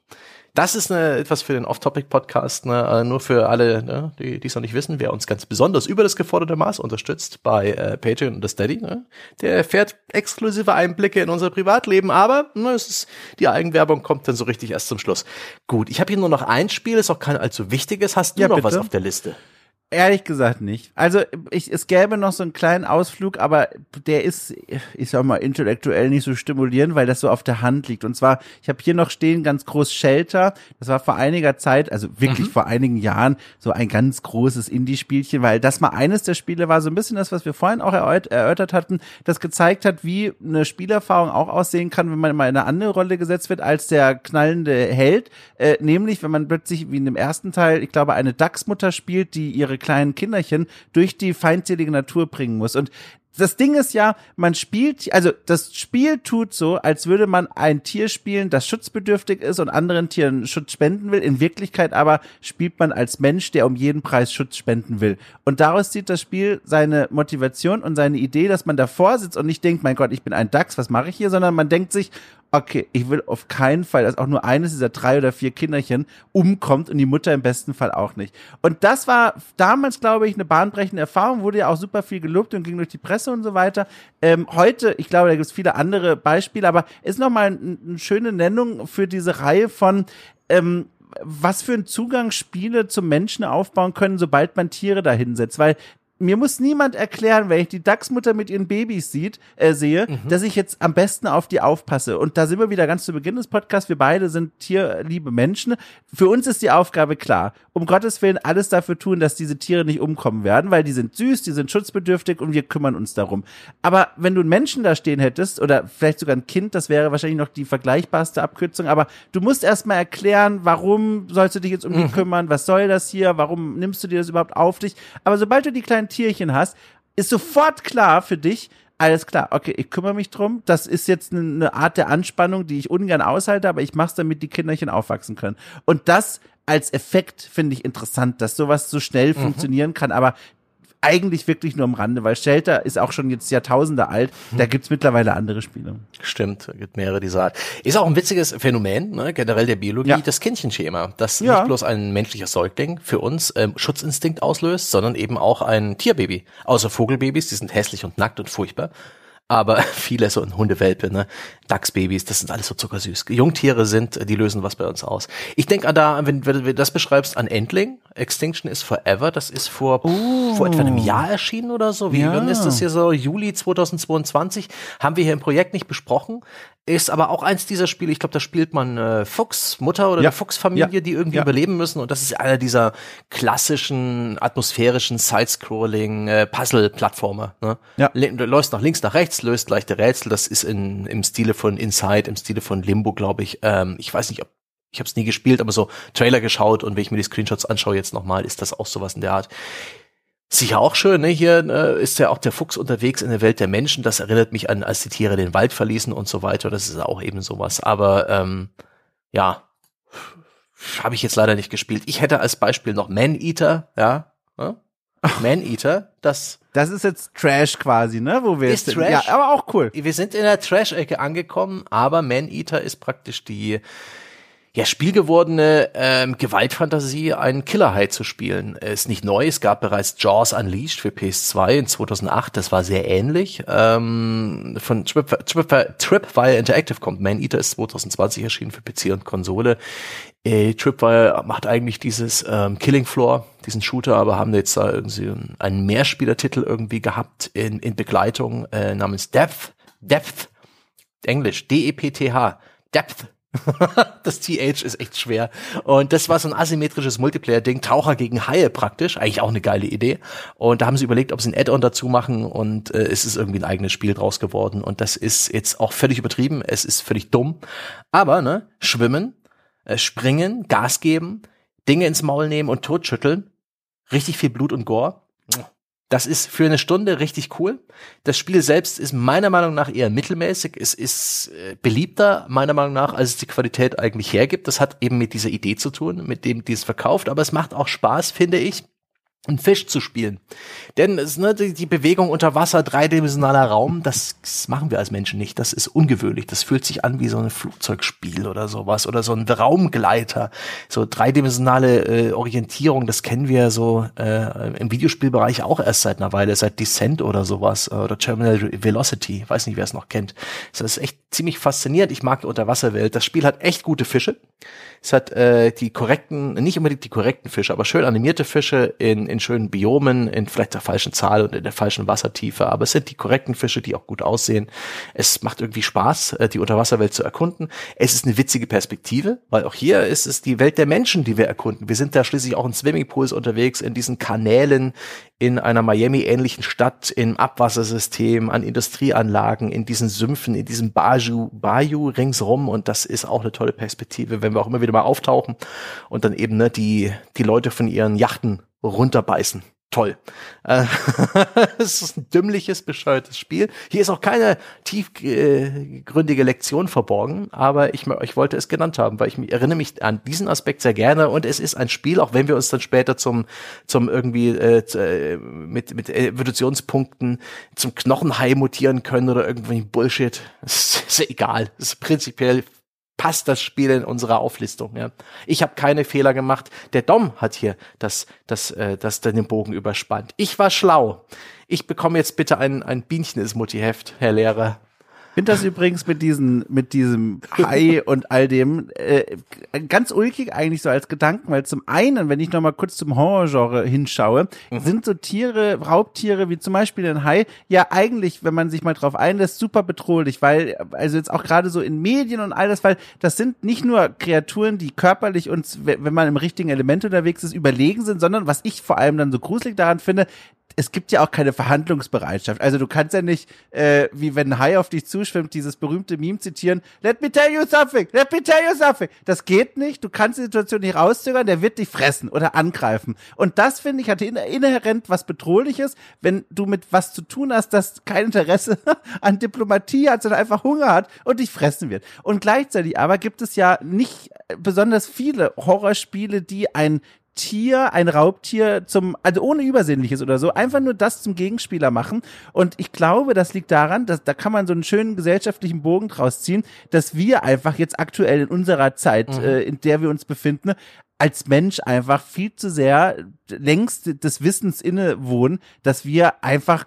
Das ist eine, etwas für den Off-Topic-Podcast, ne, äh, nur für alle, ne, die es noch nicht wissen, wer uns ganz besonders über das geforderte Maß unterstützt bei äh, Patreon und der Steady. Ne, der erfährt exklusive Einblicke in unser Privatleben, aber ne, es ist, die Eigenwerbung kommt dann so richtig erst zum Schluss. Gut, ich habe hier nur noch ein Spiel, ist auch kein allzu wichtiges. Hast du ja, noch bitte? was auf der Liste? Ehrlich gesagt nicht. Also ich, es gäbe noch so einen kleinen Ausflug, aber der ist, ich sag mal, intellektuell nicht so stimulierend, weil das so auf der Hand liegt. Und zwar, ich habe hier noch stehen ganz groß Shelter. Das war vor einiger Zeit, also wirklich mhm. vor einigen Jahren, so ein ganz großes Indie-Spielchen, weil das mal eines der Spiele war, so ein bisschen das, was wir vorhin auch erörtert hatten, das gezeigt hat, wie eine Spielerfahrung auch aussehen kann, wenn man mal in eine andere Rolle gesetzt wird als der knallende Held. Äh, nämlich, wenn man plötzlich, wie in dem ersten Teil, ich glaube, eine Dachsmutter spielt, die ihre kleinen Kinderchen durch die feindselige Natur bringen muss. Und das Ding ist ja, man spielt, also das Spiel tut so, als würde man ein Tier spielen, das schutzbedürftig ist und anderen Tieren Schutz spenden will. In Wirklichkeit aber spielt man als Mensch, der um jeden Preis Schutz spenden will. Und daraus zieht das Spiel seine Motivation und seine Idee, dass man davor sitzt und nicht denkt, mein Gott, ich bin ein Dachs, was mache ich hier, sondern man denkt sich, okay, ich will auf keinen Fall, dass auch nur eines dieser drei oder vier Kinderchen umkommt und die Mutter im besten Fall auch nicht. Und das war damals, glaube ich, eine bahnbrechende Erfahrung, wurde ja auch super viel gelobt und ging durch die Presse und so weiter. Ähm, heute, ich glaube, da gibt es viele andere Beispiele, aber ist nochmal eine, eine schöne Nennung für diese Reihe von ähm, was für einen Zugang Spiele zum Menschen aufbauen können, sobald man Tiere dahinsetzt. Weil mir muss niemand erklären, wenn ich die Dachsmutter mit ihren Babys sieht, äh, sehe, mhm. dass ich jetzt am besten auf die aufpasse. Und da sind wir wieder ganz zu Beginn des Podcasts. Wir beide sind tierliebe Menschen. Für uns ist die Aufgabe klar. Um Gottes Willen alles dafür tun, dass diese Tiere nicht umkommen werden, weil die sind süß, die sind schutzbedürftig und wir kümmern uns darum. Aber wenn du einen Menschen da stehen hättest oder vielleicht sogar ein Kind, das wäre wahrscheinlich noch die vergleichbarste Abkürzung, aber du musst erstmal erklären, warum sollst du dich jetzt um die mhm. kümmern? Was soll das hier? Warum nimmst du dir das überhaupt auf dich? Aber sobald du die kleinen ein Tierchen hast, ist sofort klar für dich, alles klar, okay, ich kümmere mich drum. Das ist jetzt eine Art der Anspannung, die ich ungern aushalte, aber ich mache es, damit die Kinderchen aufwachsen können. Und das als Effekt finde ich interessant, dass sowas so schnell mhm. funktionieren kann, aber eigentlich wirklich nur am Rande, weil Shelter ist auch schon jetzt Jahrtausende alt. Da hm. gibt's mittlerweile andere Spiele. Stimmt, gibt mehrere dieser Art. Ist auch ein witziges Phänomen, ne, generell der Biologie, ja. das Kindchenschema, das ja. nicht bloß ein menschlicher Säugling für uns ähm, Schutzinstinkt auslöst, sondern eben auch ein Tierbaby. Außer Vogelbabys, die sind hässlich und nackt und furchtbar aber viele so ein Hundewelpe, ne, Dachsbabys, das sind alles so zuckersüß. Jungtiere sind, die lösen was bei uns aus. Ich denke da, wenn, wenn du das beschreibst, an Endling, Extinction is Forever, das ist vor, oh. vor etwa einem Jahr erschienen oder so. Wie, ja. wann ist das hier so? Juli 2022. Haben wir hier im Projekt nicht besprochen. Ist aber auch eins dieser Spiele, ich glaube, da spielt man äh, Fuchs, Mutter oder ja. Fuchsfamilie, ja. die irgendwie ja. überleben müssen. Und das ist einer dieser klassischen, atmosphärischen Side-Scrolling äh, Puzzle-Plattformer. Ne? Ja. Du läufst nach links, nach rechts, löst leichte Rätsel. Das ist in, im Stile von Inside, im Stile von Limbo, glaube ich. Ähm, ich weiß nicht, ob ich habe es nie gespielt, aber so Trailer geschaut und wenn ich mir die Screenshots anschaue jetzt nochmal, ist das auch sowas in der Art. Sicher auch schön, ne? Hier äh, ist ja auch der Fuchs unterwegs in der Welt der Menschen. Das erinnert mich an, als die Tiere den Wald verließen und so weiter. Das ist auch eben sowas. Aber ähm, ja, habe ich jetzt leider nicht gespielt. Ich hätte als Beispiel noch Man Eater, ja. Ne? Man Eater, das. Das ist jetzt Trash quasi, ne? Wo wir ist jetzt, Trash. Ja, aber auch cool. Wir sind in der Trash-Ecke angekommen, aber Man Eater ist praktisch die ja, spielgewordene ähm, Gewaltfantasie, einen Killerhai zu spielen. Ist nicht neu, es gab bereits Jaws Unleashed für PS2 in 2008, das war sehr ähnlich. Ähm, von Trip, Trip, Tripwire Interactive kommt Man Eater ist 2020 erschienen für PC und Konsole. Äh, Tripwire macht eigentlich dieses ähm, Killing Floor, diesen Shooter, aber haben jetzt da irgendwie einen Mehrspielertitel irgendwie gehabt in, in Begleitung äh, namens Depth, Depth, Englisch, D-E-P-T-H, Depth das TH ist echt schwer. Und das war so ein asymmetrisches Multiplayer-Ding, Taucher gegen Haie praktisch, eigentlich auch eine geile Idee. Und da haben sie überlegt, ob sie ein Add-on dazu machen und äh, es ist irgendwie ein eigenes Spiel draus geworden. Und das ist jetzt auch völlig übertrieben, es ist völlig dumm. Aber, ne, schwimmen, äh, springen, Gas geben, Dinge ins Maul nehmen und totschütteln, richtig viel Blut und Gore. Das ist für eine Stunde richtig cool. Das Spiel selbst ist meiner Meinung nach eher mittelmäßig. Es ist äh, beliebter, meiner Meinung nach, als es die Qualität eigentlich hergibt. Das hat eben mit dieser Idee zu tun, mit dem, die es verkauft. Aber es macht auch Spaß, finde ich einen Fisch zu spielen. Denn es, ne, die, Bewegung unter Wasser, dreidimensionaler Raum, das, das machen wir als Menschen nicht. Das ist ungewöhnlich. Das fühlt sich an wie so ein Flugzeugspiel oder sowas oder so ein Raumgleiter. So dreidimensionale äh, Orientierung, das kennen wir so äh, im Videospielbereich auch erst seit einer Weile, seit Descent oder sowas äh, oder Terminal Velocity. Weiß nicht, wer es noch kennt. Das ist echt ziemlich faszinierend. Ich mag die Unterwasserwelt. Das Spiel hat echt gute Fische. Es hat äh, die korrekten, nicht unbedingt die korrekten Fische, aber schön animierte Fische in in schönen Biomen, in vielleicht der falschen Zahl und in der falschen Wassertiefe, aber es sind die korrekten Fische, die auch gut aussehen. Es macht irgendwie Spaß, äh, die Unterwasserwelt zu erkunden. Es ist eine witzige Perspektive, weil auch hier ist es die Welt der Menschen, die wir erkunden. Wir sind da schließlich auch in Swimmingpools unterwegs, in diesen Kanälen, in einer Miami-ähnlichen Stadt, im Abwassersystem, an Industrieanlagen, in diesen Sümpfen, in diesem Bayou, Bayou ringsrum. Und das ist auch eine tolle Perspektive, wenn wir auch immer wieder mal auftauchen und dann eben ne, die, die Leute von ihren Yachten runterbeißen toll. Äh, es ist ein dümmliches, bescheuertes Spiel. Hier ist auch keine tiefgründige Lektion verborgen, aber ich, ich wollte es genannt haben, weil ich mich, erinnere mich an diesen Aspekt sehr gerne und es ist ein Spiel, auch wenn wir uns dann später zum, zum irgendwie äh, äh mit, mit Evolutionspunkten zum Knochenhai mutieren können oder irgendwie Bullshit. Es ist egal. Es ist prinzipiell passt das Spiel in unserer Auflistung. Ja. Ich habe keine Fehler gemacht. Der Dom hat hier das, das, äh, das den Bogen überspannt. Ich war schlau. Ich bekomme jetzt bitte ein, ein Bienchen ins Mutti-Heft, Herr Lehrer finde das übrigens mit diesen, mit diesem Hai und all dem äh, ganz ulkig eigentlich so als Gedanken, weil zum einen, wenn ich nochmal kurz zum Horrorgenre hinschaue, mhm. sind so Tiere, Raubtiere wie zum Beispiel ein Hai, ja eigentlich, wenn man sich mal drauf einlässt, super bedrohlich, weil, also jetzt auch gerade so in Medien und all das, weil das sind nicht nur Kreaturen, die körperlich uns, wenn man im richtigen Element unterwegs ist, überlegen sind, sondern was ich vor allem dann so gruselig daran finde, es gibt ja auch keine Verhandlungsbereitschaft. Also du kannst ja nicht, äh, wie wenn ein Hai auf dich zuschwimmt, dieses berühmte Meme zitieren, let me tell you something, let me tell you something. Das geht nicht, du kannst die Situation nicht rauszögern, der wird dich fressen oder angreifen. Und das, finde ich, hat inhärent was Bedrohliches, wenn du mit was zu tun hast, das kein Interesse an Diplomatie hat, sondern einfach Hunger hat und dich fressen wird. Und gleichzeitig aber gibt es ja nicht besonders viele Horrorspiele, die ein Tier, ein Raubtier zum, also ohne Übersinnliches oder so, einfach nur das zum Gegenspieler machen. Und ich glaube, das liegt daran, dass da kann man so einen schönen gesellschaftlichen Bogen draus ziehen, dass wir einfach jetzt aktuell in unserer Zeit, mhm. äh, in der wir uns befinden, als Mensch einfach viel zu sehr längst des Wissens innewohnen, dass wir einfach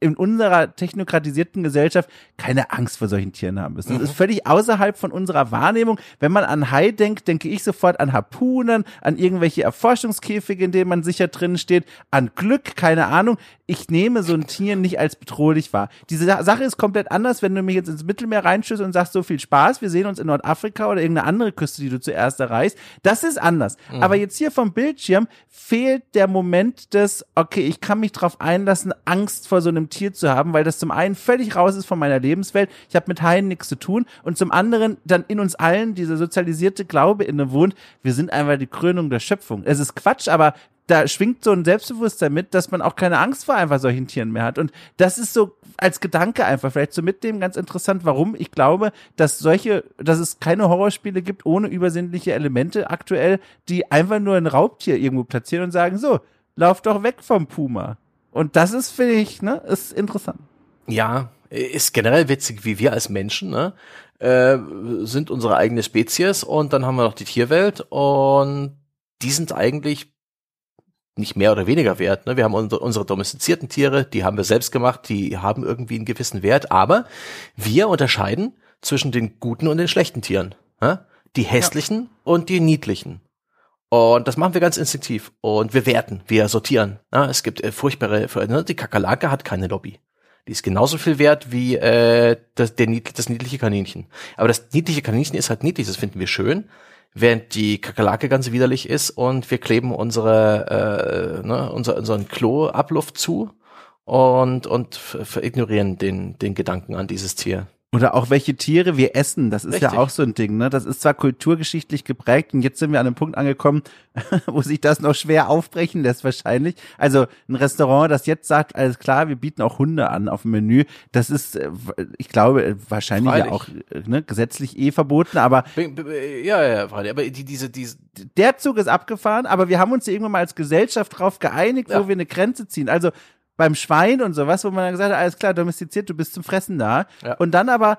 in unserer technokratisierten Gesellschaft keine Angst vor solchen Tieren haben müssen. Das ist mhm. völlig außerhalb von unserer Wahrnehmung. Wenn man an Hai denkt, denke ich sofort an Harpunen, an irgendwelche Erforschungskäfige, in denen man sicher drin steht, an Glück, keine Ahnung. Ich nehme so ein Tier nicht als bedrohlich wahr. Diese Sache ist komplett anders, wenn du mich jetzt ins Mittelmeer reinschüsst und sagst, so viel Spaß, wir sehen uns in Nordafrika oder irgendeine andere Küste, die du zuerst erreichst. Das ist anders. Mhm. Aber jetzt hier vom Bildschirm fehlt der Moment des, okay, ich kann mich drauf einlassen, Angst vor so einem Tier zu haben, weil das zum einen völlig raus ist von meiner Lebenswelt, ich habe mit Haien nichts zu tun und zum anderen dann in uns allen dieser sozialisierte Glaube innewohnt, wir sind einfach die Krönung der Schöpfung. Es ist Quatsch, aber da schwingt so ein Selbstbewusstsein mit, dass man auch keine Angst vor einfach solchen Tieren mehr hat. Und das ist so als Gedanke einfach vielleicht so mit dem ganz interessant, warum ich glaube, dass solche, dass es keine Horrorspiele gibt ohne übersinnliche Elemente aktuell, die einfach nur ein Raubtier irgendwo platzieren und sagen, so, lauf doch weg vom Puma. Und das ist, finde ich, ne, ist interessant. Ja, ist generell witzig, wie wir als Menschen, ne, äh, sind unsere eigene Spezies und dann haben wir noch die Tierwelt und die sind eigentlich nicht mehr oder weniger wert. Ne? Wir haben unsere, unsere domestizierten Tiere, die haben wir selbst gemacht, die haben irgendwie einen gewissen Wert, aber wir unterscheiden zwischen den guten und den schlechten Tieren. Ne? Die hässlichen ja. und die niedlichen. Und das machen wir ganz instinktiv. Und wir werten, wir sortieren. Ja, es gibt äh, furchtbare, ne? die Kakerlake hat keine Lobby. Die ist genauso viel wert wie äh, das, der, das niedliche Kaninchen. Aber das niedliche Kaninchen ist halt niedlich, das finden wir schön, während die Kakerlake ganz widerlich ist und wir kleben unsere, äh, ne, unser, unseren Klo-Abluft zu und, und ignorieren den, den Gedanken an dieses Tier. Oder auch welche Tiere wir essen, das ist Richtig. ja auch so ein Ding, ne? Das ist zwar kulturgeschichtlich geprägt und jetzt sind wir an einem Punkt angekommen, wo sich das noch schwer aufbrechen lässt wahrscheinlich. Also ein Restaurant, das jetzt sagt, alles klar, wir bieten auch Hunde an auf dem Menü, das ist, äh, ich glaube, wahrscheinlich Freilich. ja auch ne, gesetzlich eh verboten, aber ja, ja, Freilich. aber die, diese, diese der Zug ist abgefahren, aber wir haben uns ja irgendwann mal als Gesellschaft drauf geeinigt, ja. wo wir eine Grenze ziehen. Also beim Schwein und sowas, wo man dann gesagt hat, alles klar, domestiziert, du bist zum Fressen da. Ja. Und dann aber,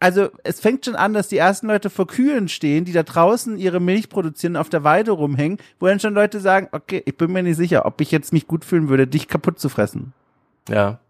also es fängt schon an, dass die ersten Leute vor Kühen stehen, die da draußen ihre Milch produzieren, auf der Weide rumhängen, wo dann schon Leute sagen, okay, ich bin mir nicht sicher, ob ich jetzt mich gut fühlen würde, dich kaputt zu fressen. Ja.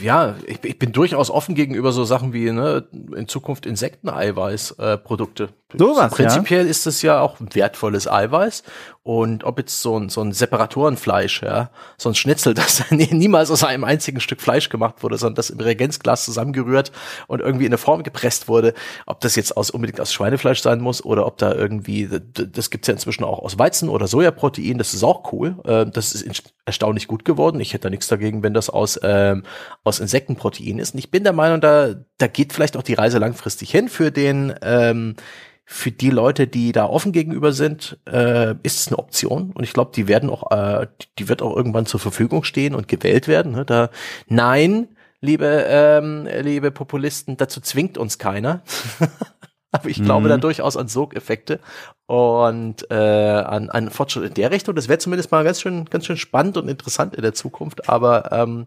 Ja, ich, ich bin durchaus offen gegenüber so Sachen wie ne, in Zukunft Insekteneiweiß-Produkte. Äh, so was, Prinzipiell ja? ist es ja auch wertvolles Eiweiß. Und ob jetzt so ein, so ein Separatorenfleisch, ja, so ein Schnitzel, das niemals aus einem einzigen Stück Fleisch gemacht wurde, sondern das im Reagenzglas zusammengerührt und irgendwie in eine Form gepresst wurde, ob das jetzt aus unbedingt aus Schweinefleisch sein muss oder ob da irgendwie, das gibt's ja inzwischen auch aus Weizen oder Sojaprotein, das ist auch cool. Äh, das ist erstaunlich gut geworden. Ich hätte da nichts dagegen, wenn das aus ähm, aus Insektenprotein ist. Und ich bin der Meinung, da, da geht vielleicht auch die Reise langfristig hin für den, ähm, für die Leute, die da offen gegenüber sind, äh, ist es eine Option. Und ich glaube, die werden auch, äh, die wird auch irgendwann zur Verfügung stehen und gewählt werden. Ne? Da, nein, liebe, ähm, liebe Populisten, dazu zwingt uns keiner. Aber ich glaube mhm. da durchaus an Sogeffekte und äh, an, an Fortschritt in der Richtung. Das wäre zumindest mal ganz schön, ganz schön spannend und interessant in der Zukunft. Aber ähm,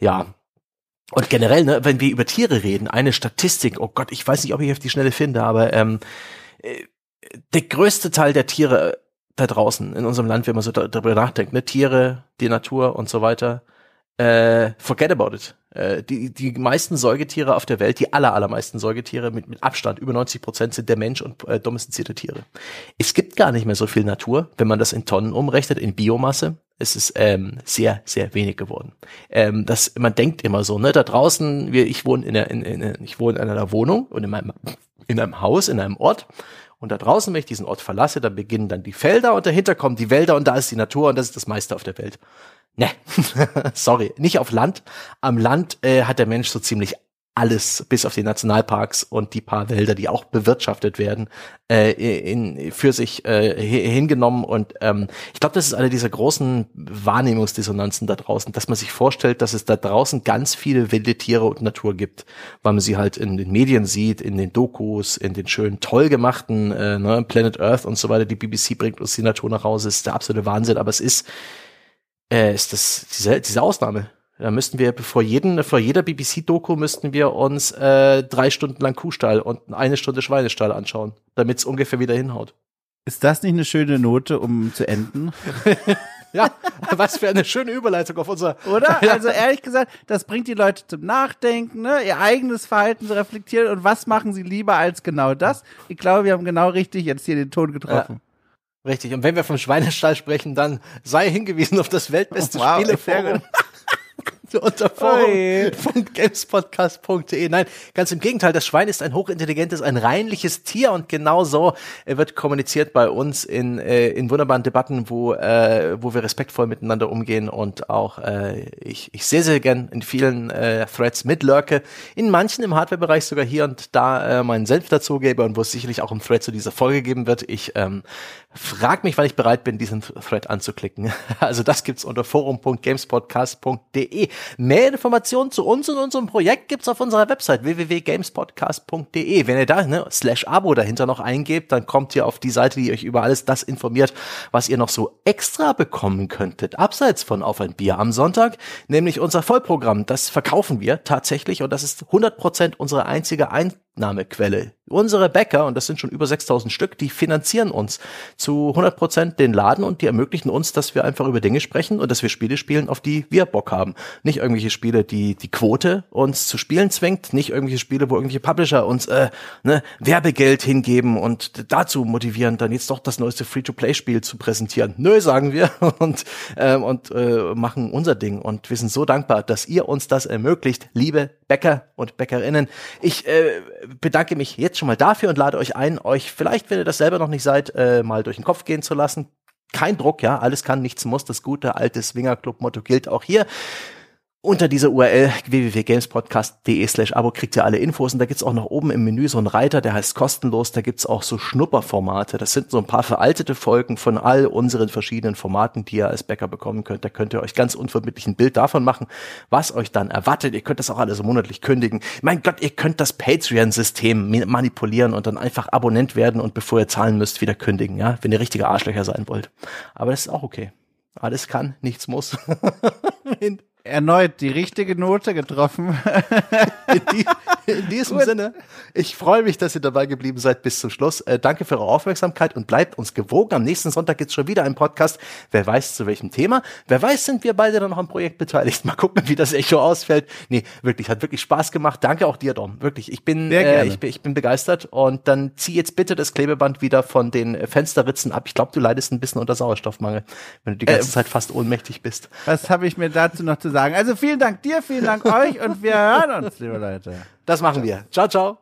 ja, und generell, ne, wenn wir über Tiere reden, eine Statistik, oh Gott, ich weiß nicht, ob ich auf die Schnelle finde, aber ähm, äh, der größte Teil der Tiere da draußen in unserem Land, wenn man so darüber nachdenkt, ne, Tiere, die Natur und so weiter, äh, forget about it. Äh, die, die meisten Säugetiere auf der Welt, die aller, allermeisten Säugetiere mit, mit Abstand, über 90 Prozent sind der Mensch und äh, domestizierte Tiere. Es gibt gar nicht mehr so viel Natur, wenn man das in Tonnen umrechnet, in Biomasse es ist ähm, sehr, sehr wenig geworden. Ähm, das, man denkt immer so, ne, da draußen, wir, ich wohne in, der, in, in, ich wohne in einer Wohnung und in meinem, in einem Haus, in einem Ort. Und da draußen, wenn ich diesen Ort verlasse, da beginnen dann die Felder und dahinter kommen die Wälder und da ist die Natur und das ist das meiste auf der Welt. Ne, sorry, nicht auf Land. Am Land äh, hat der Mensch so ziemlich alles bis auf die Nationalparks und die paar Wälder, die auch bewirtschaftet werden, äh, in, für sich äh, hingenommen. Und ähm, ich glaube, das ist eine dieser großen Wahrnehmungsdissonanzen da draußen, dass man sich vorstellt, dass es da draußen ganz viele wilde Tiere und Natur gibt, weil man sie halt in den Medien sieht, in den Dokus, in den schönen, toll gemachten äh, ne, Planet Earth und so weiter. Die BBC bringt uns die Natur nach Hause, ist der absolute Wahnsinn, aber es ist, äh, ist das diese, diese Ausnahme. Da müssten wir vor jedem, vor jeder BBC-Doku müssten wir uns äh, drei Stunden lang Kuhstall und eine Stunde Schweinestall anschauen, damit es ungefähr wieder hinhaut. Ist das nicht eine schöne Note, um zu enden? ja, was für eine schöne Überleitung auf unser. Oder? Also ehrlich gesagt, das bringt die Leute zum Nachdenken, ne? ihr eigenes Verhalten zu reflektieren und was machen sie lieber als genau das? Ich glaube, wir haben genau richtig jetzt hier den Ton getroffen. Ja. Richtig. Und wenn wir vom Schweinestall sprechen, dann sei hingewiesen auf das weltbeste oh, wow, Spieleforum. Unter forum.gamespodcast.de. Nein, ganz im Gegenteil, das Schwein ist ein hochintelligentes, ein reinliches Tier und genau so äh, wird kommuniziert bei uns in, äh, in wunderbaren Debatten, wo, äh, wo wir respektvoll miteinander umgehen und auch äh, ich, ich sehr, sehr gern in vielen äh, Threads mitlurke, in manchen im Hardware-Bereich sogar hier und da äh, meinen Senf dazugebe und wo es sicherlich auch im Thread zu dieser Folge geben wird. Ich ähm, frag mich, wann ich bereit bin, diesen Thread anzuklicken. Also das gibt's unter forum.gamespodcast.de. Mehr Informationen zu uns und unserem Projekt gibt's auf unserer Website www.gamespodcast.de. Wenn ihr da ne, slash Abo dahinter noch eingebt, dann kommt ihr auf die Seite, die euch über alles das informiert, was ihr noch so extra bekommen könntet, abseits von Auf ein Bier am Sonntag, nämlich unser Vollprogramm. Das verkaufen wir tatsächlich und das ist 100% unsere einzige Einnahmequelle. Unsere Bäcker, und das sind schon über 6000 Stück, die finanzieren uns zu 100 Prozent den Laden und die ermöglichen uns, dass wir einfach über Dinge sprechen und dass wir Spiele spielen, auf die wir Bock haben. Nicht irgendwelche Spiele, die die Quote uns zu spielen zwingt, nicht irgendwelche Spiele, wo irgendwelche Publisher uns äh, ne, Werbegeld hingeben und dazu motivieren, dann jetzt doch das neueste Free-to-Play-Spiel zu präsentieren. Nö, sagen wir und, äh, und äh, machen unser Ding. Und wir sind so dankbar, dass ihr uns das ermöglicht, liebe Bäcker und Bäckerinnen. Ich äh, bedanke mich jetzt schon mal dafür und lade euch ein, euch vielleicht, wenn ihr das selber noch nicht seid, äh, mal durch den Kopf gehen zu lassen. Kein Druck, ja, alles kann, nichts muss. Das gute alte Swinger Club Motto gilt auch hier. Unter dieser URL www.gamespodcast.de slash Abo kriegt ihr alle Infos und da gibt's auch noch oben im Menü so einen Reiter, der heißt kostenlos, da gibt's auch so Schnupperformate. Das sind so ein paar veraltete Folgen von all unseren verschiedenen Formaten, die ihr als Bäcker bekommen könnt. Da könnt ihr euch ganz unverbindlich ein Bild davon machen, was euch dann erwartet. Ihr könnt das auch alles monatlich kündigen. Mein Gott, ihr könnt das Patreon-System manipulieren und dann einfach Abonnent werden und bevor ihr zahlen müsst, wieder kündigen, ja, wenn ihr richtige Arschlöcher sein wollt. Aber das ist auch okay. Alles kann, nichts muss. erneut die richtige Note getroffen. In, die, in diesem Sinne, ich freue mich, dass ihr dabei geblieben seid bis zum Schluss. Äh, danke für eure Aufmerksamkeit und bleibt uns gewogen. Am nächsten Sonntag gibt's schon wieder einen Podcast. Wer weiß zu welchem Thema. Wer weiß, sind wir beide dann noch am Projekt beteiligt. Mal gucken, wie das Echo ausfällt. Nee, wirklich, hat wirklich Spaß gemacht. Danke auch dir, Dom. Wirklich, ich bin, äh, ich bin, ich bin begeistert. Und dann zieh jetzt bitte das Klebeband wieder von den Fensterritzen ab. Ich glaube, du leidest ein bisschen unter Sauerstoffmangel, wenn du die ganze äh, Zeit fast ohnmächtig bist. Was habe ich mir dazu noch zu sagen? Also vielen Dank dir, vielen Dank euch und wir hören uns, liebe Leute. Das machen wir. Ciao, ciao.